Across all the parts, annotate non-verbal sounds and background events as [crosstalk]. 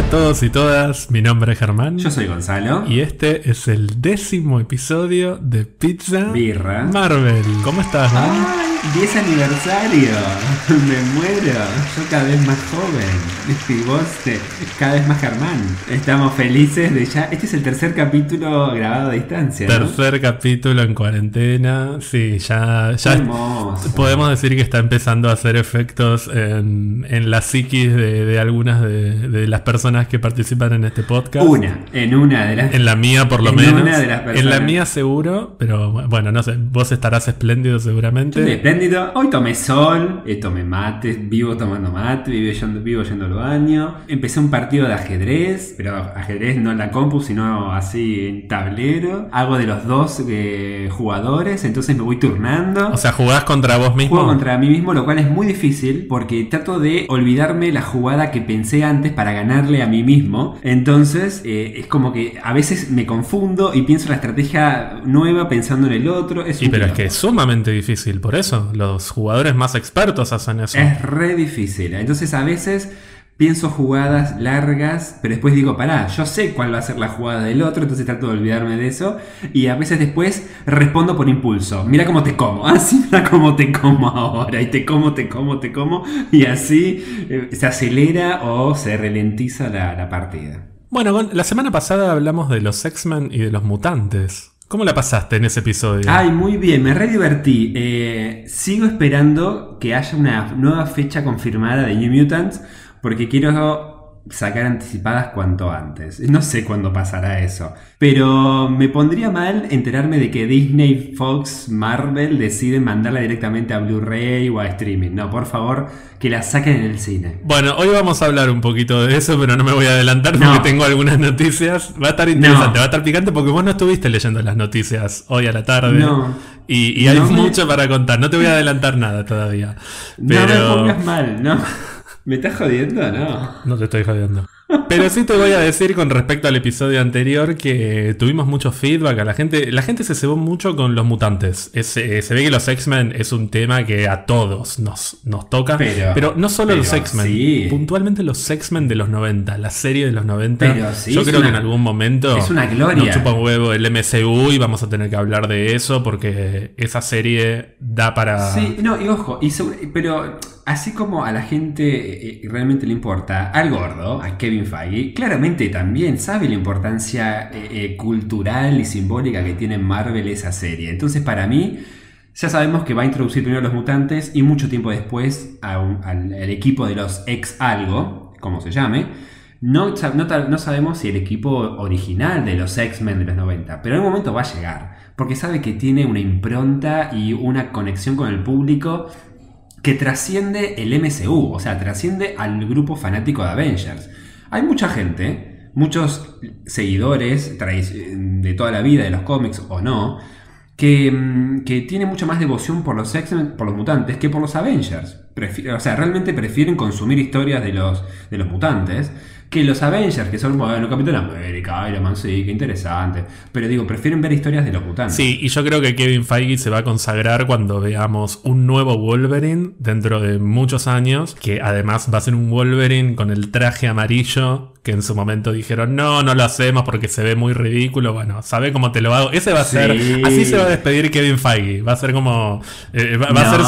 a todos y todas, mi nombre es Germán. Yo soy Gonzalo. Y este es el décimo episodio de Pizza Birra. Marvel. ¿Cómo estás? ¡Ay! 10 aniversario. [laughs] Me muero. Yo cada vez más joven. Y vos te- cada vez más Germán. Estamos felices de ya. Este es el tercer capítulo grabado a distancia. ¿no? Tercer capítulo en cuarentena. Sí, ya, ya Hermoso. podemos decir que está empezando a hacer efectos en, en la psiquis de, de algunas de, de las personas que participan en este podcast. Una. En una de las. En la mía, por lo En menos. una de las en la personas. mía, seguro. Pero bueno, no sé. Vos estarás espléndido seguramente. Estoy espléndido. Hoy tomé sol, eh, tomé mate, vivo tomando mate, vivo yendo, vivo yendo al baño. Empecé un partido de ajedrez, pero ajedrez no en la compu, sino así en tablero. Hago de los dos eh, jugadores, entonces me voy turnando. O sea, jugás contra vos mismo. Juego contra mí mismo, lo cual es muy difícil porque trato de olvidarme la jugada que pensé antes para ganarle a mí mismo. Entonces eh, es como que a veces me confundo y pienso la estrategia nueva pensando en el otro. Es Y pero es que es sumamente difícil, por eso. Los jugadores más expertos hacen eso. Es re difícil. Entonces a veces pienso jugadas largas, pero después digo, pará, yo sé cuál va a ser la jugada del otro, entonces trato de olvidarme de eso. Y a veces después respondo por impulso. Mira cómo te como. [laughs] Así mira cómo te como ahora. Y te como, te como, te como. Y así eh, se acelera o se ralentiza la, la partida. Bueno, la semana pasada hablamos de los X-Men y de los mutantes. ¿Cómo la pasaste en ese episodio? Ay, muy bien, me re divertí. Eh, sigo esperando que haya una nueva fecha confirmada de New Mutants porque quiero sacar anticipadas cuanto antes. No sé cuándo pasará eso. Pero me pondría mal enterarme de que Disney, Fox, Marvel deciden mandarla directamente a Blu-ray o a streaming. No, por favor, que la saquen en el cine. Bueno, hoy vamos a hablar un poquito de eso, pero no me voy a adelantar No. porque tengo algunas noticias. Va a estar interesante, va a estar picante porque vos no estuviste leyendo las noticias hoy a la tarde. No. Y, y hay No me- mucho para contar. No te voy a adelantar nada todavía. No me Pero pongas mal, ¿no? ¿Me estás jodiendo? No. no te estoy jodiendo. Pero sí te voy a decir con respecto al episodio anterior que tuvimos mucho feedback a la gente. La gente se cebó mucho con los mutantes. Es, eh, se ve que los X-Men es un tema que a todos nos, nos toca. Pero, Pero- no solo pero los X-Men. sí. Puntualmente los X-Men de los 90. La serie de los 90. Pero sí, Yo creo una- que en algún momento es una gloria. nos chupa un huevo el MCU y vamos a tener que hablar de eso porque esa serie da para... Sí, no, y ojo, y sobre- pero así como a la gente eh, eh, realmente le importa, al gordo, a Kevin Feige, claramente también sabe la importancia eh, cultural y simbólica que tiene Marvel esa serie. Entonces, para mí, ya sabemos que va a introducir primero a los mutantes y mucho tiempo después al, equipo de los ex algo, como se llame. No, no sabemos si el equipo original de los X-Men de los 90, pero en un momento va a llegar, porque sabe que tiene una impronta y una conexión con el público que trasciende el MCU, o sea, trasciende al grupo fanático de Avengers. Hay mucha gente, muchos seguidores de toda la vida de los cómics o no, que, mm, que tiene mucha más devoción por los X-Men, por los mutantes, que por los Avengers. O sea, realmente prefieren consumir historias de los, de los mutantes que los Avengers, que son, bueno, Capitán América, Iron Man, sí, qué interesante. Pero digo, prefieren ver historias de los mutantes. Sí, y yo creo que Kevin Feige se va a consagrar cuando veamos un nuevo Wolverine dentro de muchos años, que además va a ser un Wolverine con el traje amarillo, que en su momento dijeron, no, no lo hacemos porque se ve muy ridículo. Bueno, sabe cómo te lo hago. Ese va a ser, Sí. así se va a despedir Kevin Feige. Va a ser como, eh, va, va a ser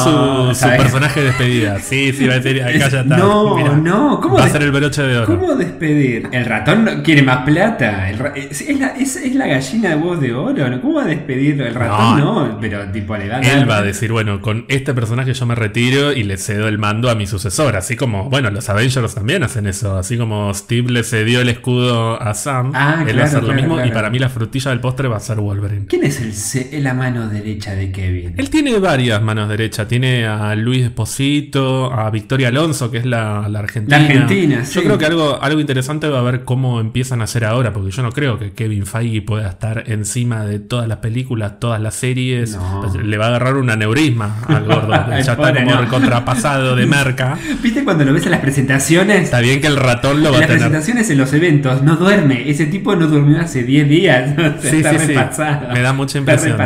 su, personaje de despedida. Sí, sí, va a decir, acá ya está. [laughs] No, Mirá, no, ¿cómo Va a ser el broche de oro. ¿Cómo despedir? El ratón no- quiere más plata. Es, es la, es- es la gallina de voz de oro. ¿no? ¿Cómo va a despedirlo? El ratón no, pero tipo le da Él va a decir, bueno, con este personaje yo me retiro y le cedo el mando a mi sucesor. Así como, bueno, los Avengers también hacen eso. Así como Steve le cedió el escudo a Sam, Ah, él va a claro, hacer lo claro, mismo. Y para mí la frutilla del postre va a ser Wolverine. ¿Quién es el, la mano derecha de Kevin? Él tiene varias manos derechas. Tiene a Luis Esposito, a Victoria Alonso, que es la, la argentina. La argentina, Yo sí. creo que algo, algo interesante va a ver cómo empiezan a hacer ahora, porque yo no creo que Kevin Feige pueda estar encima de todas las películas, todas las series. No. Le va a agarrar un aneurisma al gordo. [laughs] ya está pobre, como no. recontrapasado de merca. [laughs] ¿Viste cuando lo ves en las presentaciones? Está bien que el ratón lo En va a tener. Presentaciones en los eventos, no duerme. Ese tipo no durmió hace 10 días. [laughs] O sea, Sí, está sí, sí. repasado. Me da mucha impresión.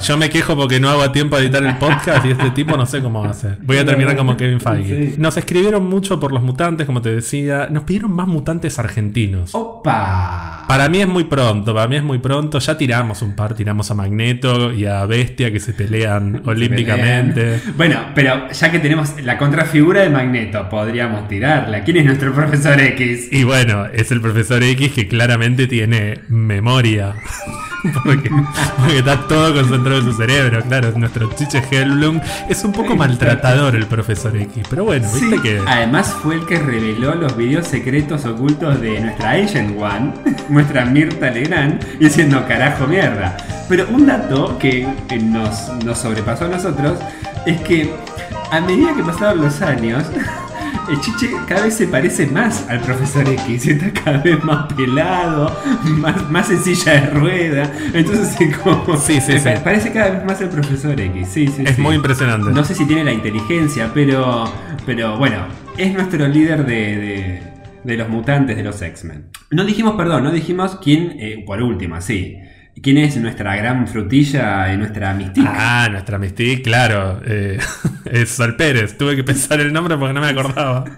Yo me quejo porque no hago a tiempo a editar el podcast y este tipo no sé cómo hace. Voy a terminar como Kevin Feige. Nos escribieron mucho por los mutantes, como te decía. Nos pidieron más mutantes argentinos. ¡Opa! Para mí es muy pronto, para mí es muy pronto. Ya tiramos un par, tiramos a Magneto y a Bestia que se pelean [laughs] olímpicamente. Bueno, pero ya que tenemos la contrafigura de Magneto, podríamos tirarla. ¿Quién es nuestro profesor X? Y bueno, es el profesor X que claramente tiene memoria. [laughs] Porque, porque está todo concentrado en su cerebro, claro. Nuestro chiche Hellblum es un poco maltratador el profesor X. Pero bueno, viste Sí, que. Además fue el que reveló los videos secretos ocultos de nuestra Agent One, [laughs] nuestra Mirta Legrand, diciendo carajo mierda. Pero un dato que nos, nos sobrepasó a nosotros es que a medida que pasaban los años, [laughs] el Chiche cada vez se parece más al profesor X, está cada vez más pelado, más, más en silla de rueda. Entonces es como. Sí, sí, sí. Parece cada vez más el profesor X. Sí, sí, Es sí. muy impresionante. No sé si tiene la inteligencia, pero, pero bueno, es nuestro líder de, de- de los mutantes de los X-Men. No dijimos, perdón, no dijimos quién, eh, por último, sí. ¿Quién es nuestra gran frutilla y nuestra Mystique? Ah, nuestra Mystique, claro. eh, [laughs] es Sol Pérez. Tuve que pensar el nombre porque no me acordaba. [laughs]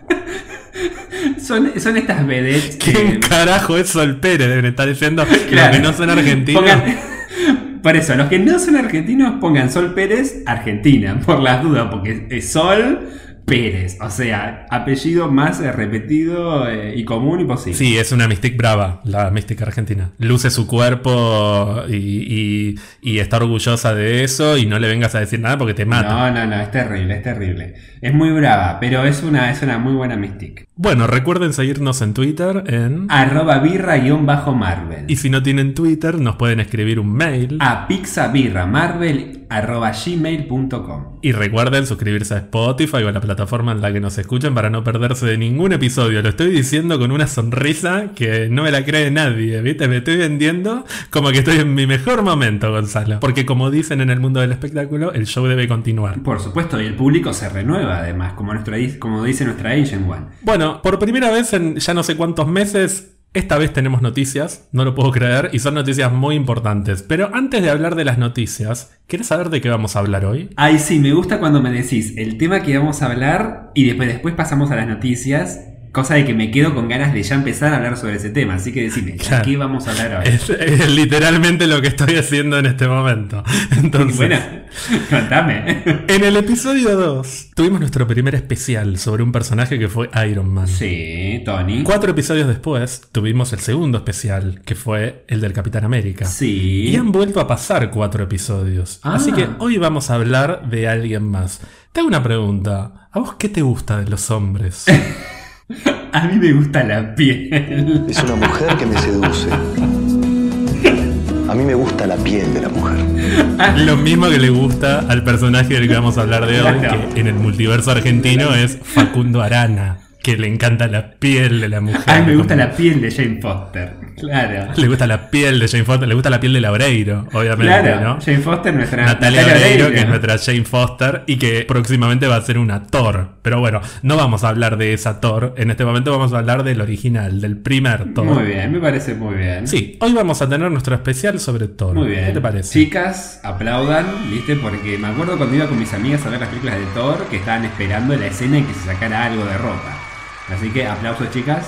Son, son estas vedettes [laughs] ¿Quién carajo es Sol Pérez? Deben estar diciendo Claro. los que no son argentinos. Pongan- por eso, los que no son argentinos pongan Sol Pérez, Argentina, por las dudas, porque es Sol Pérez. O sea, apellido más eh, repetido eh, y común y posible. Sí, es una Mystique brava, la Mystique argentina. Luce su cuerpo y, y- y está orgullosa de eso y no le vengas a decir nada porque te mata. No, no, no, es terrible, es terrible. Es muy brava, pero es una, es una muy buena Mystique. Bueno, recuerden seguirnos en Twitter en... Arroba birra-marvel. Y si no tienen Twitter, nos pueden escribir un mail. A pixabirramarvel gmail.com. Y recuerden suscribirse a Spotify o a la plataforma en la que nos escuchen para no perderse de ningún episodio. Lo estoy diciendo con una sonrisa que no me la cree nadie, ¿viste? Me estoy vendiendo como que estoy en mi mejor momento, Gonzalo. Porque como dicen en el mundo del espectáculo, el show debe continuar. Por supuesto, y el público se renueva además, como, nuestro, como dice nuestra Agent One. Bueno, por primera vez en ya no sé cuántos meses, esta vez tenemos noticias, no lo puedo creer, y son noticias muy importantes. Pero antes de hablar de las noticias, ¿querés saber de qué vamos a hablar hoy? Ay, sí, me gusta cuando me decís el tema que vamos a hablar y después, después pasamos a las noticias. Cosa de que me quedo con ganas de ya empezar a hablar sobre ese tema. Así que decime, ¿de Claro. qué vamos a hablar hoy? Es, es literalmente lo que estoy haciendo en este momento. Entonces, Bueno, [laughs] contame. en el episodio 2 tuvimos nuestro primer especial sobre un personaje que fue Iron Man. Sí, Tony. Cuatro episodios después tuvimos el segundo especial, que fue el del Capitán América. Sí. Y han vuelto a pasar cuatro episodios. Ah. Así que hoy vamos a hablar de alguien más. Te hago una pregunta. ¿A vos qué te gusta de los hombres? [laughs] [laughs] A mí me gusta la piel. Es una mujer que me seduce. A mí me gusta la piel de la mujer. Lo mismo que le gusta al personaje del que vamos a hablar de hoy, que en el multiverso argentino es Facundo Arana, que le encanta la piel de la mujer. A mí me gusta Como- la piel de Jane Foster. Claro. Le gusta la piel de Jane Foster, le gusta la piel de Laureiro, obviamente, Claro. ¿no? Jane Foster, nuestra Natalia Natalia Oreiro, que es nuestra Jane Foster, y que próximamente va a ser una Thor. Pero bueno, no vamos a hablar de esa Thor. En este momento vamos a hablar del original, del primer Thor. Muy bien, me parece muy bien. Sí, hoy vamos a tener nuestro especial sobre Thor. Muy bien. ¿Qué te parece? Chicas, aplaudan, ¿viste? Porque me acuerdo cuando iba con mis amigas a ver las películas de Thor que estaban esperando la escena en que se sacara algo de ropa. Así que aplausos, chicas.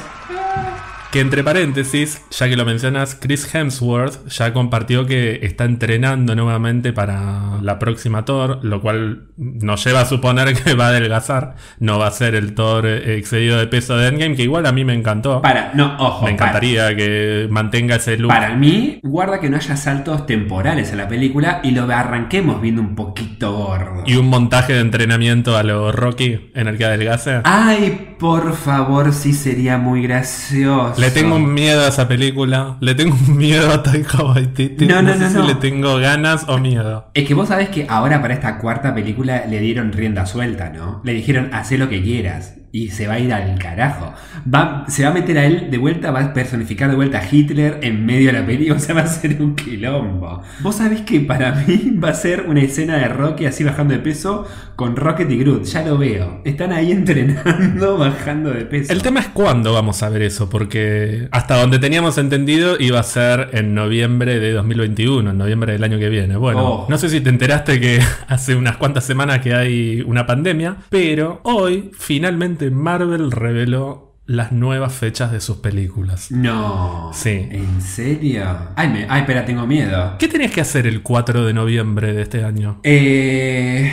Que entre paréntesis, ya que lo mencionas, Chris Hemsworth ya compartió que está entrenando nuevamente para la próxima Thor, lo cual nos lleva a suponer que va a adelgazar. No va a ser el Thor excedido de peso de Endgame, que igual a mí me encantó. Para, no, ojo. me encantaría que mantenga ese look. Para, mí, guarda que no haya saltos temporales en la película y lo arranquemos viendo un poquito gordo. Y un montaje de entrenamiento a lo Rocky en el que adelgace. Ay, por favor, sí sería muy gracioso. Le tengo miedo a esa película. Le tengo [laughs] miedo a Taika Waititi. No, no, sé no, si le tengo ganas o miedo. Es que vos sabés que ahora para esta cuarta película le dieron rienda suelta, ¿no? Le dijeron, haz lo que quieras. Y se va a ir al carajo. Va, se va a meter a él de vuelta, va a personificar de vuelta a Hitler en medio de la película, [laughs] o sea, va a ser un quilombo. Vos sabés que para mí [laughs] va a ser una escena de Rocky así bajando de peso con Rocket y Groot, ya lo veo. Están ahí [laughs] entrenando, bajando de peso. El tema es cuándo vamos a ver eso, porque hasta donde teníamos entendido iba a ser en noviembre de 2021, en noviembre del año que viene. Bueno, Oh. no sé si te enteraste que hace unas cuantas semanas que hay una pandemia, pero hoy finalmente Marvel reveló las nuevas fechas de sus películas. No. Sí. ¿En serio? Ay, me- ay, espera, tengo miedo. ¿Qué tenías que hacer el 4 de noviembre de este año? Eh,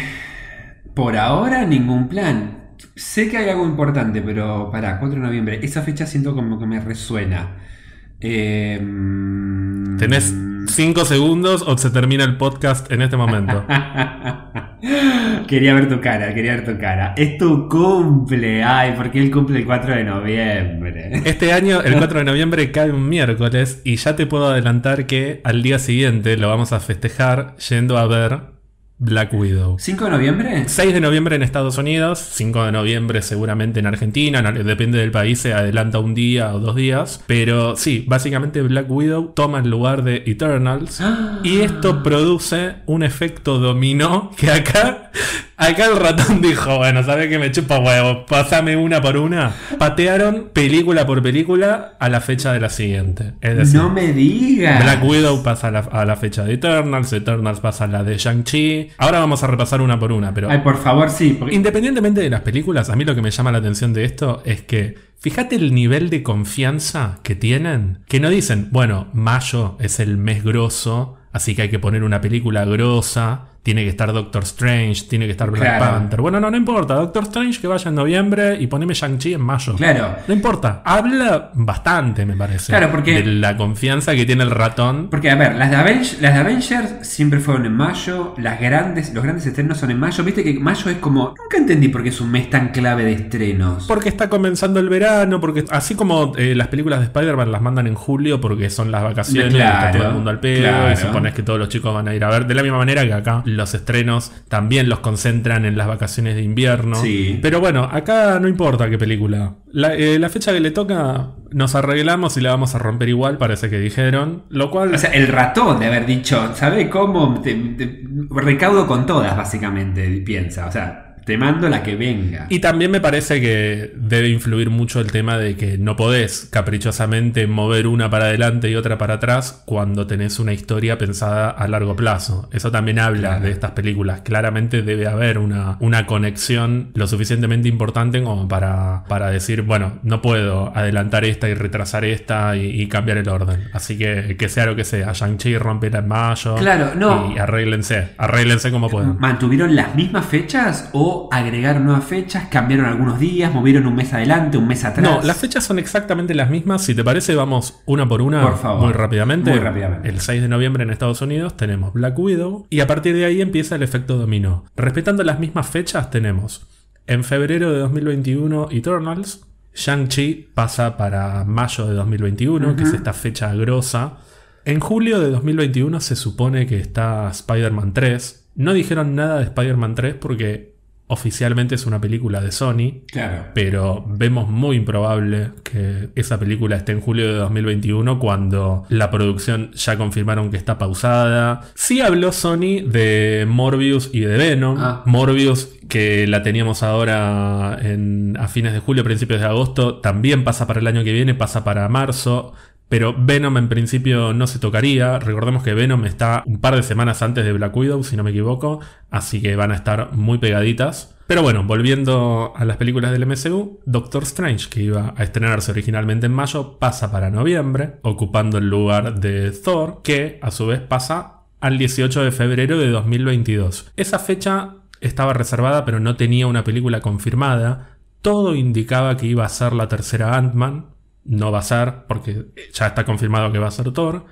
por ahora, ningún plan. Sé que hay algo importante, pero para 4 de noviembre, esa fecha siento como que me resuena. Eh, Tenés 5 segundos o se termina el podcast en este momento. [laughs] quería ver tu cara, quería ver tu cara. Es tu cumple. Ay, porque él cumple el 4 de noviembre. Este año, el 4 de noviembre, cae un miércoles y ya te puedo adelantar que al día siguiente lo vamos a festejar yendo a ver Black Widow. ¿5 de noviembre? 6 de noviembre en Estados Unidos, 5 de noviembre seguramente en Argentina, no- depende del país, se adelanta un día o dos días, pero sí, básicamente Black Widow toma el lugar de Eternals [gasps] y esto produce un efecto dominó que acá, acá el ratón [laughs] dijo, bueno, ¿sabes que me chupa huevo? Pásame una por una. Patearon película por película a la fecha de la siguiente. Es decir, no me digas. Black Widow pasa a la, a la fecha de Eternals, Eternals pasa a la de Shang-Chi. Ahora vamos a repasar una por una, pero Ay, por favor, sí. porque- independientemente de las películas, a mí lo que me llama la atención de esto es que fíjate el nivel de confianza que tienen, que no dicen, bueno, mayo es el mes grosso, así que hay que poner una película grosa. Tiene que estar Doctor Strange, tiene que estar Black Claro. Panther. Bueno, no, no importa. Doctor Strange que vaya en noviembre y poneme Shang-Chi en mayo. Claro. No importa. Habla bastante, me parece. Claro, porque- De la confianza que tiene el ratón. Porque, a ver, las de, Avenge- las de Avengers siempre fueron en mayo, las grandes, los grandes estrenos son en mayo. Viste que mayo es como. Nunca entendí por qué es un mes tan clave de estrenos. Porque está comenzando el verano, porque así como eh, las películas de Spider-Man las mandan en julio porque son las vacaciones, y está todo el mundo al pedo claro. y supones que todos los chicos van a ir a ver. De la misma manera que acá los estrenos también los concentran en las vacaciones de invierno. Sí. Pero bueno, acá no importa qué película. La, eh, la fecha que le toca nos arreglamos y la vamos a romper igual, parece que dijeron. Lo cual... O sea, el ratón de haber dicho, ¿sabe cómo? Te- te- recaudo con todas, básicamente, piensa. O sea, te mando la que venga. Y también me parece que debe influir mucho el tema de que no podés caprichosamente mover una para adelante y otra para atrás cuando tenés una historia pensada a largo plazo. Eso también habla Claro. de estas películas. Claramente debe haber una, una conexión lo suficientemente importante como para, para decir, bueno, no puedo adelantar esta y retrasar esta y, y cambiar el orden. Así que que sea lo que sea. Shang-Chi rompe en mayo. Claro, no. Y arréglense. Arréglense como puedan. ¿Mantuvieron las mismas fechas o agregaron nuevas fechas? ¿Cambiaron algunos días? ¿Movieron un mes adelante, un mes atrás? No, las fechas son exactamente las mismas. Si te parece, vamos una por una Por favor. muy rápidamente. Muy rápidamente. El 6 de noviembre en Estados Unidos tenemos Black Widow y a partir de ahí empieza el efecto dominó. Respetando las mismas fechas tenemos en febrero de 2021 Eternals, Shang-Chi pasa para mayo de 2021, que es esta fecha grosa. En julio de 2021 se supone que está Spider-Man 3. No dijeron nada de Spider-Man 3 porque oficialmente es una película de Sony Claro. pero vemos muy improbable que esa película esté en julio de 2021 cuando la producción ya confirmaron que está pausada. Sí habló Sony de Morbius y de Venom. Ah. Morbius que la teníamos ahora en- a fines de julio, principios de agosto, también pasa para el año que viene, pasa para marzo. Pero Venom en principio no se tocaría. Recordemos que Venom está un par de semanas antes de Black Widow, si no me equivoco. Así que van a estar muy pegaditas. Pero bueno, volviendo a las películas del MCU, Doctor Strange, que iba a estrenarse originalmente en mayo, pasa para noviembre, ocupando el lugar de Thor, que a su vez pasa al 18 de febrero de 2022. Esa fecha estaba reservada, pero no tenía una película confirmada. Todo indicaba que iba a ser la tercera Ant-Man. No va a ser, porque ya está confirmado que va a ser Thor.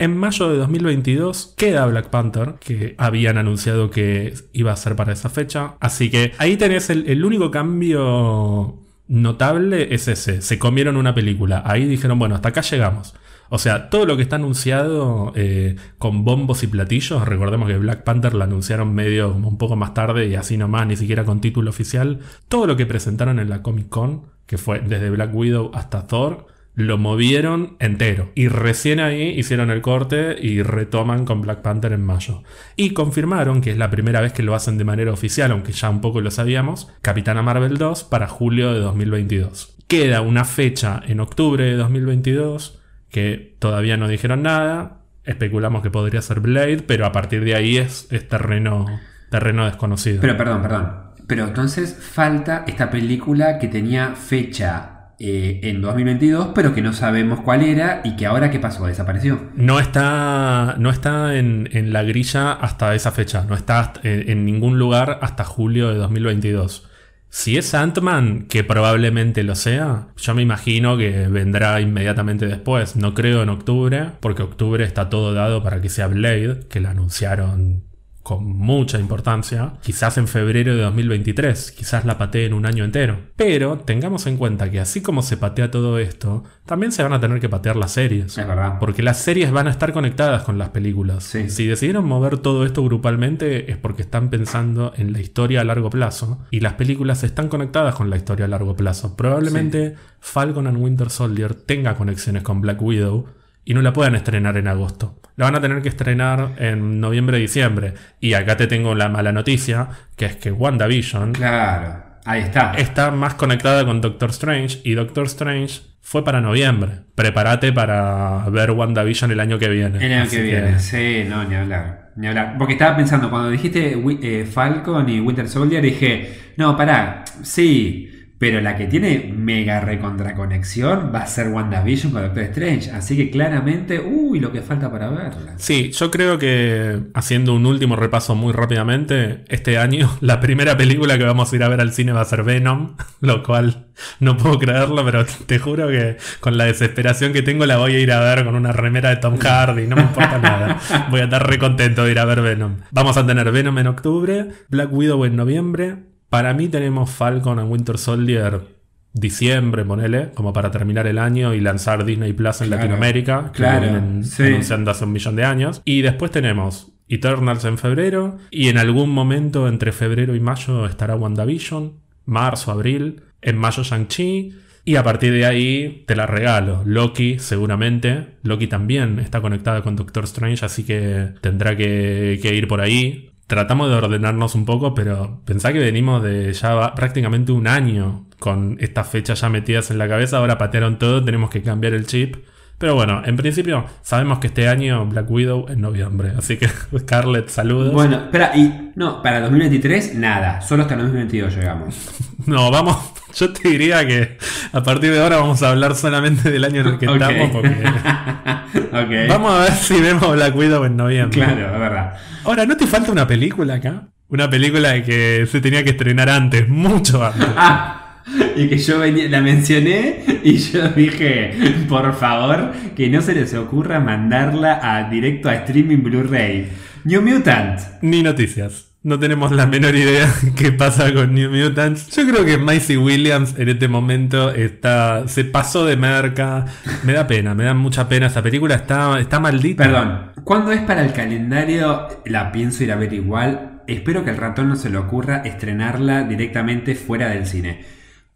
En mayo de 2022 queda Black Panther, que habían anunciado que iba a ser para esa fecha. Así que ahí tenés el, único cambio notable es ese. Se comieron una película. Ahí dijeron, bueno, hasta acá llegamos. O sea, todo lo que está anunciado eh, con bombos y platillos, recordemos que Black Panther la anunciaron medio como un poco más tarde y así nomás, ni siquiera con título oficial. Todo lo que presentaron en la Comic Con, que fue desde Black Widow hasta Thor, lo movieron entero. Y recién ahí hicieron el corte y retoman con Black Panther en mayo. Y confirmaron que es la primera vez que lo hacen de manera oficial, aunque ya un poco lo sabíamos, Capitana Marvel 2 para julio de 2022. Queda una fecha en octubre de 2022 que todavía no dijeron nada. Especulamos que podría ser Blade, pero a partir de ahí es, es terreno, terreno desconocido. Pero perdón, perdón. Pero entonces falta esta película que tenía fecha eh, en 2022, pero que no sabemos cuál era y que ahora qué pasó, desapareció. No está, no está en, en la grilla hasta esa fecha, no está en, en ningún lugar hasta julio de 2022. Si es Ant-Man, que probablemente lo sea, yo me imagino que vendrá inmediatamente después. No creo en octubre, porque octubre está todo dado para que sea Blade, que la anunciaron con mucha importancia, quizás en febrero de 2023, quizás la pateen un año entero. Pero tengamos en cuenta que así como se patea todo esto, también se van a tener que patear las series. Es verdad. Porque las series van a estar conectadas con las películas. Sí. Si decidieron mover todo esto grupalmente es porque están pensando en la historia a largo plazo. Y las películas están conectadas con la historia a largo plazo. Probablemente Falcon and Winter Soldier tenga conexiones con Black Widow y no la puedan estrenar en agosto. La van a tener que estrenar en noviembre-diciembre. Y acá te tengo la mala noticia, que es que WandaVision Claro, ahí está. está más conectada con Doctor Strange y Doctor Strange fue para noviembre. Prepárate para ver WandaVision el año que viene. El año Así que viene, sí, no, ni hablar. Ni hablar. Porque estaba pensando, cuando dijiste eh, Falcon y Winter Soldier, dije, no, pará, sí, pero la que tiene mega recontra conexión va a ser WandaVision con Doctor Strange. Así que claramente, uy, lo que falta para verla. Sí, yo creo que haciendo un último repaso muy rápidamente, este año [laughs] la primera película que vamos a ir a ver al cine va a ser Venom, [laughs] lo cual no puedo creerlo, pero te juro que con la desesperación que tengo la voy a ir a ver con una remera de Tom Hardy, no me importa [laughs] nada. Voy a estar re contento de ir a ver Venom. Vamos a tener Venom en octubre, Black Widow en noviembre. Para mí tenemos Falcon and Winter Soldier diciembre, ponele, como para terminar el año y lanzar Disney Plus en Claro, Latinoamérica, que claro, lo vienen sí. anunciando hace un millón de años. Y después tenemos Eternals en febrero. Y en algún momento entre febrero y mayo estará WandaVision. Marzo, abril. En mayo Shang-Chi. Y a partir de ahí te la regalo. Loki, seguramente. Loki también está conectada con Doctor Strange, así que tendrá que, que ir por ahí. Tratamos de ordenarnos un poco, pero pensá que venimos de ya prácticamente un año con estas fechas ya metidas en la cabeza. Ahora patearon todo, tenemos que cambiar el chip. Pero bueno, en principio sabemos que este año Black Widow en noviembre. Así que [laughs] Scarlett, saludos. Bueno, espera, y no, para 2023, nada, solo hasta 2022 llegamos. [laughs] No, vamos. [laughs] Yo te diría que a partir de ahora vamos a hablar solamente del año en el que estamos. Porque ok. vamos a ver si vemos Black Widow en noviembre. Claro, es verdad. Ahora, ¿no te falta una película acá? Una película que se tenía que estrenar antes, mucho antes. [laughs] Y que yo venía- la mencioné y yo dije, por favor, que no se les ocurra mandarla a directo a streaming Blu-ray. New Mutant. Ni noticias. No tenemos la menor idea [laughs] qué pasa con New Mutants. Yo creo que Maisie Williams en este momento está se pasó de merca. Me da pena, me da mucha pena. Esa película está, está maldita. Perdón, ¿cuándo es para el calendario? La pienso ir a ver igual. Espero que al ratón no se le ocurra estrenarla directamente fuera del cine.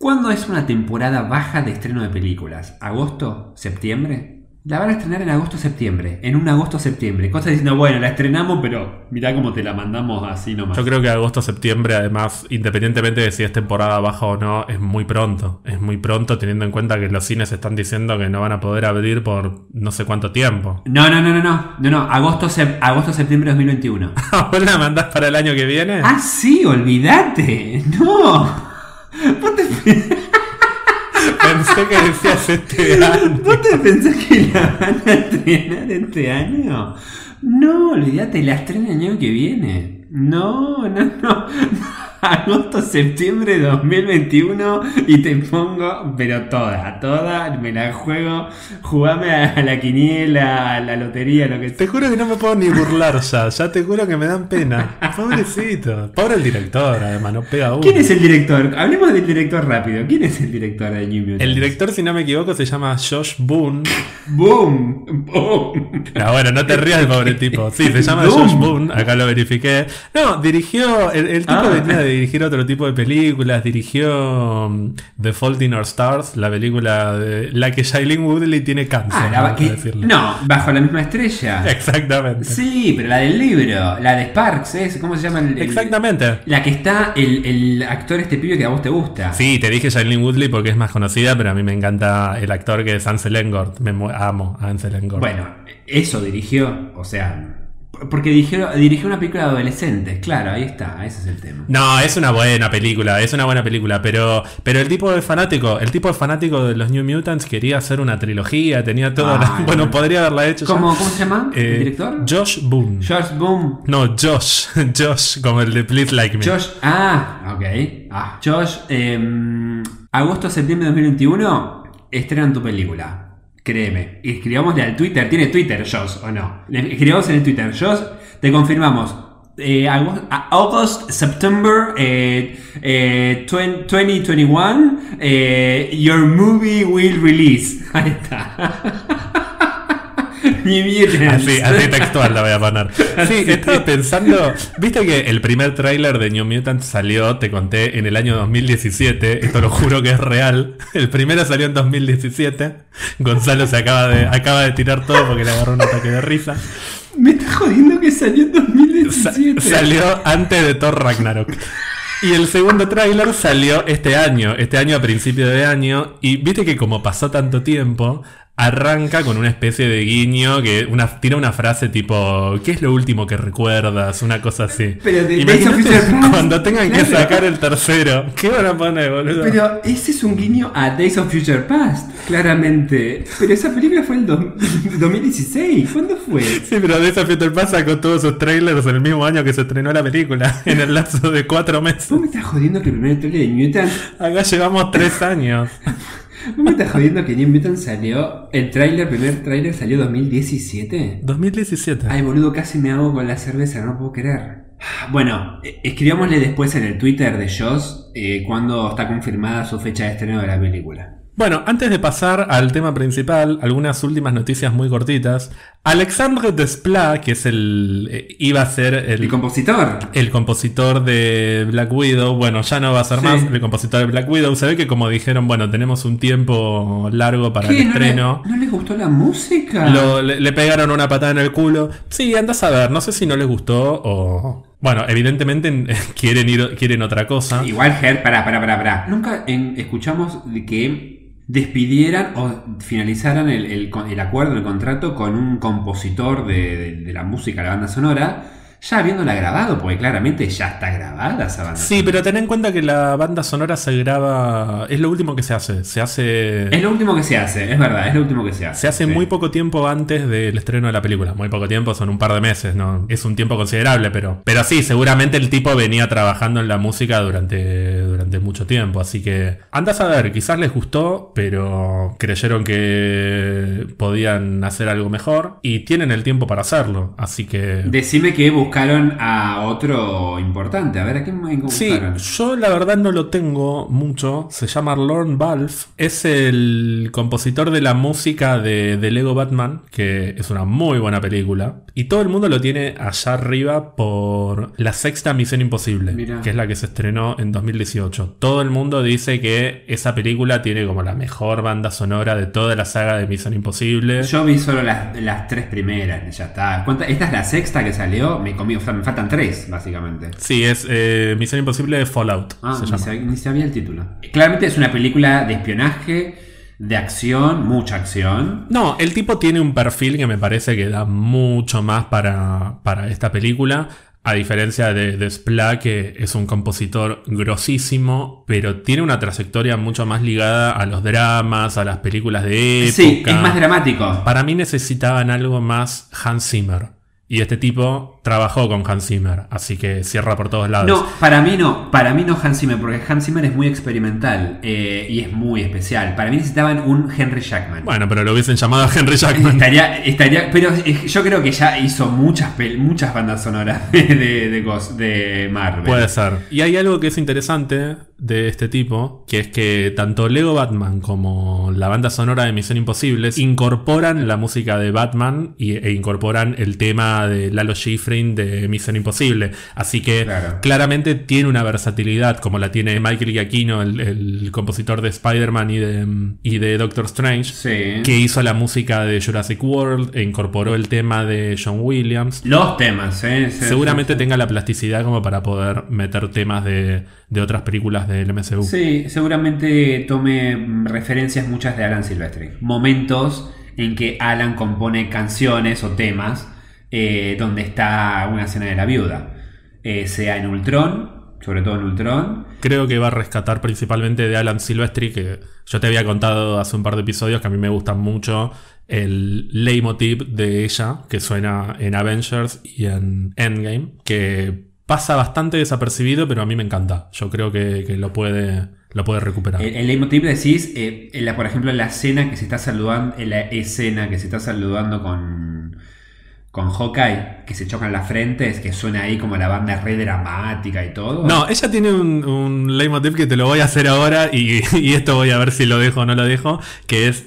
¿Cuándo es una temporada baja de estreno de películas? ¿Agosto? ¿Septiembre? La van a estrenar en agosto-septiembre. En un agosto-septiembre. Cosa diciendo, bueno, la estrenamos, pero mirá cómo te la mandamos así nomás. Yo creo que agosto-septiembre, además, independientemente de si es temporada baja o no, es muy pronto. Es muy pronto teniendo en cuenta que los cines están diciendo que no van a poder abrir por no sé cuánto tiempo. No, no, no, no, no. No, no. Agosto, sep- agosto-septiembre de 2021. [laughs] ¿Vos la mandás para el año que viene? ah, sí, olvídate. No. ¿Vos te, [laughs] Pensé que decías este año. ¿Vos te pensás que la van a estrenar este año? No, olvídate, la estrena el año que viene. No, no, no. Agosto, septiembre de 2021 y te pongo, pero toda, toda, me la juego, jugame a la quiniela, a la lotería, lo que Te sea. juro que no me puedo ni burlar ya, ya te juro que me dan pena. [laughs] Pobrecito. Pobre el director, además, no pega uno. ¿Quién es el director? Hablemos del director rápido. ¿Quién es el director de New Mutants? El director, si no me equivoco, se llama Josh Boone. ¡Boom! ¡Boom! No, bueno, no te rías del pobre tipo. Sí, se llama Boom. Josh Boone, acá lo verifiqué. No, dirigió, el, el tipo Ah. venía de dirigir otro tipo de películas, dirigió um, The Fault in Our Stars, la película de la que Shailene Woodley tiene cáncer, Ah, a que- no, bajo la misma estrella. Exactamente. Sí, pero la del libro, la de Sparks, ¿es? ¿cómo se llama? El, el- Exactamente. La que está el, el actor este pibe que a vos te gusta. Sí, te dije Shailene Woodley porque es más conocida, pero a mí me encanta el actor que es Ansel Elgort. Me amo a Ansel Elgort. Bueno, eso dirigió, o sea, porque dirigió, dirigió una película de adolescentes, claro, ahí está, ese es el tema. No, es una buena película, es una buena película, pero, pero el tipo de fanático, el tipo de fanático de los New Mutants quería hacer una trilogía, tenía todo, Ah, [laughs] bueno, no. podría haberla hecho ya. ¿Cómo, ¿Cómo se llama Eh, el director? Josh Boone. George Boom. No, Josh, [laughs] Josh, como el de Please Like Me. Josh, ah, ok. Ah, Josh, em, agosto, septiembre de 2021, estrenan tu película. Créeme. Escribámosle al Twitter. ¿Tiene Twitter, Josh, o no? Escribamos en el Twitter. Josh, te confirmamos. Eh, August, September eh, eh, 20- 2021, eh, your movie will release. [laughs] Ahí está. [laughs] Así, así textual la voy a poner. [laughs] Sí, estaba pensando, viste que el primer tráiler de New Mutants salió, te conté, en el año 2017, esto lo juro que es real. El primero salió en 2017. Gonzalo se acaba de, acaba de tirar todo porque le agarró un ataque de risa. Me está jodiendo que salió en Sa- 2017. salió antes de Thor Ragnarok. Y el segundo tráiler salió este año, este año a principio de año. Y viste que como pasó tanto tiempo, arranca con una especie de guiño que una, tira una frase tipo, ¿qué es lo último que recuerdas? Una cosa así. Pero de- Imagínate Days of Future Past, cuando tengan que sacar el tercero. ¿Qué van a poner, boludo? Pero ese es un guiño a Days of Future Past, claramente. Pero esa película fue en dos- [laughs] 2016. ¿Cuándo fue? Sí, pero de esa Peter Pan sacó todos sus trailers en el mismo año que se estrenó la película, [laughs] en el lapso de cuatro meses. ¿Vos me estás jodiendo que el primer trailer de Newton? Acá llevamos tres años. [laughs] ¿Vos me estás jodiendo que New Mutant salió? El trailer, primer trailer salió 2017? 2017. Ay, boludo, casi me hago con la cerveza, no puedo creer. Bueno, eh, escribámosle después en el Twitter de Joss eh, cuando está confirmada su fecha de estreno de la película. Bueno, antes de pasar al tema principal, algunas últimas noticias muy cortitas. Alexandre Desplat, que es el. eh, iba a ser el, El compositor. el compositor de Black Widow, bueno, ya no va a ser Sí. más el compositor de Black Widow. Se ve que como dijeron, bueno, tenemos un tiempo largo para el ¿Qué? ¿No le, estreno. ¿No le gustó la música? Lo- le, le pegaron una patada en el culo. Sí, andas a ver, no sé si no les gustó o. Bueno, evidentemente [laughs] quieren ir, quieren otra cosa. Igual, Ger, pará, pará, pará, pará. Nunca en- escuchamos de que despidieran o finalizaran el, el el acuerdo, el contrato con un compositor de, de- de la música, la banda sonora, ya habiéndola grabado, porque claramente ya está grabada esa banda Sí, pero ten en cuenta que la banda sonora se graba. Es lo último que se hace. Se hace. Es lo último que se hace, es verdad, es lo último que se hace. Se hace Sí. muy poco tiempo antes del estreno de la película. Muy poco tiempo, son un par de meses, ¿no? Es un tiempo considerable, pero. Pero sí, seguramente el tipo venía trabajando en la música durante, durante mucho tiempo. Así que. Andas a ver, quizás les gustó, pero creyeron que podían hacer algo mejor. Y tienen el tiempo para hacerlo. Así que. Decime que buscaron a otro importante. A ver, ¿a quién más Sí, buscaron? yo la verdad no lo tengo mucho. Se llama Lorne Balfe. Es el compositor de la música de, de Lego Batman, que es una muy buena película. Y todo el mundo lo tiene allá arriba por la sexta Misión Imposible, Mirá. que es la que se estrenó en 2018. Todo el mundo dice que esa película tiene como la mejor banda sonora de toda la saga de Misión Imposible. Yo vi solo las, las tres primeras, ya está. ¿Cuánta- Esta es la sexta que salió, me comí, o sea, me faltan tres, básicamente. Sí, es eh, Misión Imposible Fallout. Ah, se ni, llama. ni sabía el título. Claramente es una película de espionaje, de acción, mucha acción. No, el tipo tiene un perfil que me parece que da mucho más para, para esta película. A diferencia de, de que es un compositor grosísimo, pero tiene una trayectoria mucho más ligada a los dramas, a las películas de época. Sí, es más dramático. Para mí necesitaban algo más Hans Zimmer. Y este tipo trabajó con Hans Zimmer, así que cierra por todos lados. No, para mí no, para mí no Hans Zimmer, porque Hans Zimmer es muy experimental eh, y es muy especial. Para mí necesitaban un Henry Jackman. Bueno, pero lo hubiesen llamado a [laughs] Henry Jackman. Estaría, estaría, pero yo creo que ya hizo muchas, muchas bandas sonoras [laughs] de, de, de Ghost- de Marvel. Puede ser. Y hay algo que es interesante de este tipo, que es que tanto Lego Batman como la banda sonora de Misión Imposible incorporan la música de Batman y- e incorporan el tema de Lalo Schifrin de Misión Imposible. Así que Claro. claramente tiene una versatilidad como la tiene Michael Giacchino, el, el compositor de Spider-Man y de, y de Doctor Strange. Sí. Que hizo la música de Jurassic World e incorporó el tema de John Williams. Los temas, ¿eh? Sí, Seguramente sí, tenga la plasticidad como para poder meter temas de, de otras películas del MCU. Sí, seguramente tome referencias muchas de Alan Silvestri. Momentos en que Alan compone canciones o temas eh, donde está una escena de la viuda. Eh, sea en Ultron, sobre todo en Ultron. Creo que va a rescatar principalmente de Alan Silvestri, que yo te había contado hace un par de episodios que a mí me gusta mucho el leitmotiv de ella, que suena en Avengers y en Endgame, que pasa bastante desapercibido, pero a mí me encanta. Yo creo que, que lo, puede, lo puede recuperar. El, el leitmotiv decís, eh, en la, por ejemplo, en la escena que se está saludando, en la escena que se está saludando con, con Hawkeye, que se chocan las frentes, que suena ahí como la banda re dramática y todo. No, ella tiene un, un leitmotiv que te lo voy a hacer ahora y, y esto voy a ver si lo dejo o no lo dejo, que es...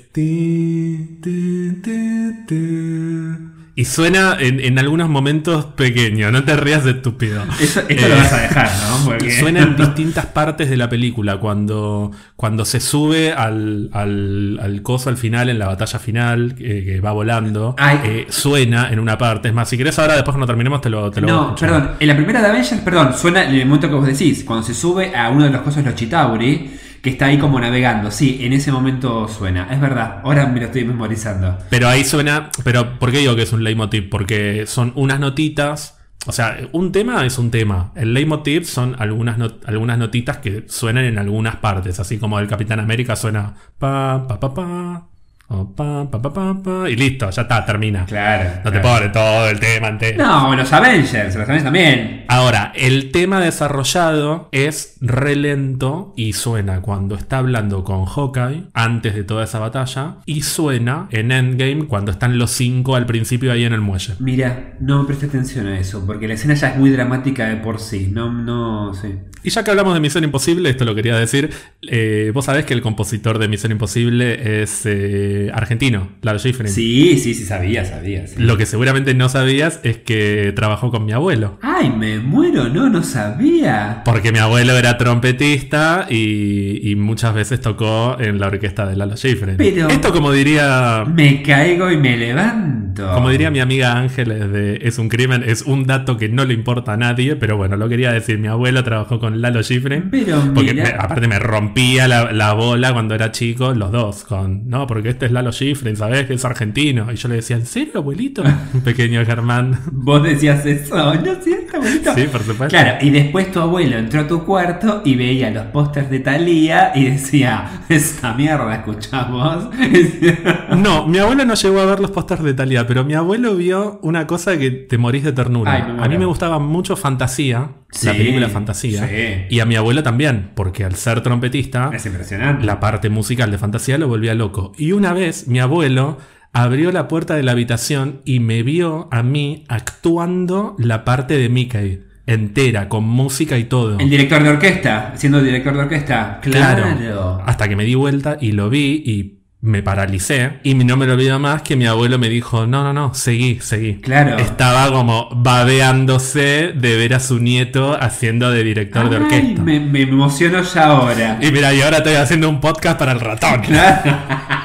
Y suena en, en algunos momentos pequeño, no te rías de estúpido. Eso, esto lo Eh, vas a dejar, ¿no? Porque- Suena en [laughs] distintas partes de la película. Cuando, cuando se sube al, al, al coso al final, en la batalla final, eh, que va volando, eh, suena en una parte. Es más, si querés ahora, después cuando terminemos, te lo, te lo voy a No, perdón, en la primera de Avengers, perdón, suena en el momento que vos decís, cuando se sube a uno de los cosos los Chitauri, que está ahí como navegando. Sí, en ese momento suena. Es verdad, ahora me lo estoy memorizando. Pero ahí suena. Pero, ¿por qué digo que es un leitmotiv? Porque son unas notitas. O sea, un tema es un tema. El leitmotiv son algunas, algunas notitas que suenan en algunas partes. Así como el Capitán América suena. Pa, pa, pa, pa. O pa, pa, pa, pa, y listo, ya está, termina. Claro. No te pone todo el tema entero. No, los Avengers, los Avengers también. Ahora, el tema desarrollado es re lento y suena cuando está hablando con Hawkeye antes de toda esa batalla y suena en Endgame cuando están los cinco al principio ahí en el muelle. Mira, no me presté atención a eso, porque la escena ya es muy dramática de por sí. No, no, sí. Y ya que hablamos de Misión Imposible, esto lo quería decir, eh, vos sabés que el compositor de Misión Imposible es eh, argentino, Lalo Schifrin. Sí, sí, sí, sabía, sabía. sí. Lo que seguramente no sabías es que trabajó con mi abuelo. Ay, me muero, no, no sabía. Porque mi abuelo era trompetista y, y muchas veces tocó en la orquesta de Lalo Schifrin. Pero- Esto como diría... Me caigo y me levanto. Como diría mi amiga Ángeles de Es un crimen, es un dato que no le importa a nadie, pero bueno, lo quería decir. Mi abuelo trabajó con Lalo Schifrin. Pero Porque me- aparte me rompía la, la bola cuando era chico, los dos, con, no, porque este es Lalo Schifrin, ¿sabes? Que es argentino. Y yo le decía, ¿en serio, abuelito? [laughs] Pequeño Germán. Vos decías eso, ¿no es cierto, abuelito? Sí, por supuesto. Claro, y después tu abuelo entró a tu cuarto y veía los pósters de Thalía y decía, esta mierda, escuchamos. [laughs] No, mi abuelo no llegó a ver los pósters de Pero mi abuelo vio una cosa que te morís de ternura. Ay, a mí me gustaba mucho Fantasía, la película Fantasía. sí. Y a mi abuelo también, porque al ser trompetista, es impresionante. la parte musical de Fantasía lo volvía loco. Y una vez mi abuelo abrió la puerta de la habitación y me vio a mí actuando la parte de Mickey entera, con música y todo. El director de orquesta, siendo director de orquesta. Claro. Claro. Hasta que me di vuelta y lo vi y me paralicé. Y no me lo olvido más que mi abuelo me dijo, no, no, no, seguí, seguí. Claro. Estaba como babeándose de ver a su nieto haciendo de director de orquesta. me, me emociono ya ahora. Y mira, y ahora estoy haciendo un podcast para el ratón. Claro.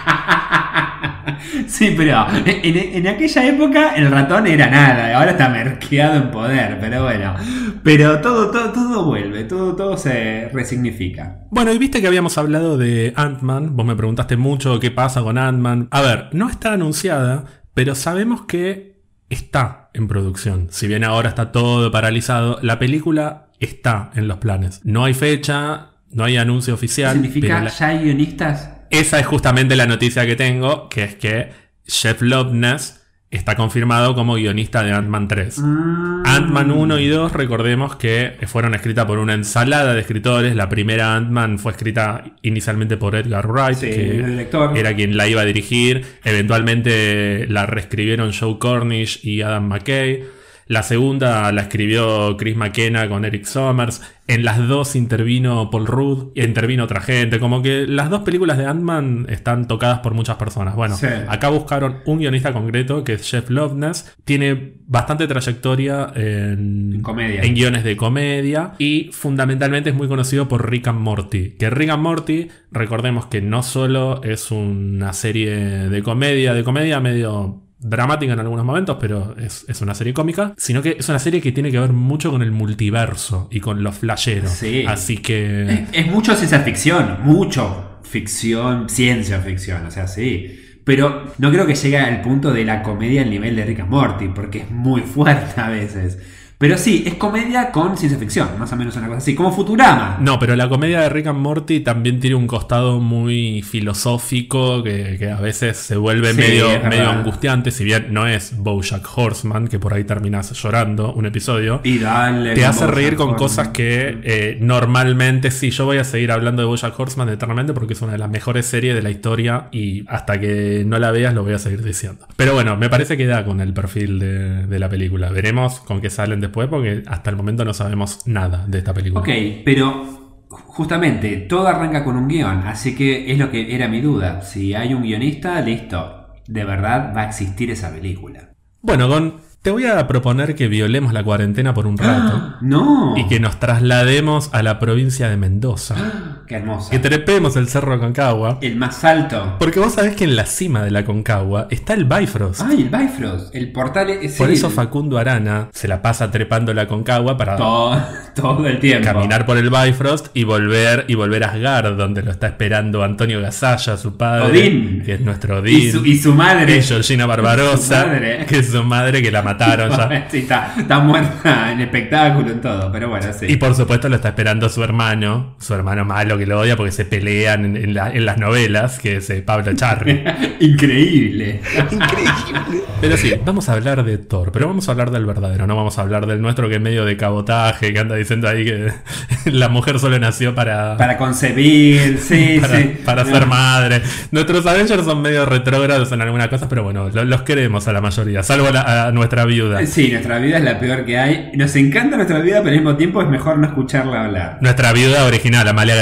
[laughs] Sí, pero en, en aquella época el ratón era nada, ahora está merqueado en poder, pero bueno. Pero todo, todo, todo vuelve, todo, todo se resignifica. Bueno, y viste que habíamos hablado de Ant-Man. Vos me preguntaste mucho qué pasa con Ant-Man. A ver, no está anunciada, pero sabemos que está en producción. Si bien ahora está todo paralizado, la película está en los planes. No hay fecha, no hay anuncio ¿Qué oficial. significa? pero la- ¿Ya hay guionistas? Esa es justamente la noticia que tengo, que es que Jeff Loveness está confirmado como guionista de Ant-Man 3. Mm. Ant-Man 1 y 2, recordemos que fueron escritas por una ensalada de escritores. La primera Ant-Man fue escrita inicialmente por Edgar Wright, Sí, que era quien la iba a dirigir. Eventualmente la reescribieron Joe Cornish y Adam McKay. La segunda la escribió Chris McKenna con Eric Sommers. En las dos intervino Paul Rudd y intervino otra gente. Como que las dos películas de Ant-Man están tocadas por muchas personas. Bueno, Sí. acá buscaron un guionista concreto que es Jeff Loveness. Tiene bastante trayectoria en, En comedia. en guiones de comedia y fundamentalmente es muy conocido por Rick and Morty. Que Rick and Morty, recordemos que no solo es una serie de comedia, de comedia medio dramática en algunos momentos, pero es, es una serie cómica, sino que es una serie que tiene que ver mucho con el multiverso y con los flasheros. Sí. Así que... Es mucho ciencia ficción, mucho ficción, ciencia ficción, o sea, sí. Pero no creo que llegue al punto de la comedia al nivel de Rick and Morty, porque es muy [laughs] fuerte a veces. Pero sí, es comedia con ciencia ficción, más o menos una cosa así, como Futurama. No, pero la comedia de Rick and Morty también tiene un costado muy filosófico que, que a veces se vuelve Sí, medio, medio angustiante, si bien no es Bojack Horseman, que por ahí terminas llorando un episodio. Y dale, Te hace Bojack reír con Horseman. cosas que eh, normalmente sí, yo voy a seguir hablando de Bojack Horseman eternamente porque es una de las mejores series de la historia y hasta que no la veas lo voy a seguir diciendo. Pero bueno, me parece que da con el perfil de, de la película. Veremos con qué salen después porque hasta el momento no sabemos nada de esta película. Ok, pero justamente todo arranca con un guion, así que es lo que era mi duda. Si hay un guionista, listo. De verdad va a existir esa película. Bueno, Gon, te voy a proponer que violemos la cuarentena por un rato [gasps] ¡No! y que nos traslademos a la provincia de Mendoza. [gasps] ¡Qué hermosa! Que trepemos el Cerro Concagua. El más alto. Porque vos sabés que en la cima de la Concagua está el Bifrost. ¡Ay, el Bifrost! El portal es. Por eso Facundo Arana se la pasa trepando la Concagua para Todo, [laughs] todo el tiempo. caminar por el Bifrost y volver y volver a Asgard, donde lo está esperando Antonio Gasalla, su padre, Odín. que es nuestro Odín. Y su, y su madre. y Georgina Barbarosa, [laughs] Su madre. que es su madre que la mataron ya. [laughs] Sí, está, está muerta en espectáculo, en todo, pero bueno, sí. Y por supuesto lo está esperando su hermano, su hermano malo que lo odia porque se pelean en, en la- en las novelas, que es eh, Pablo Charri. [laughs] Increíble. Pero sí, vamos a hablar de Thor, pero vamos a hablar del verdadero, no vamos a hablar del nuestro que es medio de cabotaje, que anda diciendo ahí que [laughs] la mujer solo nació para, Para concebir, sí, [laughs] para, sí. para ser madre. Nuestros Avengers son medio retrógrados en alguna cosa, pero bueno, lo- los queremos a la mayoría, salvo a, la- a nuestra viuda. Sí, nuestra vida es la peor que hay. Nos encanta nuestra vida, pero al mismo tiempo es mejor no escucharla hablar. Nuestra viuda original, Amalia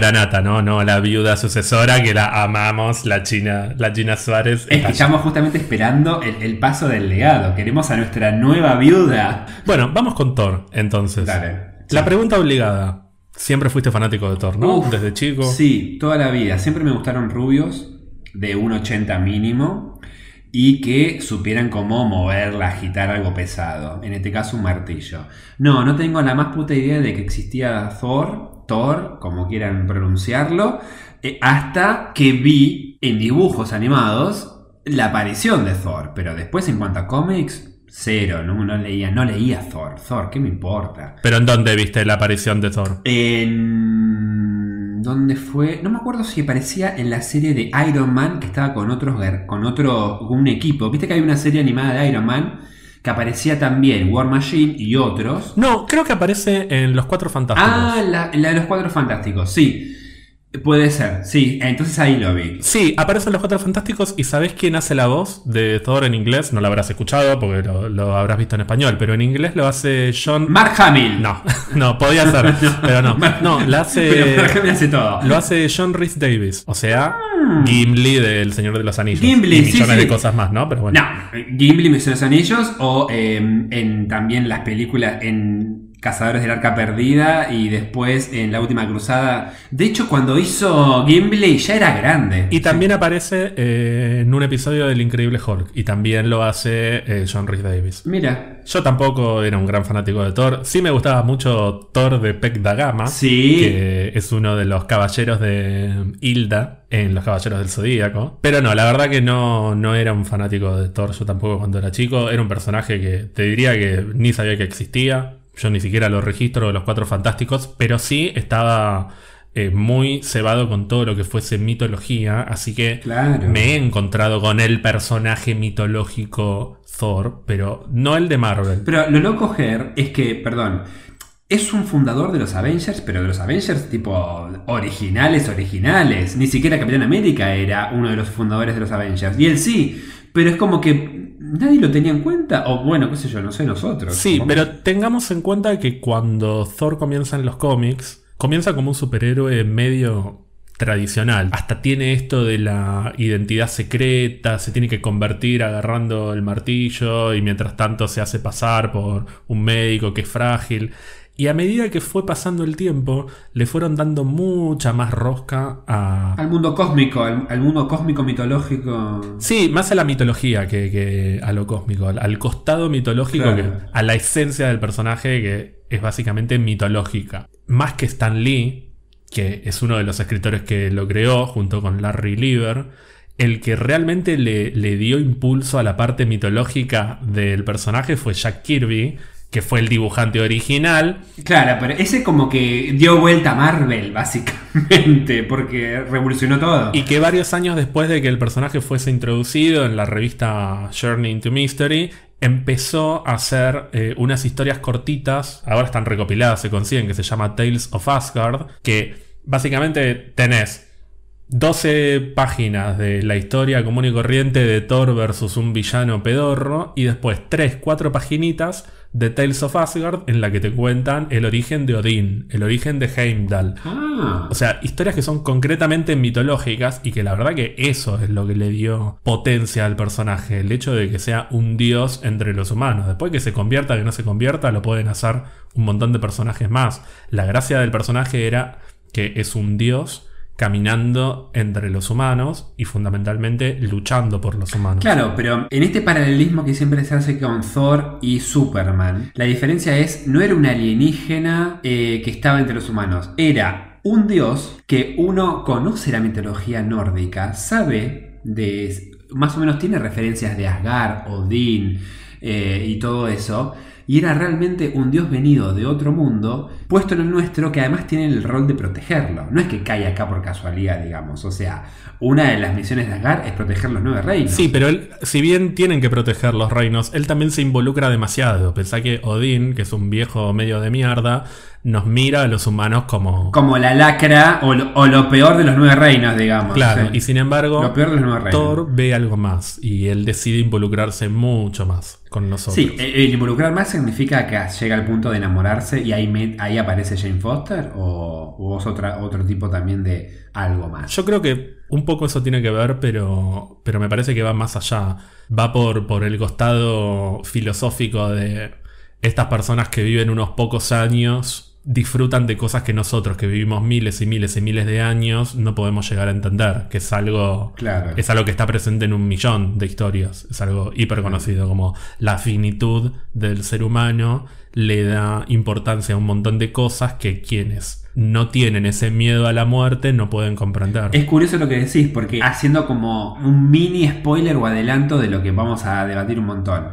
¿no? No la viuda sucesora que la amamos, la China, la China Suárez. Es que estamos justamente esperando el, el paso del legado. Queremos a nuestra nueva viuda. Bueno, vamos con Thor, entonces. Dale. La pregunta obligada. Siempre fuiste fanático de Thor, ¿no? Uf, Desde chico. Sí, toda la vida. Siempre me gustaron rubios de 1,80 mínimo y que supieran cómo moverla, agitar algo pesado. En este caso, un martillo. No, no tengo la más puta idea de que existía Thor, Thor, como quieran pronunciarlo, eh, hasta que vi en dibujos animados la aparición de Thor. Pero después, en cuanto a cómics, cero. No, no leía, no leía Thor. Thor, ¿qué me importa? Pero ¿en dónde viste la aparición de Thor? En... ¿Dónde fue? No me acuerdo si aparecía en la serie de Iron Man que estaba con otros con otro un equipo. Viste que hay una serie animada de Iron Man que aparecía también War Machine y otros. No, creo que aparece en Los Cuatro Fantásticos. Ah, la, la de los Cuatro Fantásticos, sí. Puede ser, sí. Entonces ahí lo vi. Sí, aparecen Los Cuatro Fantásticos y ¿sabés quién hace la voz de Thor en inglés? No lo habrás escuchado porque lo, lo habrás visto en español, pero en inglés lo hace John... Mark Hamill. No, [laughs] no, podía ser, [laughs] pero no. No, la Pero Mark hace... Hamill hace todo. Lo hace John Rhys Davis, o sea, Gimli del Señor de los Anillos. Gimli, y millones sí. de cosas más, ¿no? Pero bueno. No, Gimli, Mis los Anillos o eh, en también las películas en Cazadores del Arca Perdida y después en La Última Cruzada. De hecho, cuando hizo Gimli ya era grande. Y también aparece eh, en un episodio del Increíble Hulk. Y también lo hace eh, John Rhys Davis. Mira, Yo tampoco era un gran fanático de Thor. Sí me gustaba mucho Thor de Peck da Gama. Sí. Que es uno de los caballeros de Hilda en Los Caballeros del Zodíaco. Pero no, la verdad que no, no era un fanático de Thor yo tampoco cuando era chico. Era un personaje que te diría que ni sabía que existía. Yo ni siquiera lo registro de los Cuatro Fantásticos. Pero sí estaba eh, muy cebado con todo lo que fuese mitología, así que Claro. me he encontrado con el personaje mitológico Thor, pero no el de Marvel. Pero lo loco, Ger, es que, perdón, es un fundador de los Avengers, pero de los Avengers tipo originales, originales. Ni siquiera Capitán América era uno de los fundadores de los Avengers. Y él sí, pero es como que nadie lo tenía en cuenta. O bueno, qué sé yo, no sé nosotros. Sí, pero tengamos en cuenta que cuando Thor comienza en los cómics, comienza como un superhéroe medio tradicional. Hasta tiene esto de la identidad secreta, se tiene que convertir agarrando el martillo y mientras tanto se hace pasar por un médico que es frágil. Y a medida que fue pasando el tiempo, le fueron dando mucha más rosca a, Al mundo cósmico, al, al mundo cósmico mitológico. Sí, más a la mitología que, que a lo cósmico, al, al costado mitológico, Claro. que, a la esencia del personaje que es básicamente mitológica. Más que Stan Lee, que es uno de los escritores que lo creó junto con Larry Lieber, el que realmente le, le dio impulso a la parte mitológica del personaje fue Jack Kirby, que fue el dibujante original, Claro, pero ese como que dio vuelta a Marvel, básicamente, [laughs] porque revolucionó todo. Y que varios años después de que el personaje fuese introducido en la revista Journey into Mystery, empezó a hacer eh, unas historias cortitas, ahora están recopiladas, se consiguen, que se llama Tales of Asgard, que básicamente tenés 12 páginas de la historia común y corriente de Thor versus un villano pedorro y después 3, 4 paginitas de Tales of Asgard en la que te cuentan el origen de Odín, el origen de Heimdall, Ah, o sea, historias que son concretamente mitológicas y que la verdad que eso es lo que le dio potencia al personaje, el hecho de que sea un dios entre los humanos. Después que se convierta, que no se convierta, lo pueden hacer un montón de personajes más. La gracia del personaje era que es un dios caminando entre los humanos y fundamentalmente luchando por los humanos. Claro, pero en este paralelismo que siempre se hace con Thor y Superman, la diferencia es, no era un alienígena eh, que estaba entre los humanos, era un dios que uno conoce la mitología nórdica, sabe de... más o menos tiene referencias de Asgard, Odín eh, y todo eso. Y era realmente un dios venido de otro mundo, puesto en el nuestro, que además tiene el rol de protegerlo. No es que cae acá por casualidad, digamos. O sea, una de las misiones de Asgard es proteger los nueve reinos. Sí, pero él, si bien tienen que proteger los reinos, él también se involucra demasiado. Pensá que Odín, que es un viejo medio de mierda, nos mira a los humanos como... Como la lacra o lo, o lo peor de los nueve reinos, digamos. Claro, Sí. y sin embargo, Lo peor de los nueve reinos. Thor ve algo más y él decide involucrarse mucho más con nosotros. Sí, eh, el involucrar más significa que llega al punto de enamorarse y ahí, me- ahí aparece Jane Foster o, o es otra, otro tipo también de algo más. Yo creo que un poco eso tiene que ver, pero, pero me parece que va más allá. Va por, por el costado filosófico de estas personas que viven unos pocos años disfrutan de cosas que nosotros que vivimos miles y miles y miles de años no podemos llegar a entender, que es algo Claro. es algo que está presente en un millón de historias, es algo hiper conocido como la finitud del ser humano le da importancia a un montón de cosas que quienes no tienen ese miedo a la muerte no pueden comprender. Es curioso lo que decís, porque haciendo como un mini spoiler o adelanto de lo que vamos a debatir un montón.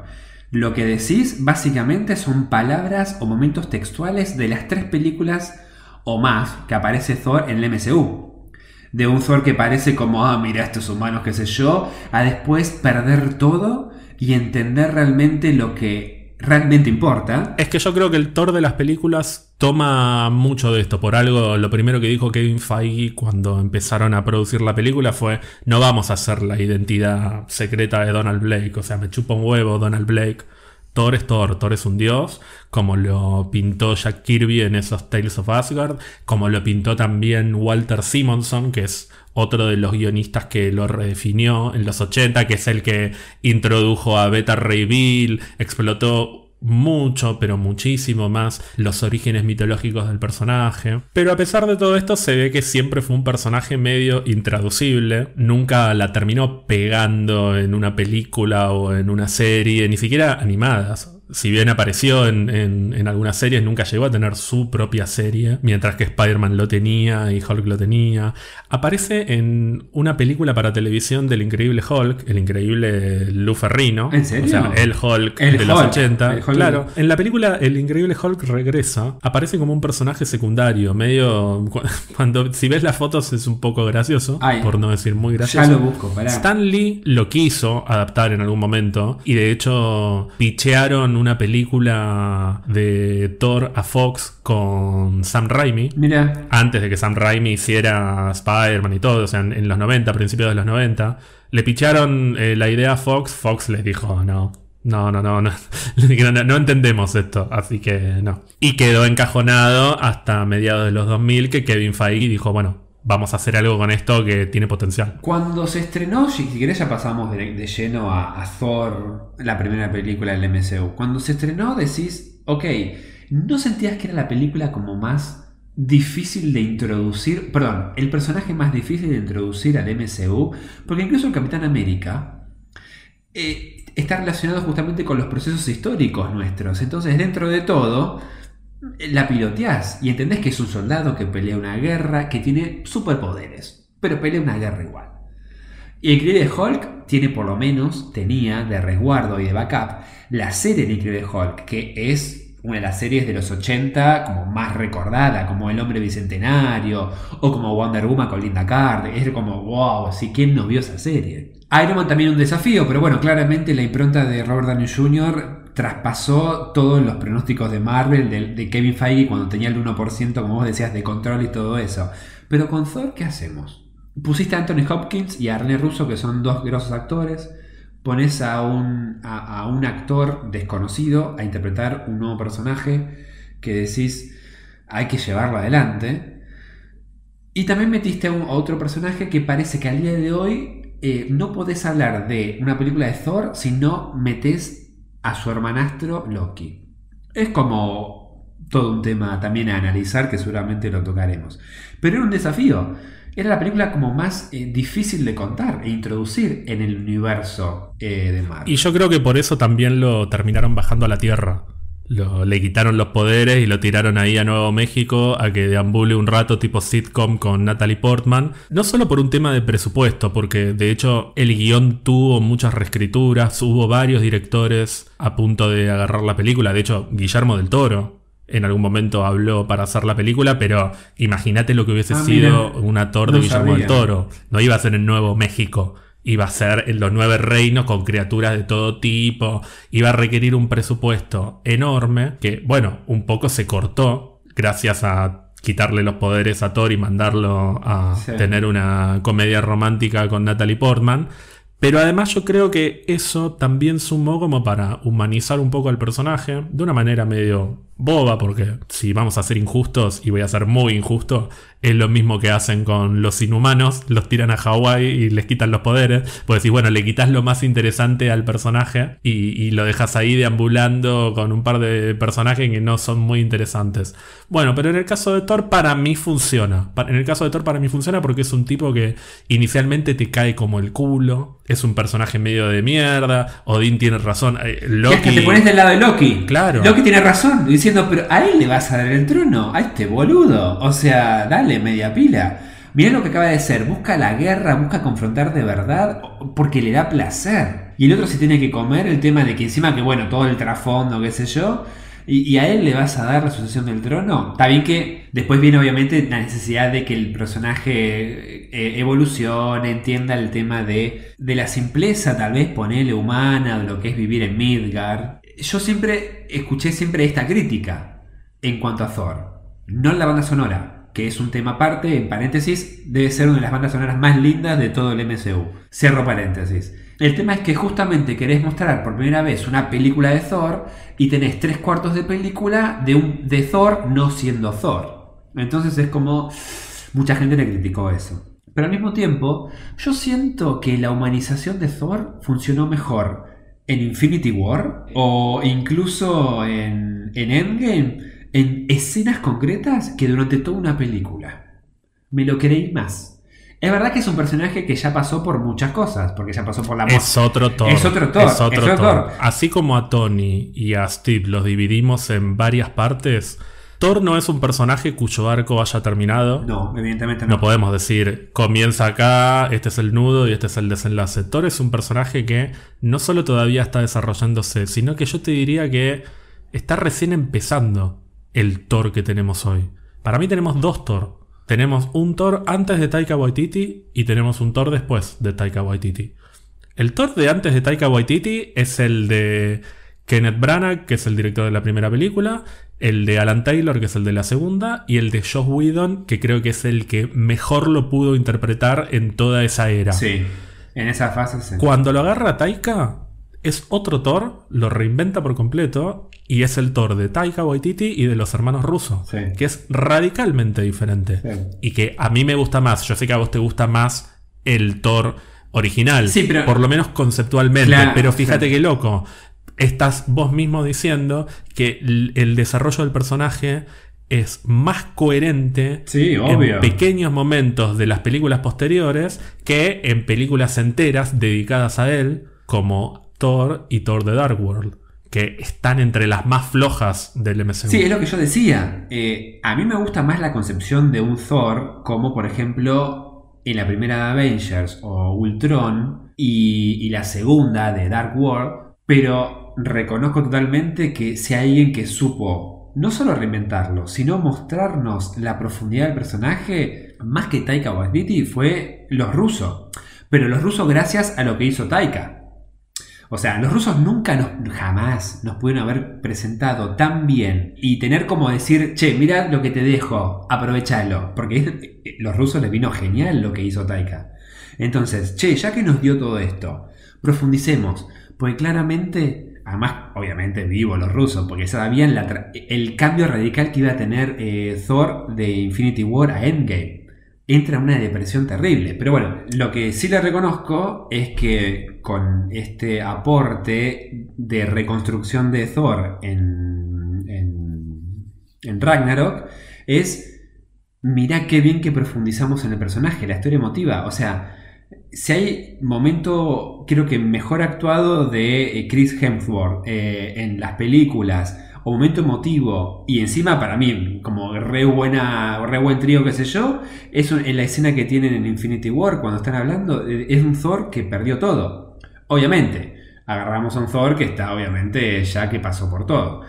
Lo que decís básicamente son palabras o momentos textuales de las tres películas o más que aparece Thor en el MCU. De un Thor que parece como, ah, mira estos humanos, qué sé yo, a después perder todo y entender realmente lo que realmente importa. Es que yo creo que el Thor de las películas toma mucho de esto. Por algo, lo primero que dijo Kevin Feige cuando empezaron a producir la película fue: No vamos a hacer la identidad secreta de Donald Blake. O sea, me chupa un huevo Donald Blake. Thor es Thor, Thor es un dios, como lo pintó Jack Kirby en esos Tales of Asgard, como lo pintó también Walter Simonson, que es otro de los guionistas que lo redefinió en los 80, que es el que introdujo a Beta Ray Bill, explotó mucho, pero muchísimo más los orígenes mitológicos del personaje. Pero a pesar de todo esto, se ve que siempre fue un personaje medio intraducible. Nunca la terminó pegando en una película o en una serie, ni siquiera animadas. Si bien apareció en, en- en algunas series, nunca llegó a tener su propia serie, mientras que Spider-Man lo tenía y Hulk lo tenía. Aparece en una película para televisión del increíble Hulk, el increíble Lou Ferrino. ¿En serio? O sea, el Hulk El de los Hulk, 80. el Hulk. Claro, en la película El increíble Hulk regresa, aparece como un personaje secundario, medio... [laughs] cu- Cuando, si ves las fotos es un poco gracioso, Ay, por no decir muy gracioso. Ya lo busco, pará. Stan Lee lo quiso adaptar en algún momento y de hecho pichearon una película de Thor a Fox con Sam Raimi. Mira, Antes de que Sam Raimi hiciera Spider-Man y todo, o sea, en, en los 90, principios de los 90, le picharon eh, la idea a Fox. Fox les dijo, no, no, no, no, no, [laughs] no entendemos esto, así que no. Y quedó encajonado hasta mediados de los 2000 que Kevin Feige dijo, bueno, vamos a hacer algo con esto que tiene potencial. cuando se estrenó, si querés ya pasamos de, lleno a, a Thor, la primera película del MCU. Cuando se estrenó decís, ok, ¿no sentías que era la película como más difícil de introducir? Perdón, el personaje más difícil de introducir al MCU, porque incluso el Capitán América eh, está relacionado justamente con los procesos históricos nuestros. Entonces, dentro de todo, la piloteás y entendés que es un soldado que pelea una guerra, que tiene superpoderes, pero pelea una guerra igual. Y el Increíble Hulk tiene por lo menos, tenía de resguardo y de backup, la serie de Increíble Hulk, que es una de las series de los 80 como más recordada, como El Hombre Bicentenario, o como Wonder Woman con Linda Carter. Es como, wow, ¿sí? ¿quién no vio esa serie? Iron Man también un desafío, pero bueno, claramente la impronta de Robert Downey Jr. traspasó todos los pronósticos de Marvel, de, Kevin Feige cuando tenía el 1%, como vos decías, de control y todo eso. Pero con Thor, ¿qué hacemos? Pusiste a Anthony Hopkins y a Arne Russo, que son dos grosos actores. Pones a un, a, un actor desconocido a interpretar un nuevo personaje que decís hay que llevarlo adelante. Y también metiste a otro personaje que parece que al día de hoy eh, no podés hablar de una película de Thor si no metes a su hermanastro Loki. Es como todo un tema también a analizar que seguramente lo tocaremos. Pero era un desafío. Era la película como más eh, difícil de contar e introducir en el universo eh, de Marvel. Y yo creo que por eso también lo terminaron bajando a la tierra. Lo- le quitaron los poderes y lo tiraron ahí a Nuevo México a que deambule un rato tipo sitcom con Natalie Portman. No solo por un tema de presupuesto, porque de hecho el guion tuvo muchas reescrituras, hubo varios directores a punto de agarrar la película. De hecho, Guillermo del Toro en algún momento habló para hacer la película, pero imagínate lo que hubiese Ah, sido mira. un actor No de Guillermo del. Toro. No iba a ser en Nuevo México. Iba a ser en los nueve reinos con criaturas de todo tipo. Iba a requerir un presupuesto enorme que, bueno, un poco se cortó gracias a quitarle los poderes a Thor y mandarlo a Sí. tener una comedia romántica con Natalie Portman. Pero además yo creo que eso también sumó como para humanizar un poco al personaje de una manera medio boba, porque si vamos a ser injustos, y voy a ser muy injusto, es lo mismo que hacen con los inhumanos, los tiran a Hawái y les quitan los poderes. Pues decís, bueno, le quitas lo más interesante al personaje y, y lo dejas ahí deambulando con un par de personajes que no son muy interesantes. Bueno, pero en el caso de Thor para mí funciona. En el caso de Thor para mí funciona porque es un tipo que inicialmente te cae como el culo, es un personaje medio de mierda, Odín tiene razón, eh, Y Loki... hasta te pones del lado de Loki. Claro. Loki tiene razón, diciendo, pero a él le vas a dar el trono, a este boludo. O sea, dale, media pila. Mirá lo que acaba de ser, busca la guerra, busca confrontar de verdad, porque le da placer. Y el otro se tiene que comer el tema de que encima que, bueno, todo el trasfondo, qué sé yo, y, a él le vas a dar la sucesión del trono. Está bien que después viene obviamente la necesidad de que el personaje eh, evolucione, entienda el tema de, de la simpleza, tal vez ponerle humana, de lo que es vivir en Midgard. Yo siempre escuché siempre esta crítica en cuanto a Thor. No la banda sonora, que es un tema aparte, en paréntesis, debe ser una de las bandas sonoras más lindas de todo el MCU. Cierro paréntesis. El tema es que justamente querés mostrar por primera vez una película de Thor y tenés tres cuartos de película de, un, de Thor no siendo Thor. Entonces es como... Mucha gente le criticó eso. Pero al mismo tiempo, yo siento que la humanización de Thor funcionó mejor en Infinity War o incluso en, en Endgame, en escenas concretas que durante toda una película. Me lo creí más. Es verdad que es un personaje que ya pasó por muchas cosas, porque ya pasó por la muerte. Es otro Thor. Es otro Thor, Es otro es otro Thor. Thor. Así como a Tony y a Steve los dividimos en varias partes, Thor no es un personaje cuyo arco haya terminado. No, evidentemente no. No podemos decir, comienza acá, este es el nudo y este es el desenlace. Thor es un personaje que no solo todavía está desarrollándose, sino que yo te diría que está recién empezando el Thor que tenemos hoy. Para mí tenemos dos Thor. Tenemos un Thor antes de Taika Waititi y tenemos un Thor después de Taika Waititi. El Thor de antes de Taika Waititi es el de Kenneth Branagh, que es el director de la primera película, el de Alan Taylor, que es el de la segunda, y el de Josh Whedon, que creo que es el que mejor lo pudo interpretar en toda esa era. Sí, en esa fase sí. Cuando lo agarra Taika, es otro Thor, lo reinventa por completo, y es el Thor de Taika Waititi y de los hermanos rusos, Sí. que es radicalmente diferente. Sí. Y que a mí me gusta más, yo sé que a vos te gusta más el Thor original, Sí, pero- por lo menos conceptualmente, Claro, pero fíjate que loco, estás vos mismo diciendo que el, desarrollo del personaje es más coherente Sí, obvio. en pequeños momentos de las películas posteriores que en películas enteras dedicadas a él, como Thor y Thor The Dark World, que están entre las más flojas del MCU. Sí, es lo que yo decía. Eh, a mí me gusta más la concepción de un Thor, como por ejemplo en la primera de Avengers o Ultron y, y la segunda de Dark World, pero reconozco totalmente que si hay alguien que supo no solo reinventarlo, sino mostrarnos la profundidad del personaje, más que Taika Waititi, fue los rusos. Pero los rusos gracias a lo que hizo Taika. O sea, los rusos nunca jamás nos pudieron haber presentado tan bien y tener como decir, che, mira lo que te dejo, aprovechalo. Porque es- los rusos les vino genial lo que hizo Taika. Entonces, che, ya que nos dio todo esto, profundicemos. Porque claramente, además, obviamente vivo los rusos, porque sabían la el cambio radical que iba a tener eh, Thor de Infinity War a Endgame entra en una depresión terrible. Pero bueno, lo que sí le reconozco es que con este aporte de reconstrucción de Thor en, en, en Ragnarok es, mirá qué bien que profundizamos en el personaje, la historia emotiva. O sea, si hay momento, creo que mejor actuado de eh, Chris Hemsworth eh, en las películas, o momento emotivo, y encima para mí, como re buena, re buen trío, qué sé yo, es en la escena que tienen en Infinity War, cuando están hablando, eh, es un Thor que perdió todo. Obviamente, agarramos a un Thor que está, obviamente, ya que pasó por todo.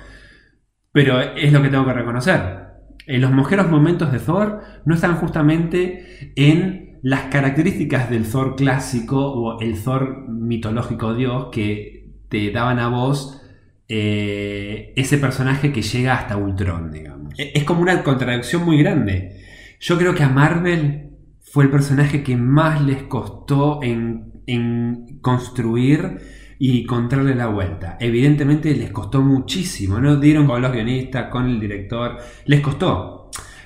Pero es lo que tengo que reconocer. En los mejores momentos de Thor no están justamente en las características del Thor clásico o el Thor mitológico dios que te daban a vos eh, ese personaje que llega hasta Ultron, digamos. E- Es como una contradicción muy grande. Yo creo que a Marvel fue el personaje que más les costó en, en construir y encontrarle la vuelta. Evidentemente les costó muchísimo, no dieron con los guionistas, con el director, les costó.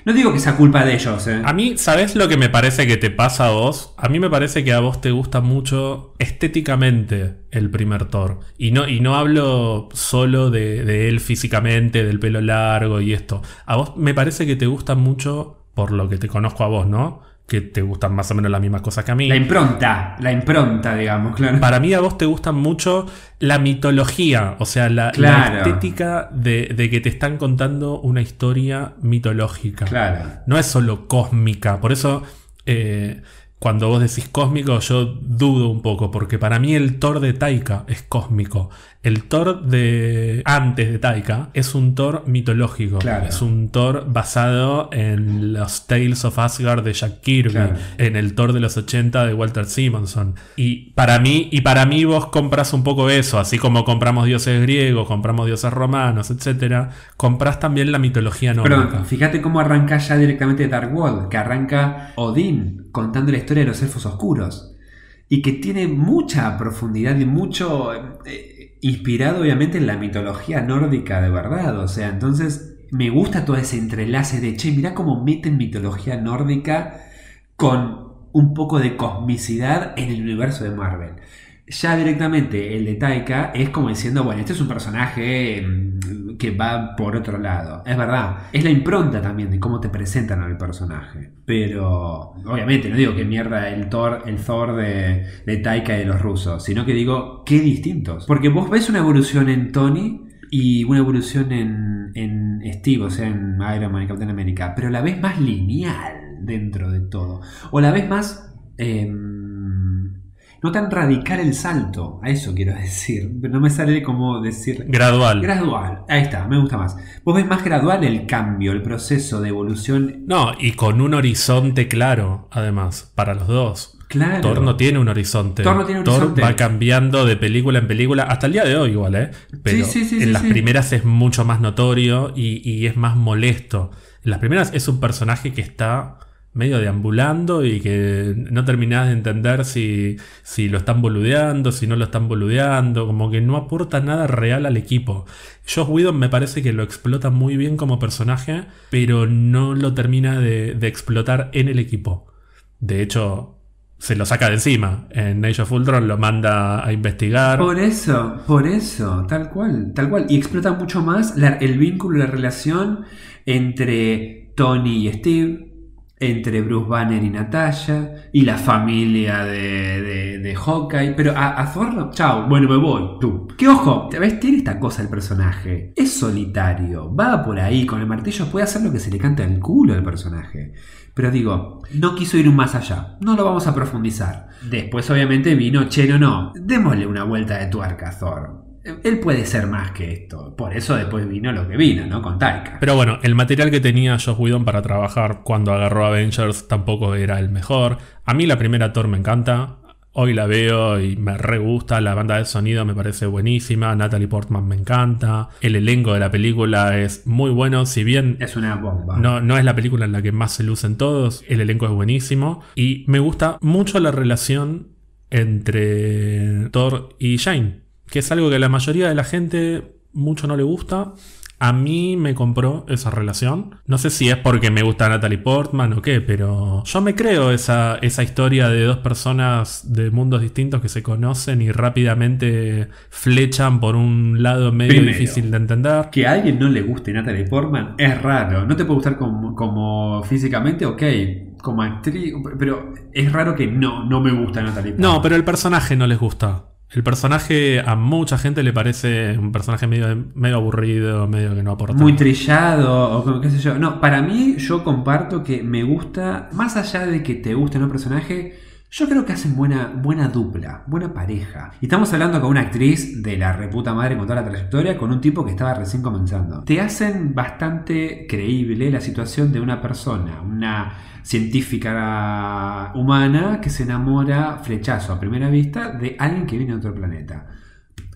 No digo que sea culpa de ellos, ¿eh? A mí, ¿sabes lo que me parece que te pasa a vos? A mí me parece que a vos te gusta mucho estéticamente el primer Thor. Y no, y no hablo solo de, de él físicamente, del pelo largo y esto. A vos me parece que te gusta mucho, por lo que te conozco a vos, ¿no? Que te gustan más o menos las mismas cosas que a mí. La impronta, la impronta, digamos, claro. Para mí a vos te gusta mucho la mitología, o sea, la, estética de, de que te están contando una historia mitológica. Claro. No es solo cósmica, por eso eh, cuando vos decís cósmico yo dudo un poco, porque para mí el Thor de Taika es cósmico. El Thor de antes de Taika es un Thor mitológico, Claro. es un Thor basado en los Tales of Asgard de Jack Kirby, Claro. en el Thor de los 80 de Walter Simonson. Y para mí, y para mí vos compras un poco eso, así como compramos dioses griegos, compramos dioses romanos, etcétera, compras también la mitología nórdica. Pero fíjate cómo arranca ya directamente Dark World, que arranca Odín contando la historia de los elfos oscuros. Y que tiene mucha profundidad y mucho eh, inspirado obviamente en la mitología nórdica de verdad. O sea, entonces me gusta todo ese entrelace de, che, mirá cómo meten mitología nórdica con un poco de cosmicidad en el universo de Marvel. Ya directamente el de Taika es como diciendo, bueno, este es un personaje mm, que va por otro lado. Es verdad, es la impronta también de cómo te presentan al personaje. Pero, obviamente, no digo que mierda el Thor, el Thor de, de Taika y de los rusos, sino que digo, qué distintos. Porque vos ves una evolución en Tony y una evolución en, en Steve, o sea, en Iron Man y Captain America, pero la ves más lineal dentro de todo. O la ves más... em, no tan radical el salto, a eso quiero [laughs] decir. No me sale como decir... Gradual. Gradual, ahí está, me gusta más. Vos ves más gradual el cambio, el proceso de evolución. No, y con un horizonte claro, además, para los dos. Claro. Thor no tiene un horizonte. Thor no tiene va cambiando de película en película, hasta el día de hoy igual, ¿eh? Pero Sí, sí, sí, en las primeras es mucho más notorio y, y es más molesto. En las primeras es un personaje que está medio deambulando y que no terminás de entender si, si lo están boludeando, si no lo están boludeando, como que no aporta nada real al equipo. Josh Whedon me parece que lo explota muy bien como personaje, pero no lo termina de, de explotar en el equipo. De hecho, se lo saca de encima. En Age of Ultron lo manda a investigar. Por eso, por eso, tal cual, tal cual. Y explota mucho más el vínculo, la relación entre Tony y Steve, entre Bruce Banner y Natasha, y la familia de, de, Hawkeye. Pero a, Thor, chao, bueno, me voy, tú. Que ojo, ¿ves? Tiene esta cosa el personaje. Es solitario, va por ahí, con el martillo puede hacer lo que se le canta al culo al personaje. Pero digo, no quiso ir más allá. No lo vamos a profundizar. Después, obviamente, vino, che, no, no. Démosle una vuelta de tuerca a Thor. Él puede ser más que esto. Por eso después vino lo que vino, ¿no? Con Taika. Pero bueno, el material que tenía Josh Whedon para trabajar cuando agarró Avengers tampoco era el mejor. A mí la primera Thor me encanta. Hoy la veo y me re gusta. La banda de sonido me parece buenísima. Natalie Portman me encanta. El elenco de la película es muy bueno. Si bien Es una bomba. no, no es la película en la que más se lucen todos, el elenco es buenísimo. Y me gusta mucho la relación entre Thor y Jane, que es algo que a la mayoría de la gente mucho no le gusta. A mí me compró esa relación. No sé si es porque me gusta Natalie Portman o qué, pero yo me creo esa, esa historia de dos personas de mundos distintos que se conocen y rápidamente flechan por un lado medio Primero. difícil de entender. Que a alguien no le guste Natalie Portman es raro. No te puede gustar como, como físicamente, ok. Como actriz, pero es raro que no, no me gusta Natalie Portman. No, pero el personaje no les gusta. El personaje a mucha gente le parece un personaje medio, medio aburrido, medio que no aporta. muy trillado o como- qué sé yo. No, para mí yo comparto que me gusta, más allá de que te guste un personaje, yo creo que hacen buena, buena dupla, buena pareja. Y estamos hablando con una actriz de la reputa madre con toda la trayectoria, con un tipo que estaba recién comenzando. Te hacen bastante creíble la situación de una persona, una científica humana que se enamora flechazo a primera vista de alguien que viene de otro planeta.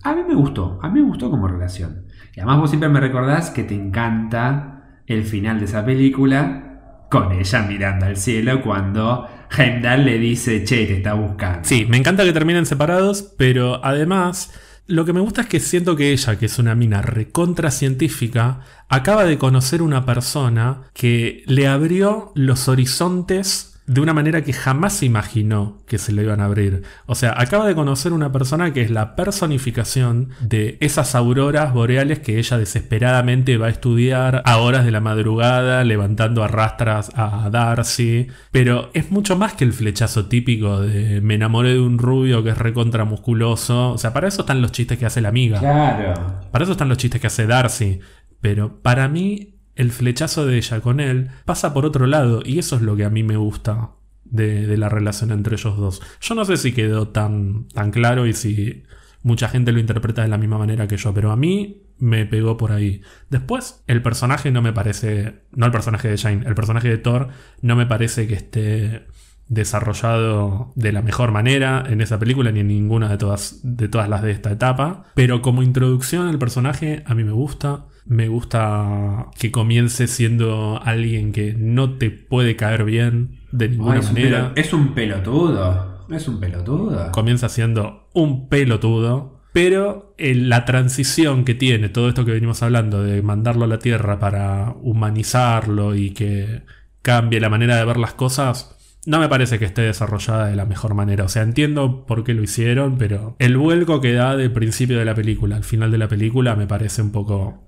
A mí me gustó, a mí me gustó como relación. Y además vos siempre me recordás que te encanta el final de esa película con ella mirando al cielo cuando Heimdall le dice, che, te está buscando. Sí, me encanta que terminen separados, pero además lo que me gusta es que siento que ella, que es una mina recontra científica, acaba de conocer una persona que le abrió los horizontes de una manera que jamás se imaginó que se le iban a abrir. O sea, acaba de conocer una persona que es la personificación de esas auroras boreales que ella desesperadamente va a estudiar a horas de la madrugada, levantando a rastras a Darcy. Pero es mucho más que el flechazo típico de me enamoré de un rubio que es recontra musculoso. O sea, para eso están los chistes que hace la amiga. Claro. Para eso están los chistes que hace Darcy. Pero para mí, el flechazo de ella con él pasa por otro lado. Y eso es lo que a mí me gusta de, la relación entre ellos dos. Yo no sé si quedó tan, tan claro y si mucha gente lo interpreta de la misma manera que yo. Pero a mí me pegó por ahí. Después, el personaje no me parece. No el personaje de Jane, el personaje de Thor no me parece que esté desarrollado de la mejor manera en esa película ni en ninguna de todas, de todas las de esta etapa. Pero como introducción al personaje a mí me gusta. Me gusta que comience siendo alguien que no te puede caer bien de ninguna Ay, es, un manera. pelo- es un pelotudo. Es un pelotudo. Comienza siendo un pelotudo. Pero eh, la transición que tiene todo esto que venimos hablando de mandarlo a la Tierra para humanizarlo y que cambie la manera de ver las cosas, no me parece que esté desarrollada de la mejor manera. O sea, entiendo por qué lo hicieron, pero el vuelco que da del principio de la película al final de la película me parece un poco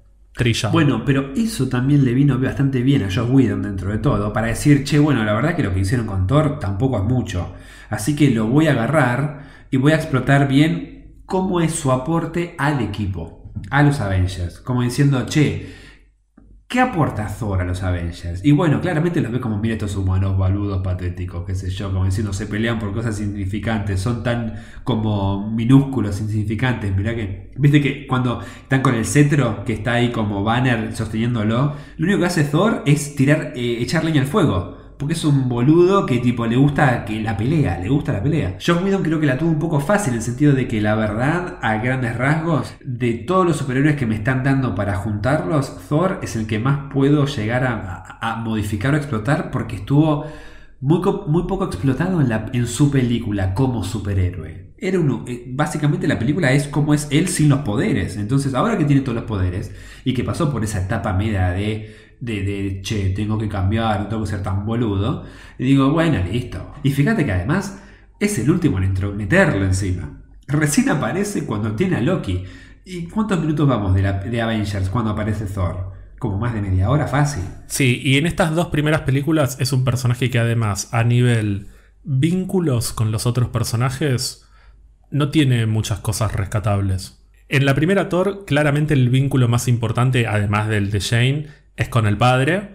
Bueno, pero eso también le vino bastante bien a Josh Whedon dentro de todo, para decir, che, bueno, la verdad que lo que hicieron con Thor tampoco es mucho. Así que lo voy a agarrar y voy a explotar bien cómo es su aporte al equipo, a los Avengers. Como diciendo, che, ¿qué aporta Thor a los Avengers? Y bueno, claramente los ve como, mira estos humanos baludos, patéticos, qué sé yo, como diciendo, se pelean por cosas insignificantes, son tan como minúsculos, insignificantes. Mirá que, viste que cuando están con el cetro, que está ahí como banner sosteniéndolo, lo único que hace Thor es tirar, eh, echar leña al fuego. Porque es un boludo que tipo le gusta que la pelea, le gusta la pelea. Josh Whedon creo que la tuvo un poco fácil en el sentido de que la verdad, a grandes rasgos, de todos los superhéroes que me están dando para juntarlos, Thor es el que más puedo llegar a, modificar o explotar porque estuvo muy, co- muy poco explotado en su película como superhéroe. Era uno, eh, básicamente la película es como es él sin los poderes. Entonces, ahora que tiene todos los poderes y que pasó por esa etapa media de, de, de, che, tengo que cambiar, no tengo que ser tan boludo, y digo, bueno, listo. Y fíjate que además es el último en entrometerlo encima. Recién aparece cuando tiene a Loki. ¿Y cuántos minutos vamos de, de Avengers cuando aparece Thor? Como más de media hora, fácil. Sí, y en estas dos primeras películas es un personaje que además a nivel vínculos con los otros personajes no tiene muchas cosas rescatables. En la primera Thor, claramente el vínculo más importante, además del de Jane, es con el padre,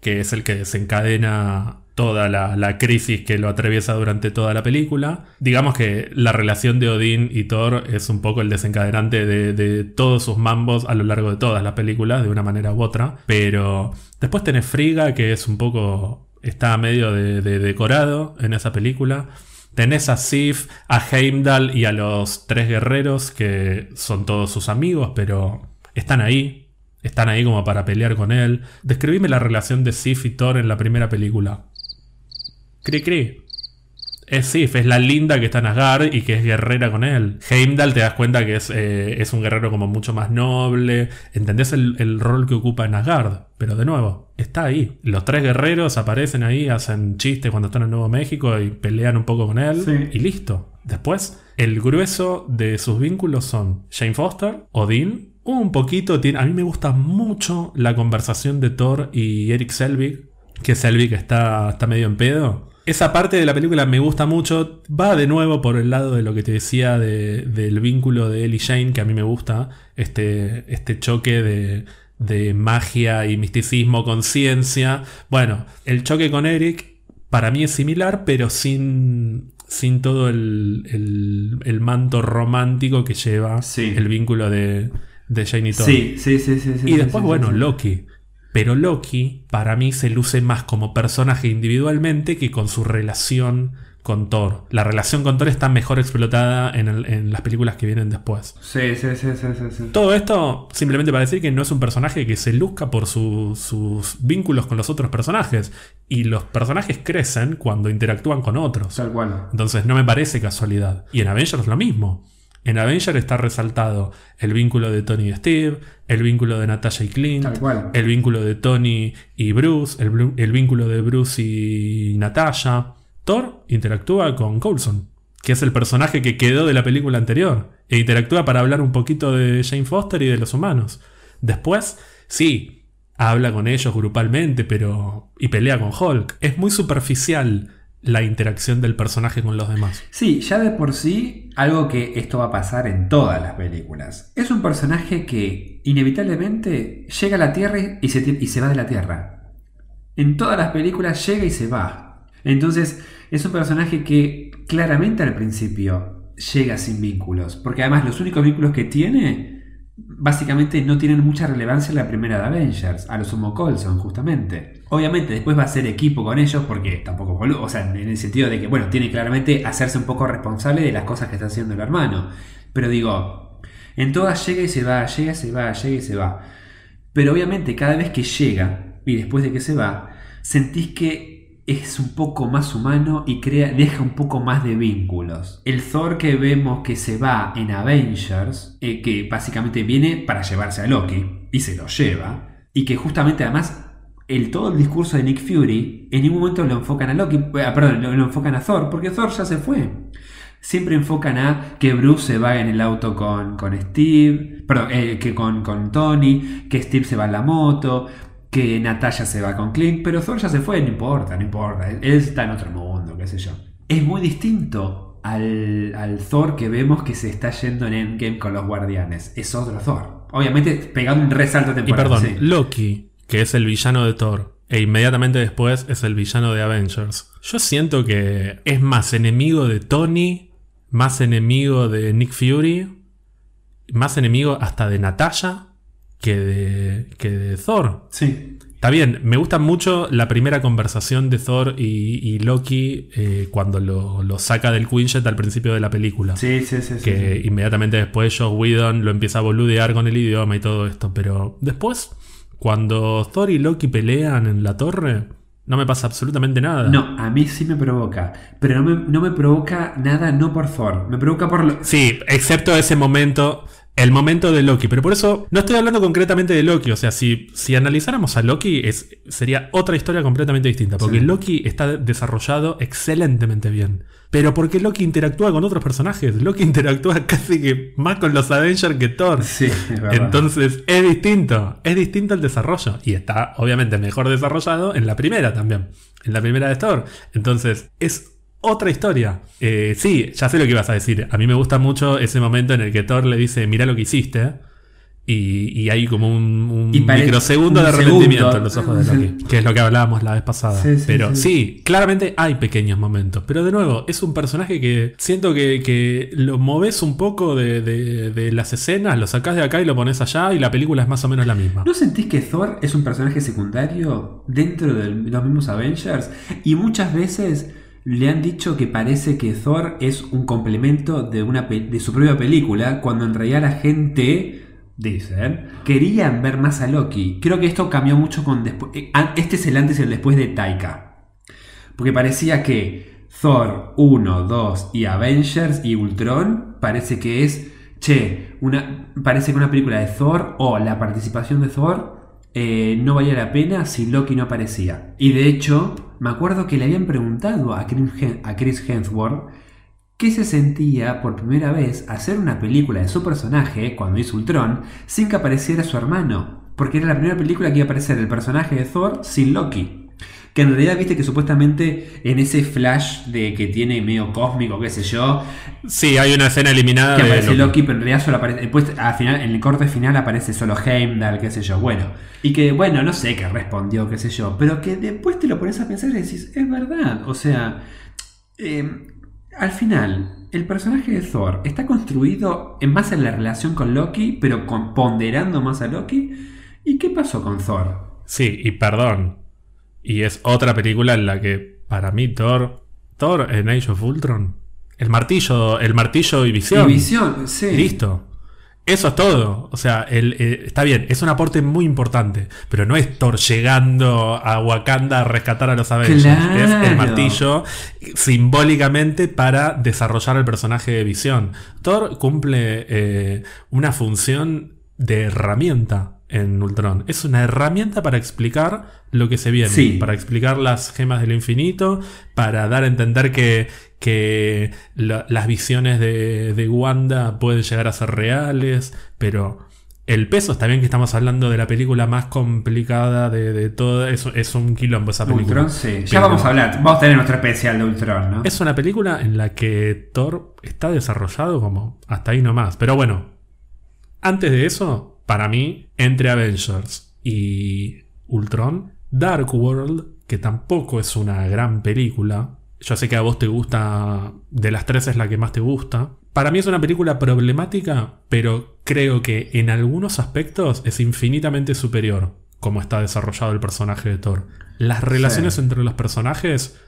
que es el que desencadena toda la, crisis que lo atraviesa durante toda la película. Digamos que la relación de Odín y Thor es un poco el desencadenante de, todos sus mambos a lo largo de todas las películas, de una manera u otra. Pero después tenés Frigga, que es un poco... está medio de, de decorado en esa película. Tenés a Sif, a Heimdall y a los tres guerreros, que son todos sus amigos, pero están ahí. Están ahí como para pelear con él. Describime la relación de Sif y Thor en la primera película. Cri cri. Es Sif, es la linda que está en Asgard y que es guerrera con él. Heimdall te das cuenta que es, eh, es un guerrero como mucho más noble. Entendés el, el rol que ocupa en Asgard. Pero de nuevo, está ahí. Los tres guerreros aparecen ahí, hacen chistes cuando están en Nuevo México y pelean un poco con él. Sí. Y listo. Después, el grueso de sus vínculos son Jane Foster, Odin, un poquito. Tiene, a mí me gusta mucho la conversación de Thor y Eric Selvig. Que Selvig está, está medio en pedo. Esa parte de la película me gusta mucho. Va de nuevo por el lado de lo que te decía de- del vínculo de él y Jane, que a mí me gusta. Este, este choque de, de magia y misticismo con ciencia. Bueno, el choque con Eric para mí es similar, pero sin, sin todo el, el- el manto romántico que lleva Sí. el vínculo de, de Jane y Thor. Sí, sí, sí, Y sí, después, sí, bueno. Loki. Pero Loki, para mí, se luce más como personaje individualmente que con su relación con Thor. La relación con Thor está mejor explotada en, el- en las películas que vienen después. Sí, sí, sí, sí, sí, sí. Todo esto simplemente para decir que no es un personaje que se luzca por su- sus vínculos con los otros personajes. Y los personajes crecen cuando interactúan con otros. Tal cual. Entonces no me parece casualidad. Y en Avengers lo mismo. En Avengers está resaltado el vínculo de Tony y Steve, el vínculo de Natasha y Clint, el vínculo de Tony y Bruce, el vínculo de Bruce y Natasha. Thor interactúa con Coulson, que es el personaje que quedó de la película anterior, e interactúa para hablar un poquito de Jane Foster y de los humanos. Después, sí, habla con ellos grupalmente, pero. y pelea con Hulk. Es muy superficial la interacción del personaje con los demás. Sí, ya de por sí, algo que esto va a pasar en todas las películas. Es un personaje que inevitablemente llega a la Tierra y se, y se va de la Tierra. En todas las películas llega y se va. Entonces, es un personaje que claramente al principio llega sin vínculos. Porque además los únicos vínculos que tiene, básicamente no tienen mucha relevancia en la primera de Avengers. A lo sumo Coulson, justamente. Obviamente después va a ser equipo con ellos porque tampoco. O sea, en el sentido de que, bueno, tiene claramente hacerse un poco responsable de las cosas que está haciendo el hermano. Pero digo, en todas llega y se va, llega y se va, llega y se va. Pero obviamente cada vez que llega y después de que se va, sentís que es un poco más humano y crea, deja un poco más de vínculos. El Thor que vemos que se va en Avengers, eh, que básicamente viene para llevarse a Loki y se lo lleva, y que justamente además el, todo el discurso de Nick Fury en ningún momento lo enfocan a Loki, eh, perdón, lo, lo enfocan a Thor, porque Thor ya se fue. Siempre enfocan a que Bruce se va en el auto con, con Steve, perdón, eh, que con, con Tony, que Steve se va en la moto, que Natalia se va con Clint, pero Thor ya se fue, no importa, no importa, él está en otro mundo, qué sé yo. Es muy distinto al, al Thor que vemos que se está yendo en Endgame con los guardianes. Es otro Thor. Obviamente pegando un resalto Y temporal. perdón, sí. Loki, que es el villano de Thor, e inmediatamente después es el villano de Avengers. Yo siento que es más enemigo de Tony, más enemigo de Nick Fury, más enemigo hasta de Natalia que de, que de Thor. Sí. Está bien, me gusta mucho la primera conversación de Thor y, y Loki eh, cuando lo, lo saca del Quinjet al principio de la película. Sí, sí, sí. que sí. inmediatamente después Joss Whedon lo empieza a boludear con el idioma y todo esto. Pero después, cuando Thor y Loki pelean en la torre, no me pasa absolutamente nada. No, a mí sí me provoca. Pero no me, no me provoca nada no por Thor. Me provoca por... Lo... Sí, excepto ese momento, el momento de Loki. Pero por eso no estoy hablando concretamente de Loki. O sea, si, si analizáramos a Loki, es, sería otra historia completamente distinta. Porque Sí. Loki está desarrollado excelentemente bien. Pero porque Loki interactúa con otros personajes. Loki interactúa [laughs] casi que más con los Avengers que Thor. Sí, es. Entonces es distinto, es distinto el desarrollo. Y está obviamente mejor desarrollado en la primera también, en la primera de Thor. Entonces es otra historia. Eh, sí, ya sé lo que ibas a decir. A mí me gusta mucho ese momento en el que Thor le dice, mira lo que hiciste. Y, y hay como un, un Y pare- microsegundo un de arrepentimiento segundo. en los ojos de Loki, [laughs] que es lo que hablábamos la vez pasada. Sí, sí, pero sí. sí, claramente hay pequeños momentos. Pero de nuevo, es un personaje que siento que, que lo moves un poco de, de- de las escenas, lo sacás de acá y lo pones allá y la película es más o menos la misma. ¿No sentís que Thor es un personaje secundario dentro de los mismos Avengers? Y muchas veces le han dicho que parece que Thor es un complemento de, una de su propia película, cuando en realidad la gente, dicen, querían ver más a Loki. Creo que esto cambió mucho con después... Este es el antes y el después de Taika. Porque parecía que Thor 1, 2 y Avengers y Ultron parece que es, che, una, parece que una película de Thor o la participación de Thor eh, no valía la pena si Loki no aparecía. Y de hecho, me acuerdo que le habían preguntado a Chris Hemsworth qué se sentía por primera vez hacer una película de su personaje cuando hizo Ultron sin que apareciera su hermano. Porque era la primera película que iba a aparecer el personaje de Thor sin Loki. Que en realidad viste que supuestamente en ese flash de que tiene medio cósmico, qué sé yo, Sí, hay una escena eliminada que de aparece Loki. Loki, pero en realidad solo aparece. Después, al final, en el corte final aparece solo Heimdall, qué sé yo. Bueno, y que, bueno, no sé qué respondió, qué sé yo, pero que después te lo pones a pensar y decís, es verdad. O sea, eh, al final, el personaje de Thor está construido en base a la relación con Loki, pero con, ponderando más a Loki. ¿Y qué pasó con Thor? Sí, y perdón. Y es otra película en la que, para mí, Thor. Thor en Age of Ultron. El martillo, el martillo y visión. Y visión, sí. Listo. Eso es todo. O sea, el, eh, está bien, es un aporte muy importante. Pero no es Thor llegando a Wakanda a rescatar a los Avengers. Claro. Es el martillo simbólicamente para desarrollar el personaje de visión. Thor cumple eh, una función de herramienta en Ultron. Es una herramienta para explicar lo que se viene. Sí. Para explicar las gemas del infinito. Para dar a entender que, que la- las visiones de, de Wanda pueden llegar a ser reales. Pero el peso está bien que estamos hablando de la película más complicada de, de toda. Es, es un quilombo esa película. Ultron, sí. Ya vamos a hablar. Vamos a tener nuestro especial de Ultron, ¿no? es una película en la que Thor está desarrollado como hasta ahí nomás. Pero bueno, antes de eso, para mí, entre Avengers y Ultron, Dark World, que tampoco es una gran película, yo sé que a vos te gusta, de las tres es la que más te gusta. Para mí es una película problemática, pero creo que en algunos aspectos es infinitamente superior como está desarrollado el personaje de Thor. Las relaciones Sí. entre los personajes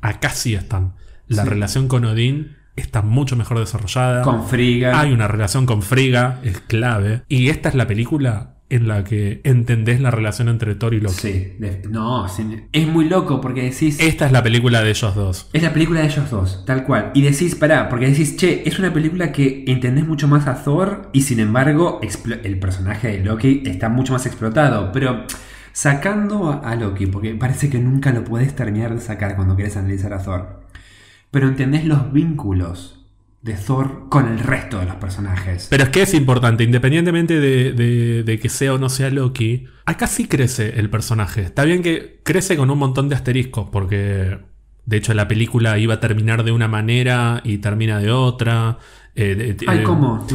acá sí están. La Sí. relación con Odín está mucho mejor desarrollada. Con Frigga. Hay una relación con Frigga, es clave. Y esta es la película en la que entendés la relación entre Thor y Loki. Sí, de- no, es muy loco porque decís. Esta es la película de ellos dos. Es la película de ellos dos, tal cual. Y decís, pará, porque decís, che, es una película que entendés mucho más a Thor y sin embargo el personaje de Loki está mucho más explotado. Pero sacando a a Loki, porque parece que nunca lo puedes terminar de sacar cuando quieres analizar a Thor. Pero entendés los vínculos de Thor con el resto de los personajes. Pero es que es importante, independientemente de, de- de que sea o no sea Loki, acá sí crece el personaje. Está bien que crece con un montón de asteriscos, porque de hecho la película iba a terminar de una manera y termina de otra. Eh, de- Ay, eh, ¿cómo?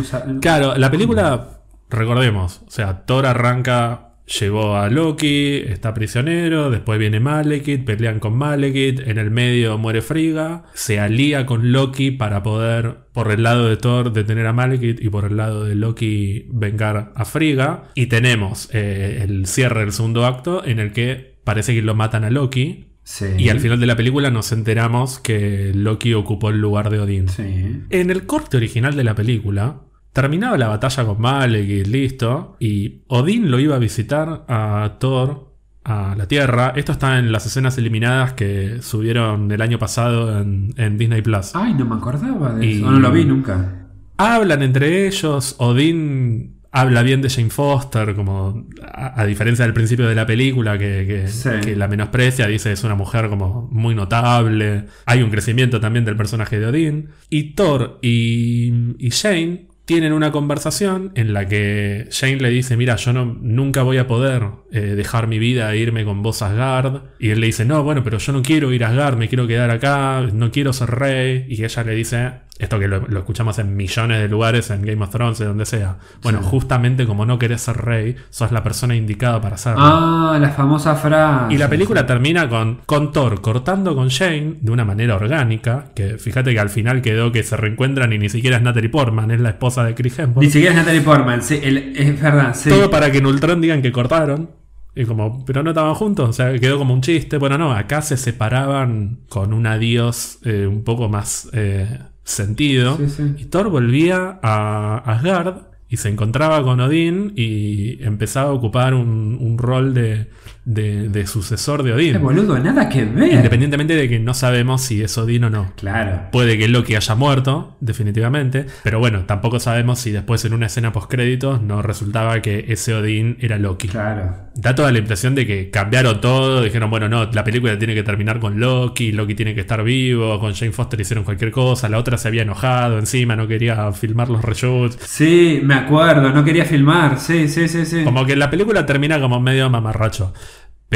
Claro, la película, recordemos, o sea, Thor arranca, llevó a Loki, está prisionero, después viene Malekith, pelean con Malekith, en el medio muere Frigga, se alía con Loki para poder, por el lado de Thor, detener a Malekith y por el lado de Loki vengar a Frigga. Y tenemos eh, el cierre del segundo acto en el que parece que lo matan a Loki. Sí. Y al final de la película nos enteramos que Loki ocupó el lugar de Odín. Sí. En el corte original de la película, terminaba la batalla con Malekith, listo, y Odín lo iba a visitar a Thor a la Tierra. Esto está en las escenas eliminadas que subieron el año pasado en, en Disney Plus. Ay, no me acordaba de Y- eso. No lo vi nunca. Hablan entre ellos, Odín habla bien de Jane Foster, como a, a diferencia del principio de la película que, que- Sí. que la menosprecia, dice es una mujer como muy notable, hay un crecimiento también del personaje de Odín, y Thor y, y Jane tienen una conversación en la que Jane le dice, mira, yo no, nunca voy a poder eh, dejar mi vida e irme con vos a Asgard. Y él le dice, no, bueno, pero yo no quiero ir a Asgard, me quiero quedar acá, no quiero ser rey. Y ella le dice, esto que lo, lo escuchamos en millones de lugares, en Game of Thrones, de donde sea. Bueno, Sí. justamente como no querés ser rey, sos la persona indicada para serlo. Ah, la famosa frase. Y la película termina con, con Thor cortando con Jane de una manera orgánica, que fíjate que al final quedó que se reencuentran y ni siquiera es Natalie Portman, es la esposa de Chris Hemsworth. Ni siquiera es Natalie Portman. Sí, el- es verdad, sí. Todo para que en Ultron digan que cortaron. Y como, pero no estaban juntos, o sea, quedó como un chiste. Bueno, no, acá se separaban con un adiós eh, un poco más eh, sentido. Sí, sí. Y Thor volvía a Asgard y se encontraba con Odín y empezaba a ocupar un, un rol de, de- de sucesor de Eh, Odín. boludo, nada que ver. Independientemente de que no sabemos si es Odín o no. Claro. Puede que Loki haya muerto, definitivamente. Pero bueno, tampoco sabemos si después en una escena post-créditos no resultaba que ese Odín era Loki. Claro. Da toda la impresión de que cambiaron todo. Dijeron, bueno, no, la película tiene que terminar con Loki. Loki tiene que estar vivo. Con Jane Foster hicieron cualquier cosa. La otra se había enojado encima, no quería filmar los reshoots. Sí, me acuerdo, no quería filmar. Sí, sí, sí, sí. Como que la película termina como medio mamarracho.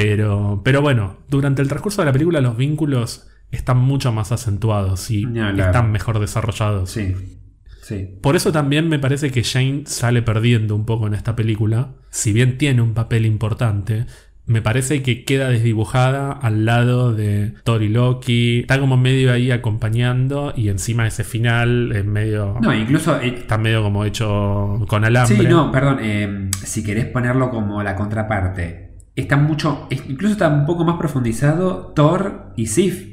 Pero, pero bueno, durante el transcurso de la película los vínculos están mucho más acentuados y están mejor desarrollados. Sí. Sí. Por eso también me parece que Jane sale perdiendo un poco en esta película. Si bien tiene un papel importante, me parece que queda desdibujada al lado de Thor y Loki. Está como medio ahí acompañando y encima ese final es medio... No, incluso. eh, Está medio como hecho con alambre. sí, no, perdón. eh, si querés ponerlo como la contraparte, está mucho. incluso está un poco más profundizado Thor y Sif.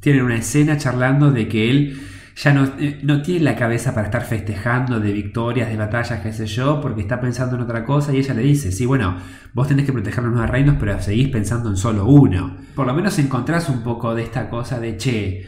Tienen una escena charlando de que él ya no, eh, no tiene la cabeza para estar festejando de victorias, de batallas, qué sé yo, porque está pensando en otra cosa y ella le dice, sí, bueno, vos tenés que proteger los nueve reinos, pero seguís pensando en solo uno. Por lo menos encontrás un poco de esta cosa de, che,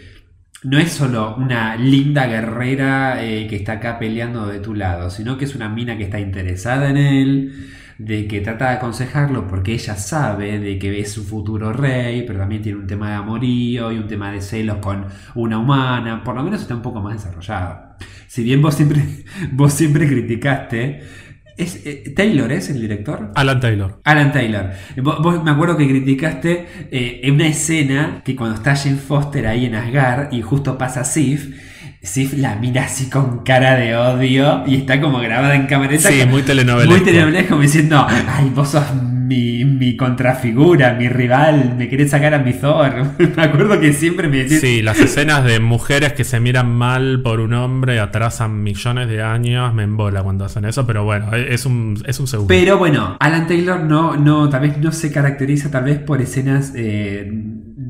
no es solo una linda guerrera eh, que está acá peleando de tu lado, sino que es una mina que está interesada en él, de que trata de aconsejarlo porque ella sabe de que es su futuro rey, pero también tiene un tema de amorío y un tema de celos con una humana, por lo menos está un poco más desarrollado. Si bien vos siempre, [laughs] vos siempre criticaste, es, eh, ¿Taylor es el director? Alan Taylor. Alan Taylor. Vos, vos me acuerdo que criticaste eh, en una escena que cuando está Jane Foster ahí en Asgard y justo pasa Sif, Sif la mira así con cara de odio y está como grabada en cámara. Está Sí, muy telenovelesco. Muy telenovelesco, como diciendo, ay, vos sos mi, mi contrafigura, mi rival, me querés sacar a mi Thor. [laughs] me acuerdo que siempre me decís... Sí, las escenas de mujeres que se miran mal por un hombre atrasan millones de años. Me embola cuando hacen eso, pero bueno, es un, es un segundo. Pero bueno, Alan Taylor no, no, tal vez no se caracteriza tal vez por escenas eh,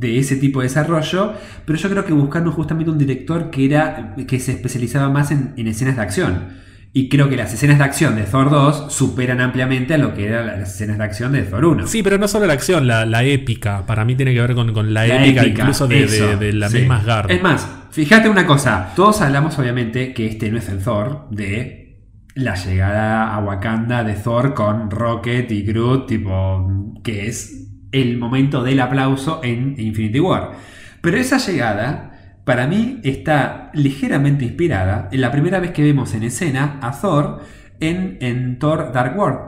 de ese tipo de desarrollo, pero yo creo que buscando justamente un director que era que se especializaba más en, en escenas de acción. Y creo que las escenas de acción de Thor 2 superan ampliamente a lo que eran las escenas de acción de Thor 1. Sí, pero no solo la acción, la, la épica. Para mí tiene que ver con, con la, La épica, épica, incluso de, de- de la sí. misma Asgard. Es más, fíjate una cosa. Todos hablamos, obviamente, que este no es el Thor de la llegada a Wakanda de Thor con Rocket y Groot, tipo, que es el momento del aplauso en Infinity War. Pero esa llegada para mí está ligeramente inspirada en la primera vez que vemos en escena a Thor en, Thor Dark World.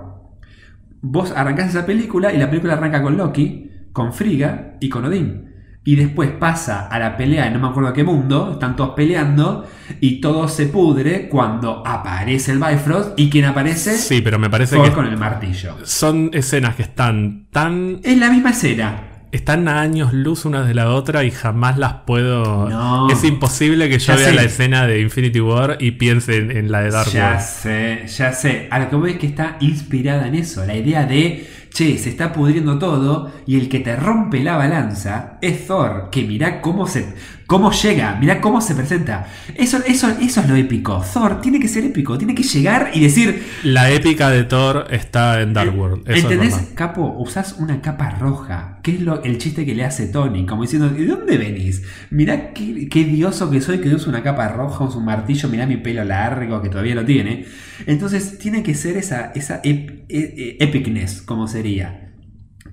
Vos arrancás esa película y la película arranca con Loki, con Frigga y con Odín. Y después pasa a la pelea en no me acuerdo qué mundo, están todos peleando y todo se pudre cuando aparece el Bifrost y quien aparece Sí, pero me parece Thor que con el martillo. son escenas que están tan Es la misma escena. están a años luz unas de la otra y jamás las puedo. No. Es imposible que yo Ya vea sé. la escena de Infinity War y piense en, en la de Dark Ya World. sé, ya sé. A lo que voy es que está inspirada en eso. La idea de, che, se está pudriendo todo y el que te rompe la balanza es Thor. Que mirá cómo se, cómo llega, mirá cómo se presenta. Eso, eso, eso es lo épico. Thor tiene que ser épico, tiene que llegar y decir, La épica de Thor está en Dark World. Eso ¿entendés? es. Capo, usás una capa roja. ¿Qué es lo, el chiste que le hace Tony? Como diciendo, ¿de dónde venís? Mirá qué, qué dioso que soy que uso una capa roja, uso un martillo, mirá mi pelo largo que todavía lo tiene. Entonces tiene que ser esa, esa ep- e- e- epicness, como sería.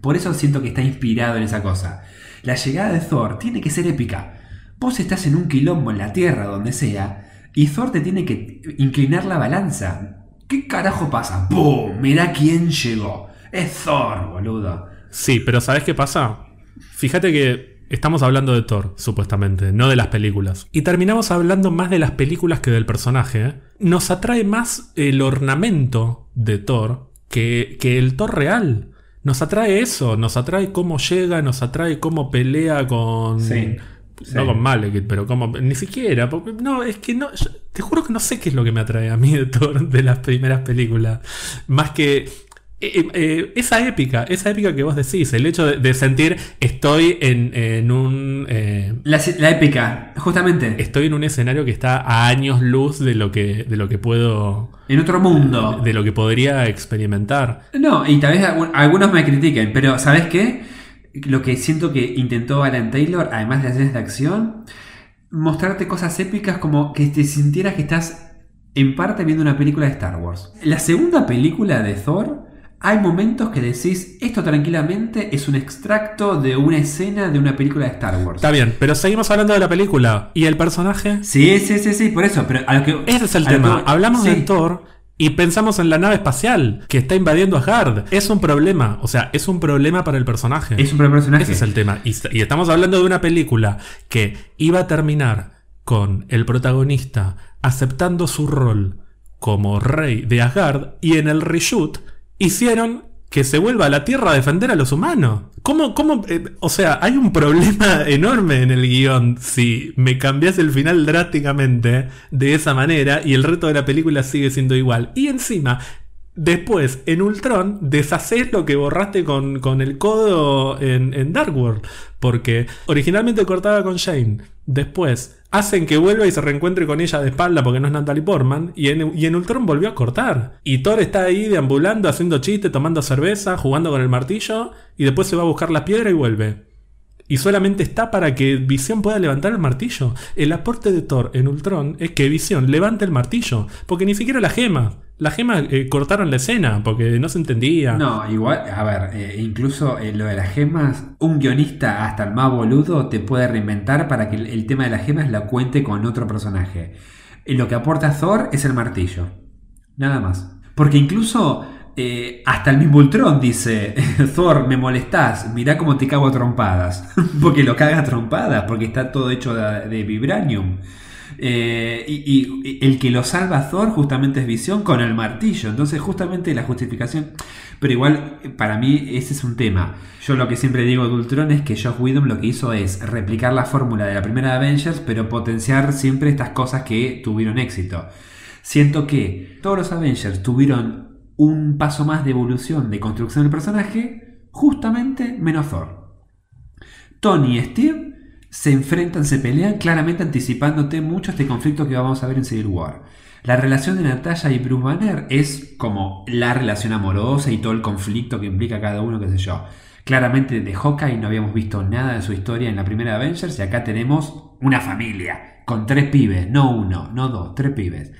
Por eso siento que está inspirado en esa cosa. La llegada de Thor tiene que ser épica. Vos estás en un quilombo en la Tierra, donde sea, y Thor te tiene que inclinar la balanza. ¿Qué carajo pasa? ¡Pum! Mirá quién llegó. Es Thor, boludo. Sí, pero ¿sabes qué pasa? Fíjate que estamos hablando de Thor, supuestamente, no de las películas. Y terminamos hablando más de las películas que del personaje. ¿eh? Nos atrae más el ornamento de Thor que, que el Thor real. Nos atrae eso, nos atrae cómo llega, nos atrae cómo pelea con... Sí, No con Malekith, pero como... Ni siquiera. porque- no, es que no... yo- te juro que no sé qué es lo que me atrae a mí de Thor de las primeras películas. Más que... eh, eh, esa épica, esa épica que vos decís, el hecho de, de sentir estoy en, en un... eh, La, la épica, justamente. estoy en un escenario que está a años luz de lo que, de lo que puedo... En otro mundo. De lo que podría experimentar. No, y tal vez algunos me critiquen, pero ¿sabes qué? Lo que siento que intentó Alan Taylor, además de escenas de acción, mostrarte cosas épicas como que te sintieras que estás en parte viendo una película de Star Wars. La segunda película de Thor, hay momentos que decís, esto tranquilamente es un extracto de una escena de una película de Star Wars. Está bien, pero seguimos hablando de la película. ¿Y el personaje? Sí, sí, sí, sí, por eso, pero a lo que... Ese es el tema. que- Hablamos de. Thor y pensamos en la nave espacial que está invadiendo Asgard. Es un problema. O sea, es un problema para el personaje. Es un primer personaje. Ese es el tema. Y, y estamos hablando de una película que iba a terminar con el protagonista aceptando su rol como rey de Asgard y en el reshoot hicieron que se vuelva a la Tierra a defender a los humanos. ¿Cómo, cómo, eh, o sea, hay un problema [laughs] enorme en el guion si me cambias el final drásticamente de esa manera y el resto de la película sigue siendo igual. Y encima, después, en Ultron, deshaces lo que borraste con, con el codo en, en Dark World. Porque originalmente cortaba con Shane. Después hacen que vuelva y se reencuentre con ella de espalda porque no es Natalie Portman. Y en, y en Ultron volvió a cortar. Y Thor está ahí deambulando, haciendo chistes, tomando cerveza, jugando con el martillo. Y después se va a buscar la piedra y vuelve. Y solamente está para que Visión pueda levantar el martillo. El aporte de Thor en Ultron es que Visión levante el martillo. Porque ni siquiera la gema. La gema eh, cortaron la escena porque no se entendía. No, igual, a ver, eh, incluso eh, lo de las gemas, un guionista hasta el más boludo te puede reinventar para que el, tema de las gemas la cuente con otro personaje. Lo que aporta Thor es el martillo. Nada más. Porque incluso hasta el mismo Ultron dice, [laughs] Thor, me molestás, mirá cómo te cago a trompadas. [laughs] porque lo caga a trompadas, porque está todo hecho de, de vibranium. Eh, y, el que lo salva a Thor justamente es Visión con el martillo. Entonces, justamente la justificación. Pero igual, para mí, ese es un tema. Yo lo que siempre digo de Ultron es que Josh Whedon lo que hizo es replicar la fórmula de la primera Avengers, pero potenciar siempre estas cosas que tuvieron éxito. Siento que todos los Avengers tuvieron un paso más de evolución, de construcción del personaje, justamente menos Thor. Tony y Steve se enfrentan, se pelean, claramente anticipándote mucho este conflicto que vamos a ver en Civil War. La relación de Natasha y Bruce Banner es como la relación amorosa y todo el conflicto que implica cada uno, qué sé yo. Claramente de Hawkeye no habíamos visto nada de su historia en la primera Avengers y acá tenemos una familia con tres pibes, no uno, no dos, tres pibes.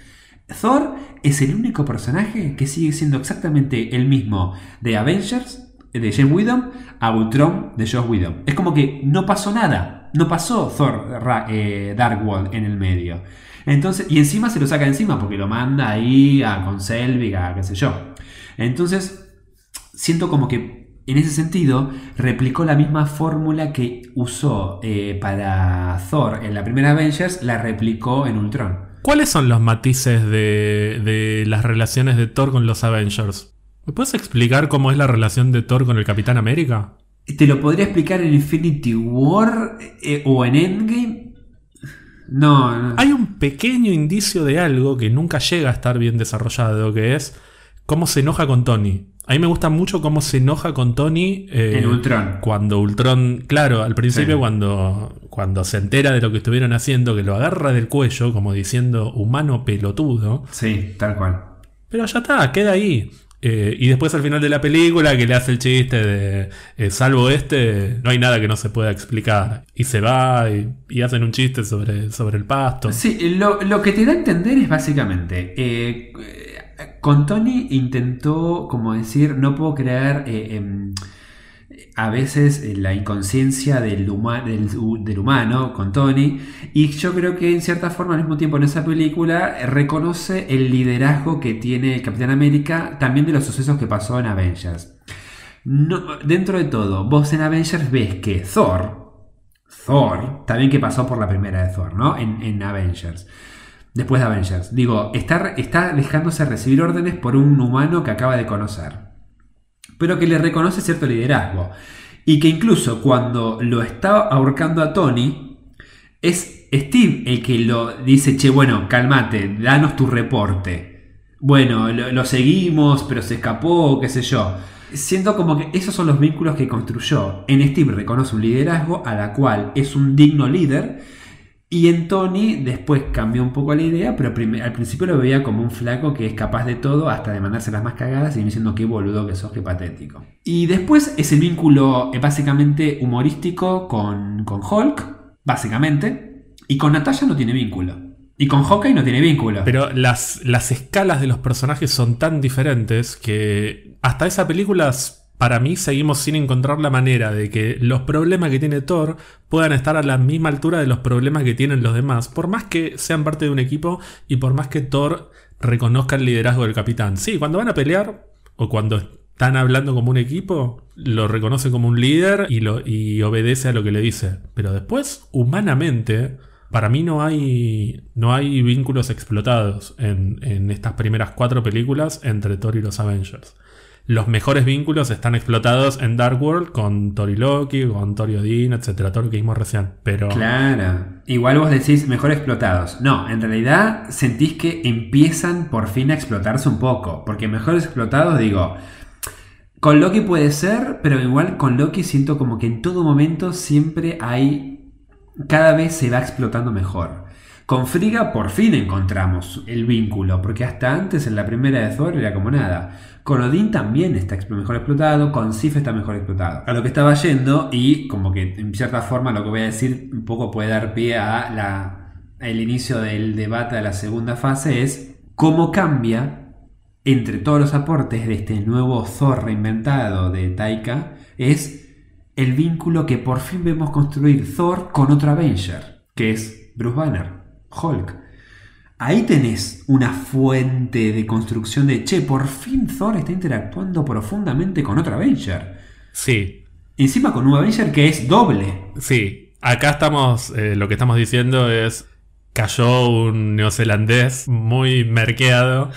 Thor es el único personaje que sigue siendo exactamente el mismo de Avengers, de James Whedon, a Ultron de Josh Whedon. Es como que no pasó nada. No pasó Thor eh, Dark World en el medio. Entonces, y encima se lo saca encima porque lo manda ahí a con Selvig, a qué sé yo. Entonces, siento como que en ese sentido replicó la misma fórmula que usó eh, para Thor en la primera Avengers, la replicó en Ultron. ¿Cuáles son los matices de, de las relaciones de Thor con los Avengers? ¿Me puedes explicar cómo es la relación de Thor con el Capitán América? ¿Te lo podría explicar en Infinity War eh, o en Endgame? No, no. Hay un pequeño indicio de algo que nunca llega a estar bien desarrollado, que es cómo se enoja con Tony. A mí me gusta mucho cómo se enoja con Tony eh, En Ultron. Cuando Ultron, claro, al principio Sí. cuando, cuando se entera de lo que estuvieron haciendo, que lo agarra del cuello, como diciendo humano pelotudo. Sí, tal cual. Pero ya está, queda ahí. Eh, y después al final de la película que le hace el chiste de eh, salvo este, no hay nada que no se pueda explicar. Y se va y, y hacen un chiste sobre, sobre el pasto. Sí, lo, lo que te da a entender es básicamente. eh, con Tony intentó, como decir, no puedo creer. eh, em, a veces eh, la inconsciencia del, huma- del, del humano con Tony y yo creo que en cierta forma al mismo tiempo en esa película eh, reconoce el liderazgo que tiene Capitán América también de los sucesos que pasó en Avengers. Dentro de todo, vos en Avengers ves que Thor, Thor, también que pasó por la primera de Thor, ¿no? En, en Avengers. Después de Avengers. Digo, está, está dejándose recibir órdenes por un humano que acaba de conocer. Pero que le reconoce cierto liderazgo. Y que incluso cuando lo está ahorcando a Tony, es Steve el que lo dice, che, bueno, cálmate, danos tu reporte. Bueno, lo, lo seguimos, pero se escapó, qué sé yo. Siento como que esos son los vínculos que construyó. En Steve reconoce un liderazgo a la cual es un digno líder. Y en Tony después cambió un poco la idea, pero al principio lo veía como un flaco que es capaz de todo, hasta de mandarse las más cagadas y diciendo qué boludo que sos, qué patético. Y después ese vínculo eh, básicamente humorístico con, con Hulk, básicamente, y con Natasha no tiene vínculo. Y con Hawkeye no tiene vínculo. Pero las, las escalas de los personajes son tan diferentes que hasta esa película, para mí, seguimos sin encontrar la manera de que los problemas que tiene Thor puedan estar a la misma altura de los problemas que tienen los demás, por más que sean parte de un equipo y por más que Thor reconozca el liderazgo del capitán. Sí, cuando van a pelear o cuando están hablando como un equipo, lo reconoce como un líder y, lo, y obedece a lo que le dice. Pero después, humanamente, para mí no hay, no hay vínculos explotados en, en estas primeras cuatro películas entre Thor y los Avengers. Los mejores vínculos están explotados en Dark World con Thor y Loki, con Thor y Odin, etcétera, todo lo que vimos recién. Pero Claro. Igual vos decís mejor explotados. No, en realidad sentís que empiezan por fin a explotarse un poco. Porque mejor explotados, digo. Con Loki puede ser, pero igual con Loki siento como que en todo momento siempre hay. Cada vez se va explotando mejor. Con Frigga por fin encontramos el vínculo, porque hasta antes en la primera de Thor era como nada. Con Odín también está mejor explotado, con Sif está mejor explotado. A lo que estaba yendo, y como que en cierta forma lo que voy a decir un poco puede dar pie a la, el inicio del debate de la segunda fase, es cómo cambia entre todos los aportes de este nuevo Thor reinventado de Taika, es el vínculo que por fin vemos construir Thor con otro Avenger, que es Bruce Banner, Hulk. Ahí tenés una fuente de construcción de, che, por fin Thor está interactuando profundamente con otro Avenger. sí, Encima con un Avenger que es doble. sí. Acá estamos, eh, lo que estamos diciendo es, cayó un neozelandés muy merqueado,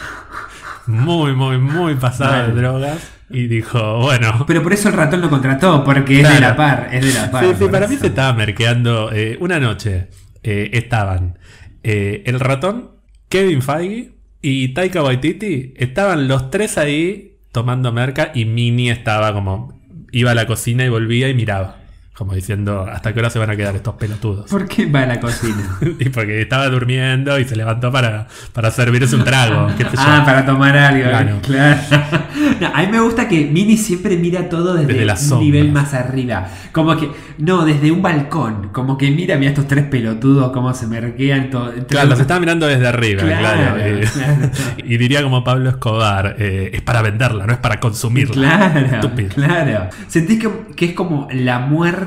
muy, muy, muy pasado de drogas, y dijo, bueno, Pero por eso el ratón lo contrató, porque es de la par, es de la par. Sí, sí, para mí se estaba merqueando. eh, una noche eh, estaban eh, el ratón, Kevin Feige y Taika Waititi. Estaban los tres ahí tomando merca y Mini estaba como. iba a la cocina y volvía y miraba. Como diciendo, ¿hasta qué hora se van a quedar estos pelotudos? ¿Por qué va a la cocina? [laughs] y porque estaba durmiendo y se levantó para, para servirse un trago. qué sé yo. Ah, para tomar algo. Claro. Claro. [laughs] No, a mí me gusta que Mini siempre mira todo desde, Desde la un nivel más arriba. Como que, no, desde un balcón. Como que mira, mira estos tres pelotudos cómo se merquean. Todo. Claro, los estaba mirando desde arriba, Claro, claro. eh, claro. [laughs] y diría como Pablo Escobar, eh, es para venderla, no es para consumirla. Claro, Estúpido. claro. Sentís que, que es como la muerte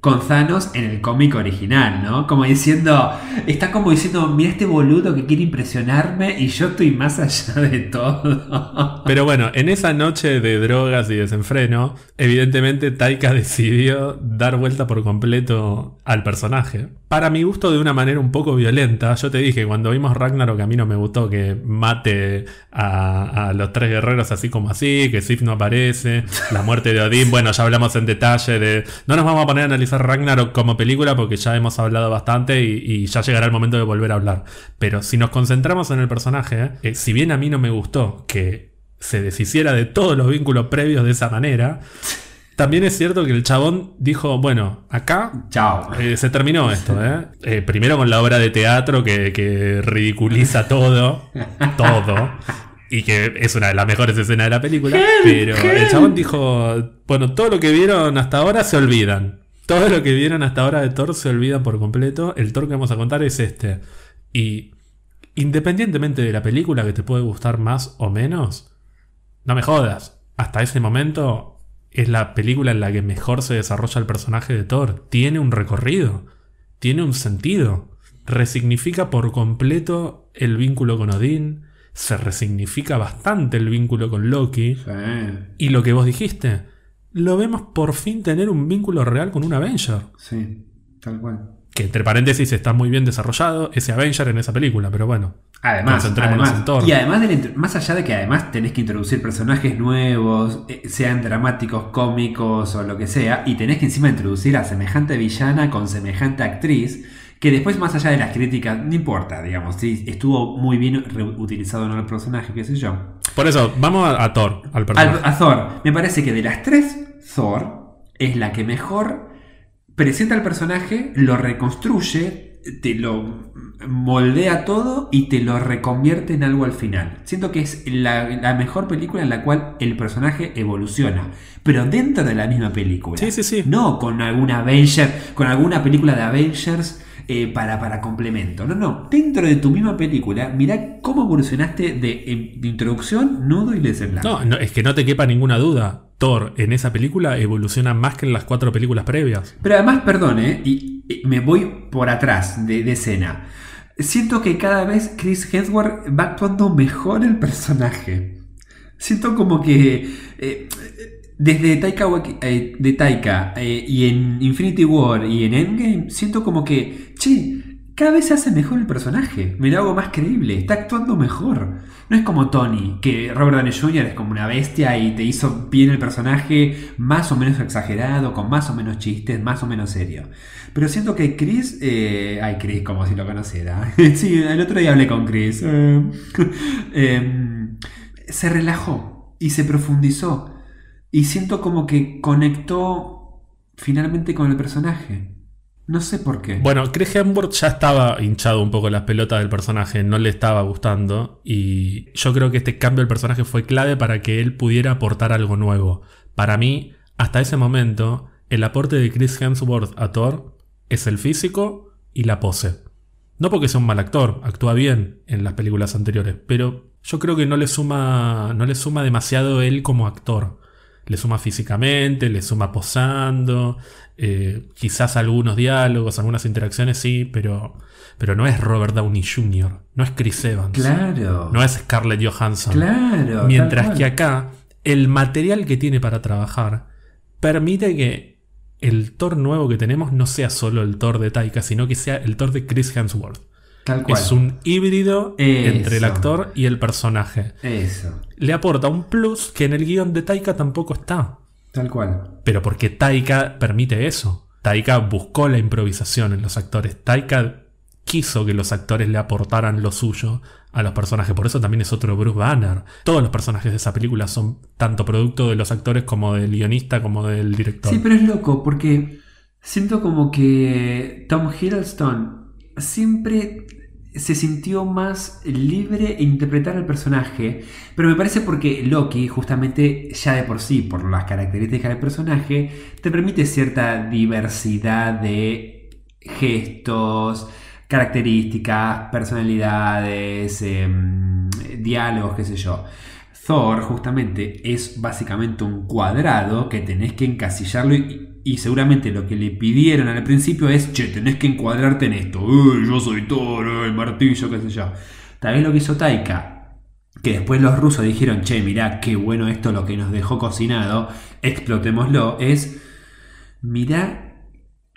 con Thanos en el cómic original, ¿no? Como diciendo, está como diciendo, mira este boludo que quiere impresionarme y yo estoy más [laughs] allá de todo. Pero bueno, en esa noche de drogas y desenfreno, evidentemente Taika [laughs] decidió dar vuelta por completo al personaje. Para mi gusto de una manera un poco violenta, yo te dije, cuando vimos Ragnarok a mí no me gustó que mate a, los tres guerreros así como así, que Sif no aparece, la muerte de Odín, bueno, ya hablamos en detalle de... No nos vamos a poner a analizar Ragnarok como película porque ya hemos hablado bastante y, y ya llegará el momento de volver a hablar. Pero si nos concentramos en el personaje, eh, si bien a mí no me gustó que se deshiciera de todos los vínculos previos de esa manera, también es cierto que el chabón dijo, bueno, acá Chao. eh, se terminó esto, ¿eh? Eh, Primero con la obra de teatro que, que ridiculiza todo, todo, y que es una de las mejores escenas de la película. pero el chabón dijo, bueno, todo lo que vieron hasta ahora se olvidan. Todo lo que vieron hasta ahora de Thor se olvidan por completo. El Thor que vamos a contar es este. Y independientemente de la película que te puede gustar más o menos, no me jodas. Hasta ese momento es la película en la que mejor se desarrolla el personaje de Thor. Tiene un recorrido, tiene un sentido. Resignifica por completo el vínculo con Odín, se resignifica bastante el vínculo con Loki. Sí. Y lo que vos dijiste, lo vemos por fin tener un vínculo real con un Avenger. Sí, tal cual. Que entre paréntesis está muy bien desarrollado ese Avenger en esa película, pero bueno. Además, además- en y además, del más allá de que además tenés que introducir personajes nuevos, eh, sean dramáticos, cómicos o lo que sea, y tenés que encima introducir a semejante villana con semejante actriz, que después más allá de las críticas, no importa, digamos, si estuvo muy bien reutilizado en el personaje, qué sé yo. Por eso, vamos a, a Thor, al personaje. Al- a Thor, me parece que de las tres, Thor es la que mejor presenta al personaje, lo reconstruye, te lo moldea todo y te lo reconvierte en algo al final. Siento que es la, la mejor película en la cual el personaje evoluciona, pero dentro de la misma película. Sí, sí, sí. No con alguna Avenger, con alguna película de Avengers. eh, para, para complemento. No, no. Dentro de tu misma película, mira cómo evolucionaste de, de introducción, nudo y desenlace. No, no, es que no te quepa ninguna duda. Thor en esa película evoluciona más que en las cuatro películas previas. Pero además, perdón, ¿eh? y, me voy por atrás de, de escena. Siento que cada vez Chris Hemsworth va actuando mejor el personaje. Siento como que eh, desde Taika, eh, de Taika eh, y en Infinity War y en Endgame, siento como que, che, cada vez se hace mejor el personaje. Me lo hago más creíble, está actuando mejor. No es como Tony, que Robert Downey Jr. es como una bestia y te hizo bien el personaje, más o menos exagerado, con más o menos chistes, más o menos serio. Pero siento que Chris, eh, ay Chris, como si lo conociera. [laughs] sí, el otro día hablé con Chris. [laughs] Eh, se relajó y se profundizó. Y siento como que conectó finalmente con el personaje. No sé por qué. Bueno, Chris Hemsworth ya estaba hinchado un poco las pelotas del personaje, no le estaba gustando. Y yo creo que este cambio del personaje fue clave para que él pudiera aportar algo nuevo. Para mí, hasta ese momento, el aporte de Chris Hemsworth a Thor es el físico y la pose. No porque sea un mal actor, actúa bien en las películas anteriores, pero yo creo que no le suma, no le suma demasiado él como actor. Le suma físicamente, le suma posando, eh, quizás algunos diálogos, algunas interacciones sí, pero, pero no es Robert Downey Jr., no es Chris Evans, claro. no es Scarlett Johansson. Claro. Mientras que acá el material que tiene para trabajar permite que el Thor nuevo que tenemos no sea solo el Thor de Taika, sino que sea el Thor de Chris Hemsworth. Tal cual. Es un híbrido entre el actor y el personaje. Eso. Le aporta un plus que en el guion de Taika tampoco está. Tal cual. Pero porque Taika permite eso. Taika buscó la improvisación en los actores. Taika quiso que los actores le aportaran lo suyo a los personajes. Por eso también es otro Bruce Banner. Todos los personajes de esa película son tanto producto de los actores como del guionista como del director. Sí, pero es loco porque siento como que Tom Hiddleston siempre se sintió más libre en interpretar al personaje, pero me parece porque Loki, justamente ya de por sí, por las características del personaje, te permite cierta diversidad de gestos, características, personalidades, em, diálogos, qué sé yo. Thor justamente es básicamente un cuadrado que tenés que encasillarlo y, seguramente lo que le pidieron al principio es, che, tenés que encuadrarte en esto, "Eh, yo soy Thor, eh, el martillo, qué sé yo. También lo que hizo Taika, que después los rusos dijeron, che, mirá, qué bueno esto lo que nos dejó cocinado, explotémoslo, es, mirá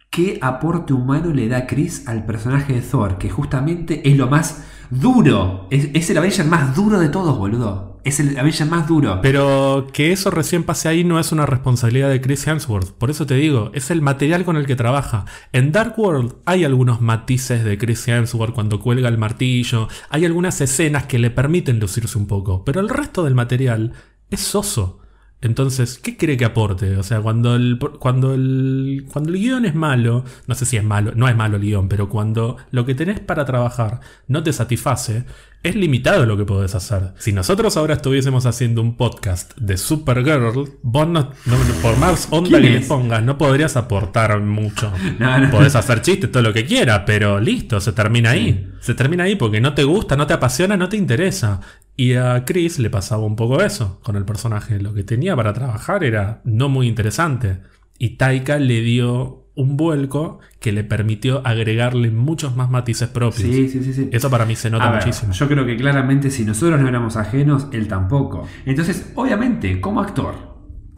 qué aporte humano le da Chris al personaje de Thor, que justamente es lo más duro, es, es el Avenger más duro de todos, boludo. Es el Avenger más duro. Pero que eso recién pase ahí no es una responsabilidad de Chris Hemsworth. Por eso te digo, es el material con el que trabaja. En Dark World hay algunos matices de Chris Hemsworth cuando cuelga el martillo. Hay algunas escenas que le permiten lucirse un poco. Pero el resto del material es soso. Entonces, ¿qué cree que aporte? O sea, cuando el, cuando el, cuando el guion es malo, no sé si es malo, no es malo el guion, pero cuando lo que tenés para trabajar no te satisface, es limitado lo que podés hacer. Si nosotros ahora estuviésemos haciendo un podcast de Supergirl, vos no, no- por más onda ¿Quién que le pongas, no podrías aportar mucho. [laughs] No, no. Podés hacer chistes, todo lo que quieras, pero listo, se termina ahí. Se termina ahí porque no te gusta, no te apasiona, no te interesa. Y a Chris le pasaba un poco eso con el personaje. Lo que tenía para trabajar era no muy interesante. Y Taika le dio un vuelco que le permitió agregarle muchos más matices propios. Sí, sí, sí, sí. Eso para mí se nota ver, muchísimo. Yo creo que claramente si nosotros no éramos ajenos, él tampoco. Entonces, obviamente, como actor,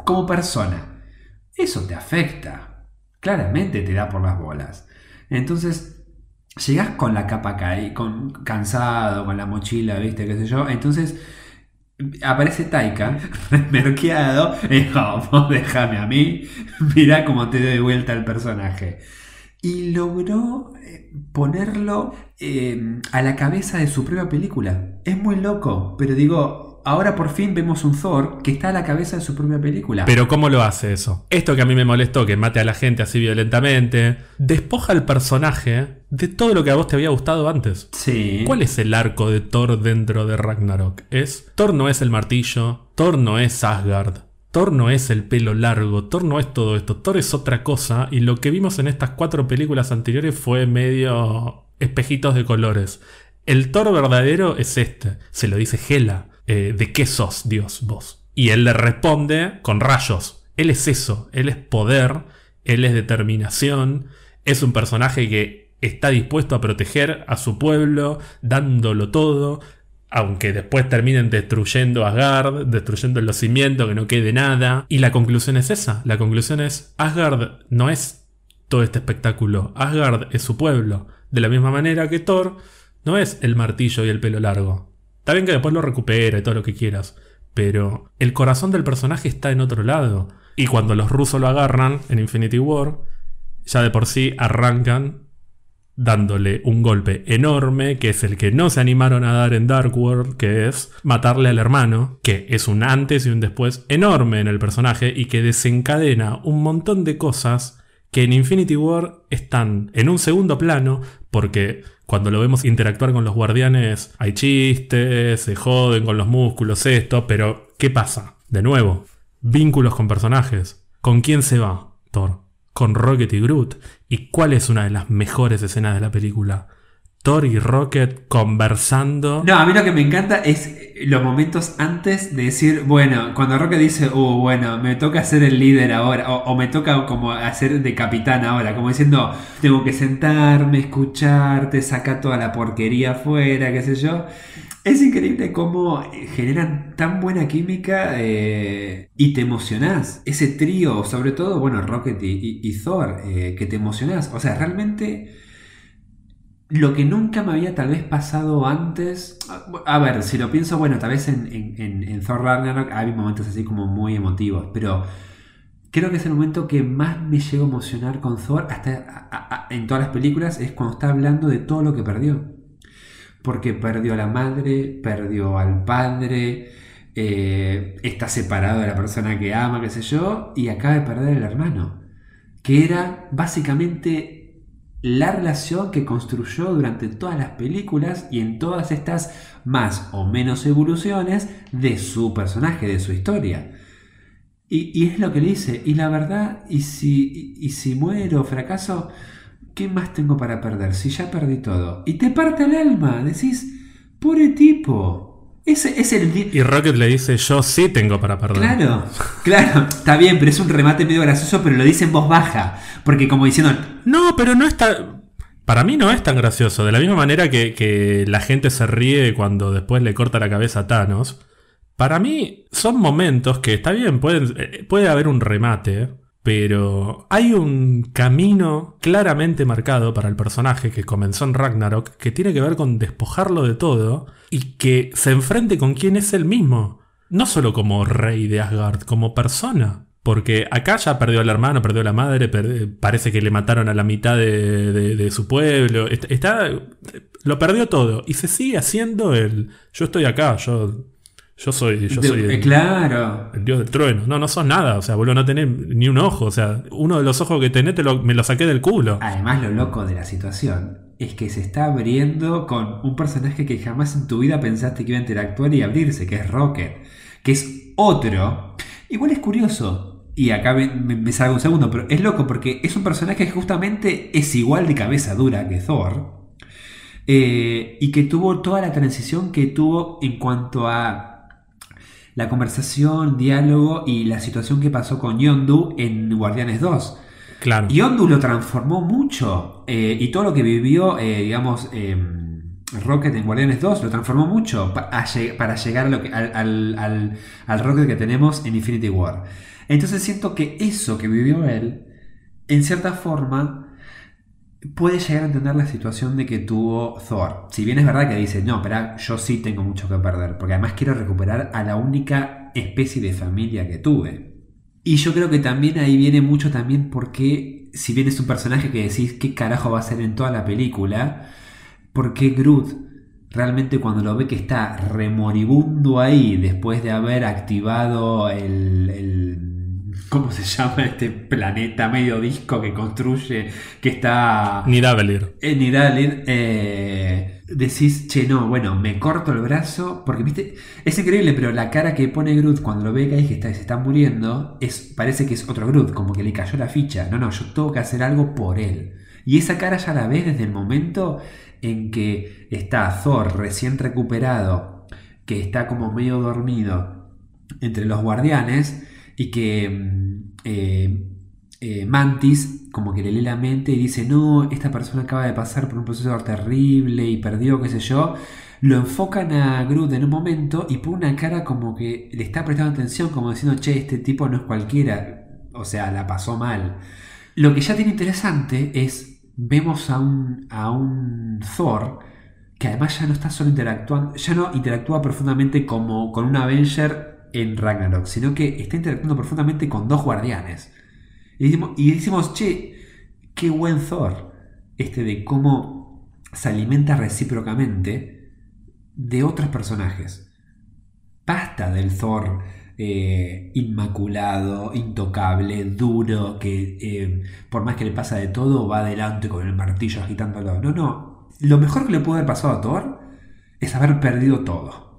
como persona, eso te afecta. Claramente te da por las bolas. Entonces, llegás con la capa caí, con cansado, con la mochila, viste, qué sé yo. Entonces, aparece Taika, [laughs] merqueado, y dijo, déjame a mí, [laughs] mirá cómo te doy vuelta el personaje. Y logró eh, ponerlo eh, a la cabeza de su propia película. Es muy loco, pero digo, ahora por fin vemos un Thor que está a la cabeza de su propia película. Pero ¿cómo lo hace eso? Esto que a mí me molestó, que mate a la gente así violentamente, despoja al personaje de todo lo que a vos te había gustado antes. sí. ¿Cuál es el arco de Thor dentro de Ragnarok? Es Thor no es el martillo, Thor no es Asgard, Thor no es el pelo largo, Thor no es todo esto, Thor es otra cosa y lo que vimos en estas cuatro películas anteriores fue medio espejitos de colores. El Thor verdadero es este, se lo dice Hela, eh, ¿de qué sos Dios vos? Y él le responde con rayos, él es eso, él es poder, él es determinación, es un personaje que está dispuesto a proteger a su pueblo, dándolo todo, aunque después terminen destruyendo Asgard, destruyendo los cimientos, que no quede nada. Y la conclusión es esa, la conclusión es, Asgard no es todo este espectáculo, Asgard es su pueblo, de la misma manera que Thor no es el martillo y el pelo largo. Está bien que después lo recupera y todo lo que quieras, pero el corazón del personaje está en otro lado. Y cuando los rusos lo agarran en Infinity War, ya de por sí arrancan dándole un golpe enorme, que es el que no se animaron a dar en Dark World, que es matarle al hermano, que es un antes y un después enorme en el personaje y que desencadena un montón de cosas que en Infinity War están en un segundo plano, porque cuando lo vemos interactuar con los guardianes hay chistes, se joden con los músculos, esto, pero ¿qué pasa? De nuevo, vínculos con personajes. ¿Con quién se va Thor? Con Rocket y Groot. ¿Y cuál es una de las mejores escenas de la película? Thor y Rocket conversando. No, a mí lo que me encanta es los momentos antes de decir, bueno, cuando Rocket dice, uh, bueno, me toca ser el líder ahora, o, me toca como hacer de capitán ahora, como diciendo, tengo que sentarme, escucharte, sacar toda la porquería afuera, qué sé yo. Es increíble cómo generan tan buena química eh, y te emocionás. Ese trío, sobre todo, bueno, Rocket y Thor, eh, que te emocionás. O sea, realmente lo que nunca me había tal vez pasado antes. A ver, si lo pienso, bueno, tal vez en, en- Thor Ragnarok hay momentos así como muy emotivos, pero creo que es el momento que más me llego a emocionar con Thor hasta en todas las películas es cuando está hablando de todo lo que perdió. Porque perdió a la madre, perdió al padre, eh, está separado de la persona que ama, qué sé yo, y acaba de perder el hermano. Que era básicamente la relación que construyó durante todas las películas y en todas estas más o menos evoluciones de su personaje, de su historia. Y, es lo que le dice, y la verdad, y si, y, y si muero fracaso, ¿qué más tengo para perder? Si ya perdí todo. Y te parte el alma, decís, pobre tipo, Ese es el... di- Y Rocket le dice, yo sí tengo para perder. Claro, [laughs] claro, está bien, pero es un remate medio gracioso, pero lo dice en voz baja. Porque como diciendo, No, pero no es tan... Para mí no es tan gracioso. De la misma manera que, que la gente se ríe cuando después le corta la cabeza a Thanos. Para mí son momentos que está bien, pueden- eh, puede haber un remate, pero hay un camino claramente marcado para el personaje que comenzó en Ragnarok que tiene que ver con despojarlo de todo y que se enfrente con quién es él mismo. No solo como rey de Asgard, como persona. Porque acá ya perdió al hermano, perdió a la madre, parece que le mataron a la mitad de, su pueblo. Est- Está, lo perdió todo. Y se sigue haciendo el. Yo estoy acá, yo. Yo soy. Yo de- soy eh, el, claro, el dios del trueno. No, no sos nada. O sea, boludo, no tenés ni un ojo. O sea, uno de los ojos que tenés te lo- me lo saqué del culo. Además, lo loco de la situación es que se está abriendo con un personaje que jamás en tu vida pensaste que iba a interactuar y abrirse, que es Rocket, que es otro. Igual es curioso, y acá me, me- me salgo un segundo, pero es loco porque es un personaje que justamente es igual de cabeza dura que Thor. eh, y que tuvo toda la transición que tuvo en cuanto a la conversación, diálogo y la situación que pasó con Yondu en Guardianes 2. Claro. Yondu lo transformó mucho eh, y todo lo que vivió, eh, digamos, eh, Rocket en Guardianes 2 lo transformó mucho para llegar a lo que- al, al- al- al Rocket que tenemos en Infinity War. Entonces siento que eso que vivió él, en cierta forma, puede llegar a entender la situación de que tuvo Thor. Si bien es verdad que dice, no, pero yo sí tengo mucho que perder, porque además quiero recuperar a la única especie de familia que tuve. Y yo creo que también ahí viene mucho también porque, si bien es un personaje que decís qué carajo va a ser en toda la película, porque Groot realmente cuando lo ve que está remoribundo ahí después de haber activado el, el- ¿cómo se llama este planeta medio disco que construye que está Ni Davelir. en Nidalee, eh, decís, che, no, bueno, me corto el brazo, porque viste, es increíble, pero la cara que pone Groot cuando lo ve que ahí que está, se está muriendo, es, parece que es otro Groot, como que le cayó la ficha. No, no, yo tengo que hacer algo por él. Y esa cara ya la ves desde el momento en que está Thor recién recuperado, que está como medio dormido entre los guardianes, y que mm, eh, eh, Mantis como que le lee la mente y dice, no, esta persona acaba de pasar por un proceso terrible y perdió, qué sé yo. Lo enfocan a Groot en un momento y pone una cara como que le está prestando atención, como diciendo, che, este tipo no es cualquiera, o sea, la pasó mal. Lo que ya tiene interesante es, vemos a un, a un Thor que además ya no está solo interactuando, ya no interactúa profundamente como con un Avenger en Ragnarok, sino que está interactuando profundamente con dos guardianes. Y decimos, y decimos, che, qué buen Thor, este de cómo se alimenta recíprocamente de otros personajes. Basta del Thor eh, inmaculado, intocable, duro, que eh, por más que le pasa de todo, va adelante con el martillo agitándolo. No, no. Lo mejor que le puede haber pasado a Thor es haber perdido todo.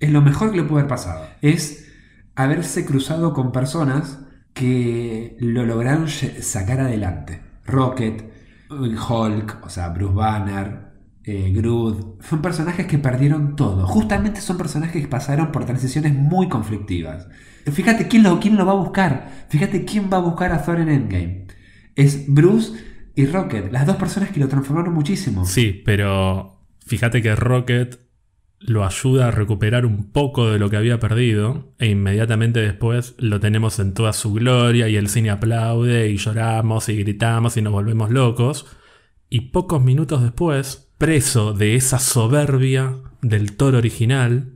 Es lo mejor que le puede haber pasado. Es haberse cruzado con personas que lo lograron sacar adelante. Rocket, Hulk, o sea, Bruce Banner, eh. Son personajes que perdieron todo. Justamente son personajes que pasaron por transiciones muy conflictivas. Fíjate quién lo, quién lo va a buscar. Fíjate quién va a buscar a Thor en Endgame. Es Bruce y Rocket, las dos personas que lo transformaron muchísimo. Sí, pero fíjate que Rocket lo ayuda a recuperar un poco de lo que había perdido e inmediatamente después lo tenemos en toda su gloria y el cine aplaude y lloramos y gritamos y nos volvemos locos y pocos minutos después, preso de esa soberbia del toro original,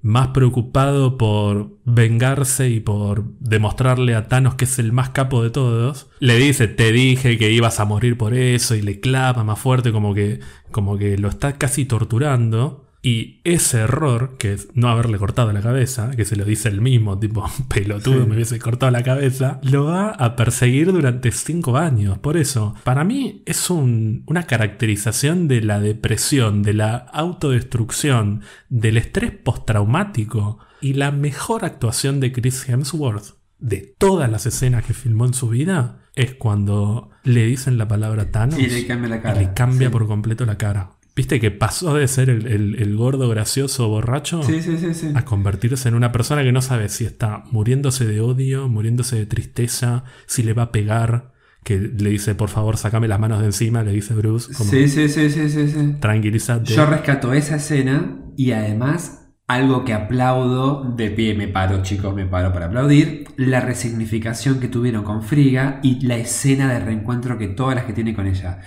más preocupado por vengarse y por demostrarle a Thanos que es el más capo de todos, le dice, te dije que ibas a morir por eso y le clava más fuerte como que, como que lo está casi torturando. Y ese error, que es no haberle cortado la cabeza, que se lo dice el mismo, tipo, [laughs] pelotudo, me hubiese cortado la cabeza, lo va a perseguir durante cinco años. Por eso, para mí es un- una caracterización de la depresión, de la autodestrucción, del estrés postraumático y la mejor actuación de Chris Hemsworth de todas las escenas que filmó en su vida es cuando le dicen la palabra Thanos Y le cambia la cara. y le cambia Sí. por completo la cara. ¿Viste que pasó de ser el, el- el gordo gracioso borracho Sí, sí, sí, sí. a convertirse en una persona que no sabe si está muriéndose de odio, muriéndose de tristeza, si le va a pegar, que le dice, por favor, sacame las manos de encima, le dice Bruce, como Sí, sí, sí, sí, sí, sí. tranquilízate. Yo rescato esa escena y además algo que aplaudo de pie, me paro chicos, me paro para aplaudir, la resignificación que tuvieron con Friga y la escena de reencuentro que todas las que tiene con ella.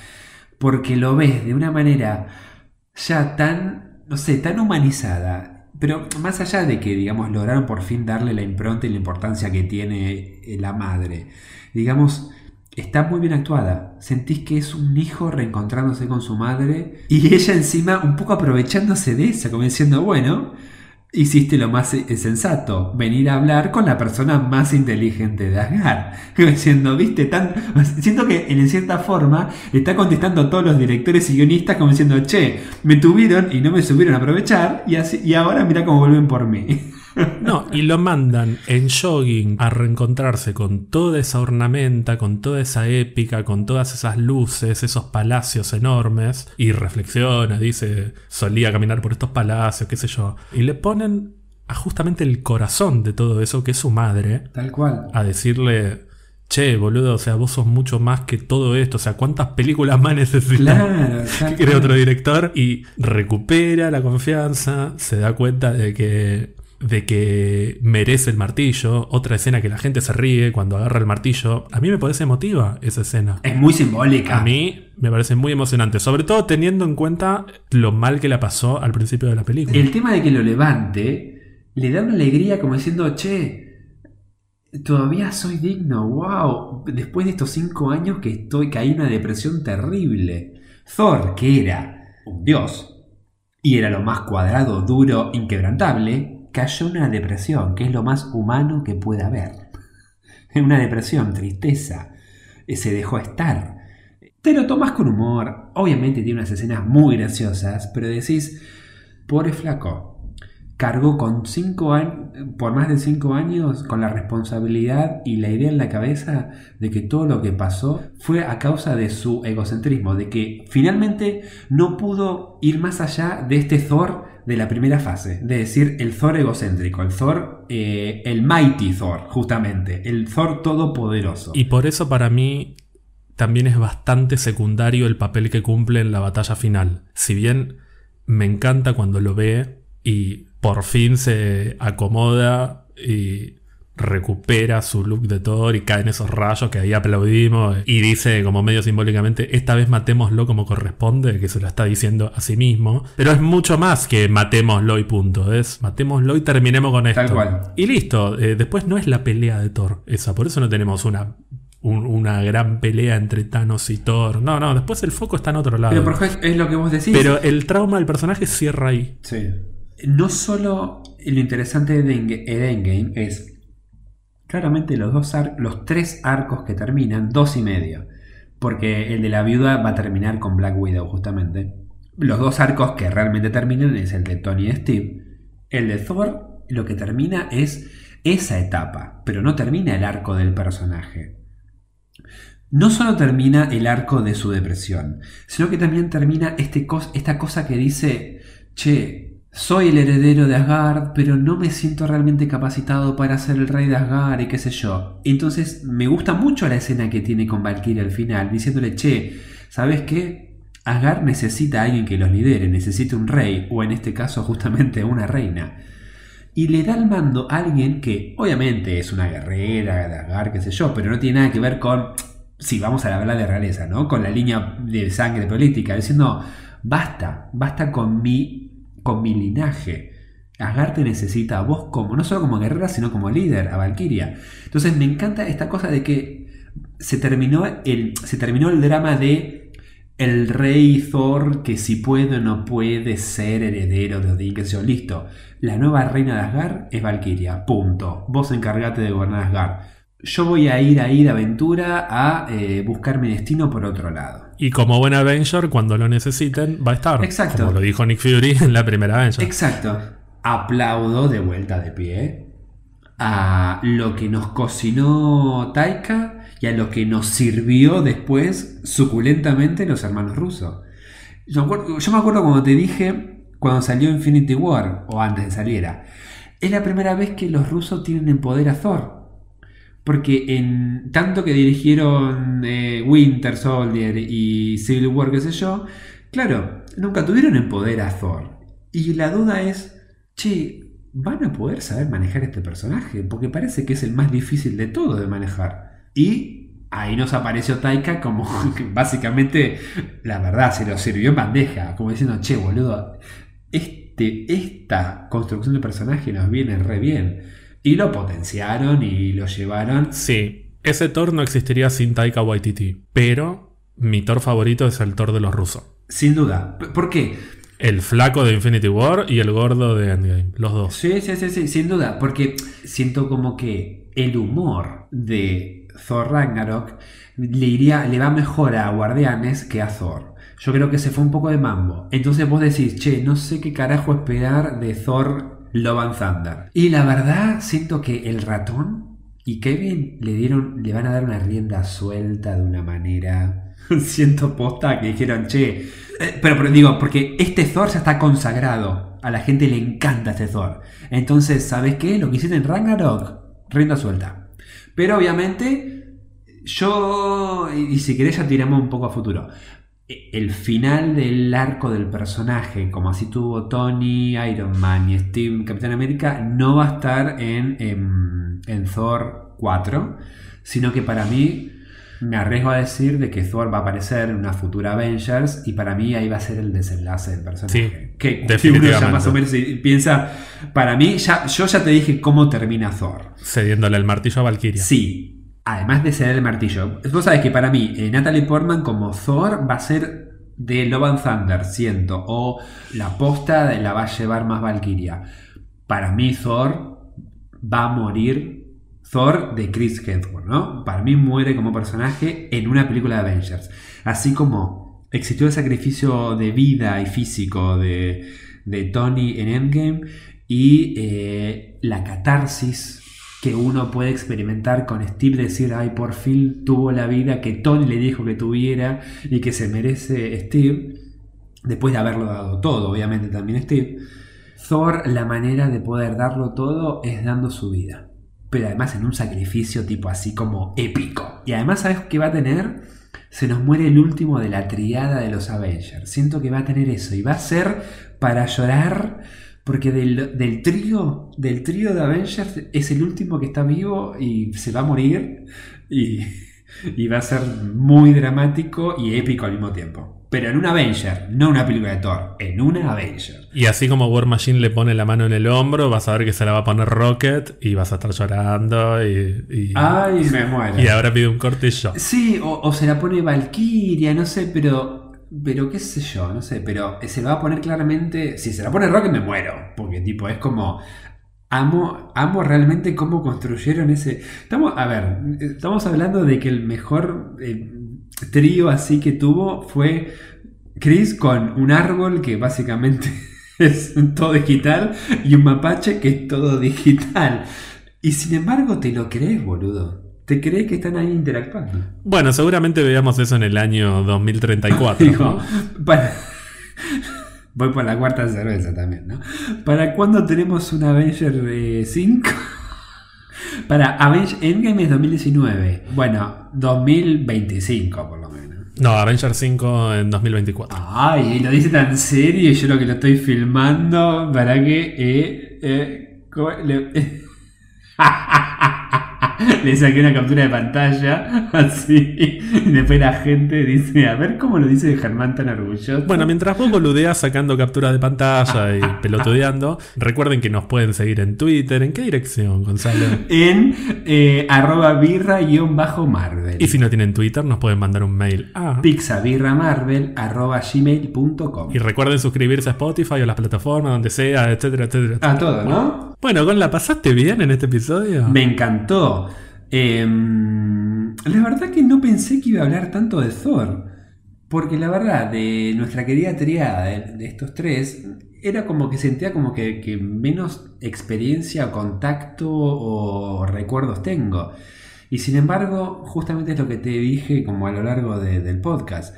Porque lo ves de una manera ya tan, no sé, tan humanizada. Pero más allá de que, digamos, lograron por fin darle la impronta y la importancia que tiene eh, la madre, digamos, está muy bien actuada. Sentís que es un hijo reencontrándose con su madre y ella encima un poco aprovechándose de eso, como diciendo, bueno, hiciste lo más sensato, venir a hablar con la persona más inteligente de Asgard. [laughs] Diciendo, viste, tan... siento que en cierta forma está contestando a todos los directores y guionistas como diciendo, che, me tuvieron y no me supieron aprovechar y, así, y ahora mira cómo vuelven por mí. [laughs] No, y lo mandan en jogging a reencontrarse con toda esa ornamenta, con toda esa épica, con todas esas luces, esos palacios enormes. Y reflexiona, dice, solía caminar por estos palacios, qué sé yo. Y le ponen a justamente el corazón de todo eso, que es su madre, Tal cual. a decirle, che, boludo, o sea, vos sos mucho más que todo esto, o sea, ¿cuántas películas más necesitas? Claro, [laughs] que otro director y recupera la confianza, se da cuenta de que de que merece el martillo, otra escena que la gente se ríe cuando agarra el martillo. A mí me parece emotiva esa escena. Es muy simbólica. A mí me parece muy emocionante, sobre todo teniendo en cuenta lo mal que la pasó al principio de la película. El tema de que lo levante le da una alegría como diciendo, che, todavía soy digno, wow. Después de estos cinco años que estoy, que hay una depresión terrible. Thor, que era un dios y era lo más cuadrado, duro, inquebrantable, cayó en una depresión, que es lo más humano que puede haber. [laughs] En una depresión, tristeza, eh, se dejó estar. Te lo tomas con humor, obviamente tiene unas escenas muy graciosas, pero decís, pobre flaco, cargó con cinco años, por más de cinco años, con la responsabilidad y la idea en la cabeza de que todo lo que pasó fue a causa de su egocentrismo, de que finalmente no pudo ir más allá de este Thor de la primera fase, de decir el Thor egocéntrico, el Thor, eh, el Mighty Thor, justamente, el Thor todopoderoso. Y por eso para mí también es bastante secundario el papel que cumple en la batalla final. Si bien me encanta cuando lo ve y por fin se acomoda y recupera su look de Thor y caen esos rayos que ahí aplaudimos y dice como medio simbólicamente esta vez matémoslo como corresponde que se lo está diciendo a sí mismo pero es mucho más que matémoslo y punto es matémoslo y terminemos con esto Tal cual. y listo eh, después no es la pelea de Thor esa por eso no tenemos una un- una gran pelea entre Thanos y Thor no no después el foco está en otro lado Pero por ejemplo, es lo que vos decís. pero el trauma del personaje cierra ahí Sí. No solo lo interesante de Endgame es claramente los dos los tres arcos que terminan, dos y medio. Porque el de la viuda va a terminar con Black Widow, justamente. Los dos arcos que realmente terminan es el de Tony y Steve. El de Thor, lo que termina es esa etapa, pero no termina el arco del personaje. No solo termina el arco de su depresión, sino que también termina este cos- esta cosa que dice, che, soy el heredero de Asgard, pero no me siento realmente capacitado para ser el rey de Asgard y qué sé yo. Entonces me gusta mucho la escena que tiene con Valkyrie al final, diciéndole, che, ¿sabes qué? Asgard necesita a alguien que los lidere, necesita un rey, o en este caso justamente una reina. Y le da el mando a alguien que obviamente es una guerrera de Asgard, qué sé yo, pero no tiene nada que ver con, si vamos a hablar de realeza, ¿no? Con la línea de sangre política, diciendo, basta, basta con mi, con mi linaje. Asgard te necesita a vos como, no solo como guerrera, sino como líder, a Valkyria. Entonces me encanta esta cosa de que se terminó el, se terminó el drama de el rey Thor que si puede o no puede ser heredero de Odín, que listo. La nueva reina de Asgard es Valkyria, punto. Vos encargate de gobernar Asgard. Yo voy a ir ahí de aventura a eh, buscar mi destino por otro lado. y como buen Avenger cuando lo necesiten va a estar Exacto. como lo dijo Nick Fury [laughs] en la primera Avenger Exacto. Aplaudo de vuelta de pie a lo que nos cocinó Taika y a lo que nos sirvió después suculentamente los hermanos rusos. Yo, me acuerdo- yo me acuerdo cuando te dije, cuando salió Infinity War, o antes de saliera, es la primera vez que los rusos tienen en poder a Thor. Porque en tanto que dirigieron eh, Winter Soldier y Civil War, qué sé yo, claro, nunca tuvieron en poder a Thor. Y la duda es, che, ¿van a poder saber manejar este personaje? Porque parece que es el más difícil de todo de manejar. Y ahí nos apareció Taika como [laughs] básicamente, la verdad, se lo sirvió en bandeja, como diciendo, che, boludo, este, esta construcción de personaje nos viene re bien. Y lo potenciaron y lo llevaron. Sí, ese Thor no existiría sin Taika Waititi, pero mi Thor favorito es el Thor de los rusos. Sin duda. ¿Por qué? El flaco de Infinity War y el gordo de Endgame, los dos. Sí, sí, sí, sí, sin duda. Porque siento como que el humor de Thor Ragnarok le, iría, le va mejor a Guardianes que a Thor. Yo creo que se fue un poco de mambo. Entonces vos decís, che, no sé qué carajo esperar de Thor Love Thunder. Y la verdad, siento que el ratón y Kevin le dieron, le van a dar una rienda suelta de una manera. [laughs] Siento posta que dijeron, che. eh, pero, digo, porque este Thor ya está consagrado. A la gente le encanta este Thor. Entonces, ¿sabes qué? Lo que hiciste en Ragnarok, rienda suelta. Pero obviamente, yo. Y si querés, ya tiramos un poco a futuro. El final del arco del personaje, como así tuvo Tony, Iron Man y Steve, Capitán América, no va a estar en, en, en Thor 4, sino que para mí me arriesgo a decir de que Thor va a aparecer en una futura Avengers y para mí ahí va a ser el desenlace del personaje. Sí, que, que uno definitivamente. ya más o menos piensa, para mí, ya, yo ya te dije cómo termina Thor. Cediéndole el martillo a Valkyria. Sí, además de ser el martillo. Vos sabés que para mí, eh, Natalie Portman como Thor va a ser de Love and Thunder, siento, o la posta de la va a llevar más Valkyria. Para mí, Thor va a morir. Thor de Chris Hemsworth, ¿no? Para mí muere como personaje en una película de Avengers. Así como existió el sacrificio de vida y físico de, de Tony en Endgame y eh, la catarsis que uno puede experimentar con Steve, decir, ay, por fin tuvo la vida que Tony le dijo que tuviera y que se merece Steve, después de haberlo dado todo, obviamente también Steve. Thor, la manera de poder darlo todo es dando su vida. Pero además en un sacrificio tipo así como épico. Y además, ¿sabes qué va a tener? Se nos muere el último de la triada de los Avengers. Siento que va a tener eso. Y va a ser para llorar. Porque del, del trío, del trío de Avengers es el último que está vivo y se va a morir. Y, y va a ser muy dramático y épico al mismo tiempo. Pero en un Avenger, no una película de Thor, en una Avenger. Y así como War Machine le pone la mano en el hombro, vas a ver que se la va a poner Rocket y vas a estar llorando y, y, Ay, me muero. y ahora pide un corte y yo. Sí, o, o se la pone Valkyria, no sé, pero. Pero qué sé yo, no sé, pero se va a poner claramente. Si se la pone Rocket me muero. Porque tipo, es como. Amo, amo realmente cómo construyeron ese. Estamos, a ver, estamos hablando de que el mejor eh, trío así que tuvo fue Chris con un árbol que básicamente [laughs] es todo digital y un mapache que es todo digital. Y sin embargo te lo crees, boludo. Te crees que están ahí interactuando. Bueno, seguramente veamos eso en el año 2034. Digo, ¿no? para... [laughs] Voy por la cuarta cerveza también, ¿no? ¿Para cuándo tenemos un Avenger eh, 5? [laughs] Para Avenger Endgame es 2019. Bueno, 2025 por lo menos. No, Avengers 5 en 2024. Ay, lo dice tan serio y yo lo que lo estoy filmando para que... Eh, eh, ¿cómo? [laughs] [laughs] Le... Saqué una captura de pantalla, [laughs] así, y después la gente dice, a ver cómo lo dice Germán tan orgulloso. Bueno, mientras vos boludeas sacando capturas de pantalla y [laughs] pelotudeando, recuerden que nos pueden seguir en Twitter. ¿En qué dirección, Gonzalo? en eh, arroba birra-marvel. Y si no tienen Twitter, nos pueden mandar un mail a... pixabirramarvel arroba gmail.com. Y recuerden suscribirse a Spotify o las plataformas, donde sea, etcétera, etcétera. A todo, ¿no? Bueno, Gon, ¿la pasaste bien en este episodio? Me encantó. Em, la verdad que no pensé que iba a hablar tanto de Thor. Porque la verdad, de nuestra querida triada, de, estos tres, era como que sentía como que, menos experiencia, contacto o recuerdos tengo. Y sin embargo, justamente es lo que te dije como a lo largo de- del podcast.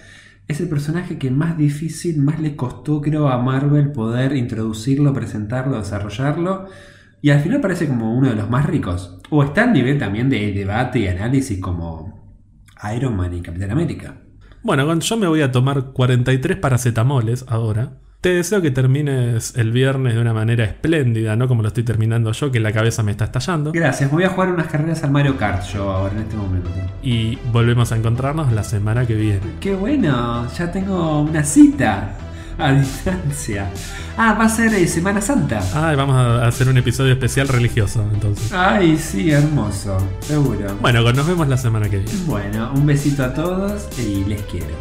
es el personaje que más difícil, más le costó, creo, a Marvel poder introducirlo, presentarlo, desarrollarlo. Y al final parece como uno de los más ricos. O está al nivel también de debate y análisis como Iron Man y Capitán América. Bueno, yo me voy a tomar 43 paracetamoles ahora. Te deseo que termines el viernes de una manera espléndida, no como lo estoy terminando yo, que la cabeza me está estallando. Gracias, voy a jugar unas carreras al Mario Kart yo ahora en este momento. Y volvemos a encontrarnos la semana que viene. Qué bueno, ya tengo una cita a distancia. Ah, va a ser eh, Semana Santa. Ah, vamos a hacer un episodio especial religioso, entonces. Ay, sí, hermoso, seguro. Bueno, nos vemos la semana que viene. Bueno, un besito a todos y les quiero.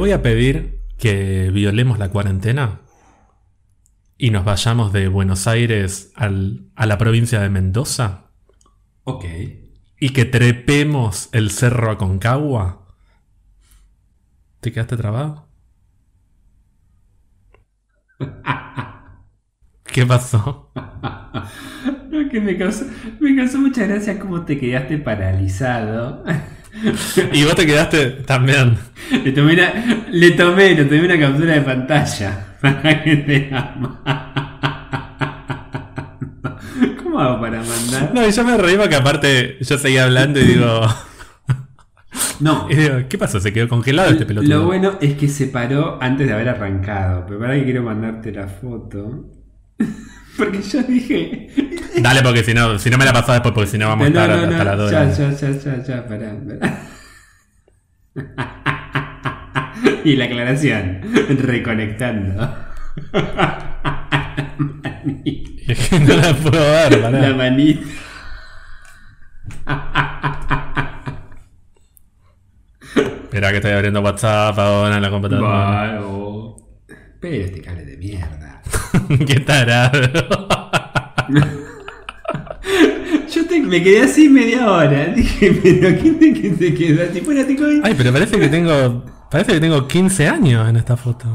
Voy a pedir que violemos la cuarentena y nos vayamos de Buenos Aires al- a la provincia de Mendoza Ok. y que trepemos el cerro Aconcagua. ¿Te quedaste trabado? [laughs] ¿Qué pasó? No, que me causó, me causó mucha gracia cómo te quedaste paralizado. [laughs] Y vos te quedaste también. [laughs] Le tomé una, le tomé, le tomé una captura de pantalla [laughs] para que te ama. ¿Cómo hago para mandar? No, y yo me reí porque aparte yo seguía hablando y digo, No, y digo, ¿qué pasó? ¿Se quedó congelado este pelotudo? lo bueno es que se paró antes de haber arrancado. Pero para que quiero mandarte la foto. Porque yo dije. Dale, porque si no, si no me la pasás después, porque si no vamos a estar no, hasta no, las dos. de ya, la- ya, ya, ya, ya, pará, pará. y la aclaración, reconectando. Es que no la puedo ver, pará. La manita. Espera que estoy abriendo WhatsApp ahora en la computadora. Wow. Pero este cable de mierda. [laughs] Qué tarado. [laughs] Yo te- me quedé así media hora. [laughs] Dije, pero ¿quién te, que se quedó? Tipo, Ay, pero parece que tengo. Parece que tengo 15 años en esta foto.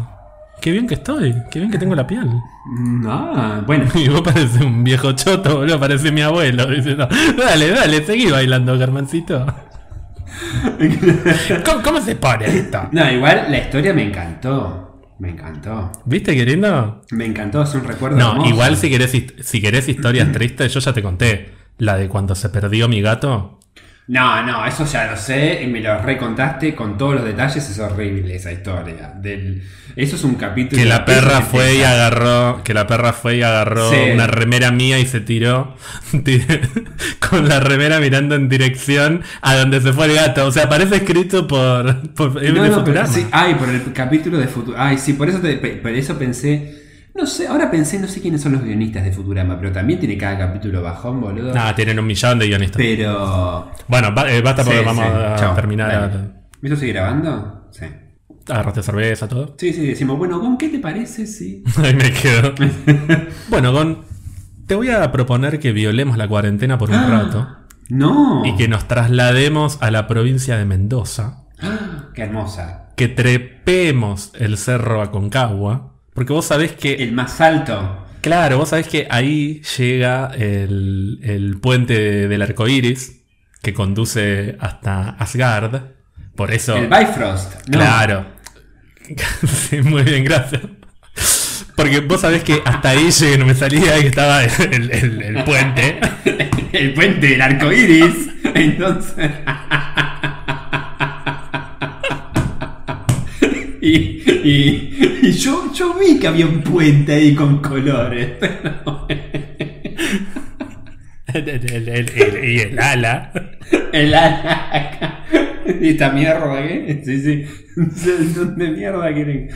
Qué bien que estoy, qué bien que tengo la piel. No, bueno. Y vos pareces un viejo choto, boludo, parece mi abuelo. Diciendo, dale, dale, seguí bailando, Germancito. ¿Cómo, cómo se pone esto? No, igual la historia me encantó. Me encantó. ¿Viste, queriendo? Me encantó, es un recuerdo No, hermoso. igual si querés, si querés historias [clears throat] tristes, yo ya te conté. La de cuando se perdió mi gato. No, no, eso ya lo sé, y me lo recontaste con todos los detalles, es horrible esa historia. Del... Eso es un capítulo... Que la perra fue y agarró. Que la perra fue y agarró Sí. una remera mía y se tiró. [laughs] tir- con la remera mirando en dirección a donde se fue el gato. O sea, parece escrito por. por No, no, pero Futurama. sí, ay, por el capítulo de Futurama. Ay, sí, por eso, te- por eso pensé... No sé, ahora pensé, no sé quiénes son los guionistas de Futurama, pero también tiene cada capítulo bajón, boludo. Nada, tienen un millón de guionistas. Pero... Bueno, ba- eh, basta porque Sí, vamos sí, a chao, terminar. dale. ¿Esto sigue grabando? Sí. Agarraste cerveza, todo. Sí, sí, decimos, bueno, ¿con qué te parece? Sí. [laughs] Ahí me quedo. [laughs] bueno, Gon, te voy a proponer que violemos la cuarentena por un Ah. rato No. y que nos traslademos a la provincia de Mendoza, [gasps] ¡Ah! Qué hermosa. que trepemos el cerro Aconcagua, porque vos sabés que, El más alto. claro, vos sabés que ahí llega el, el puente del arco iris que conduce hasta Asgard. Por eso. El Bifrost. No. Claro. [laughs] sí, muy bien, gracias. Porque vos sabés que hasta ahí llegué, no me salía que estaba el, el- el puente. [laughs] El puente del arco iris. Entonces. Y, y- y yo, yo vi que había un puente ahí con colores. [laughs] pero El- el- el- el- y el ala. El ala. Y esta mierda, ¿qué? Sí, sí. [laughs] ¿Dónde mierda quieren?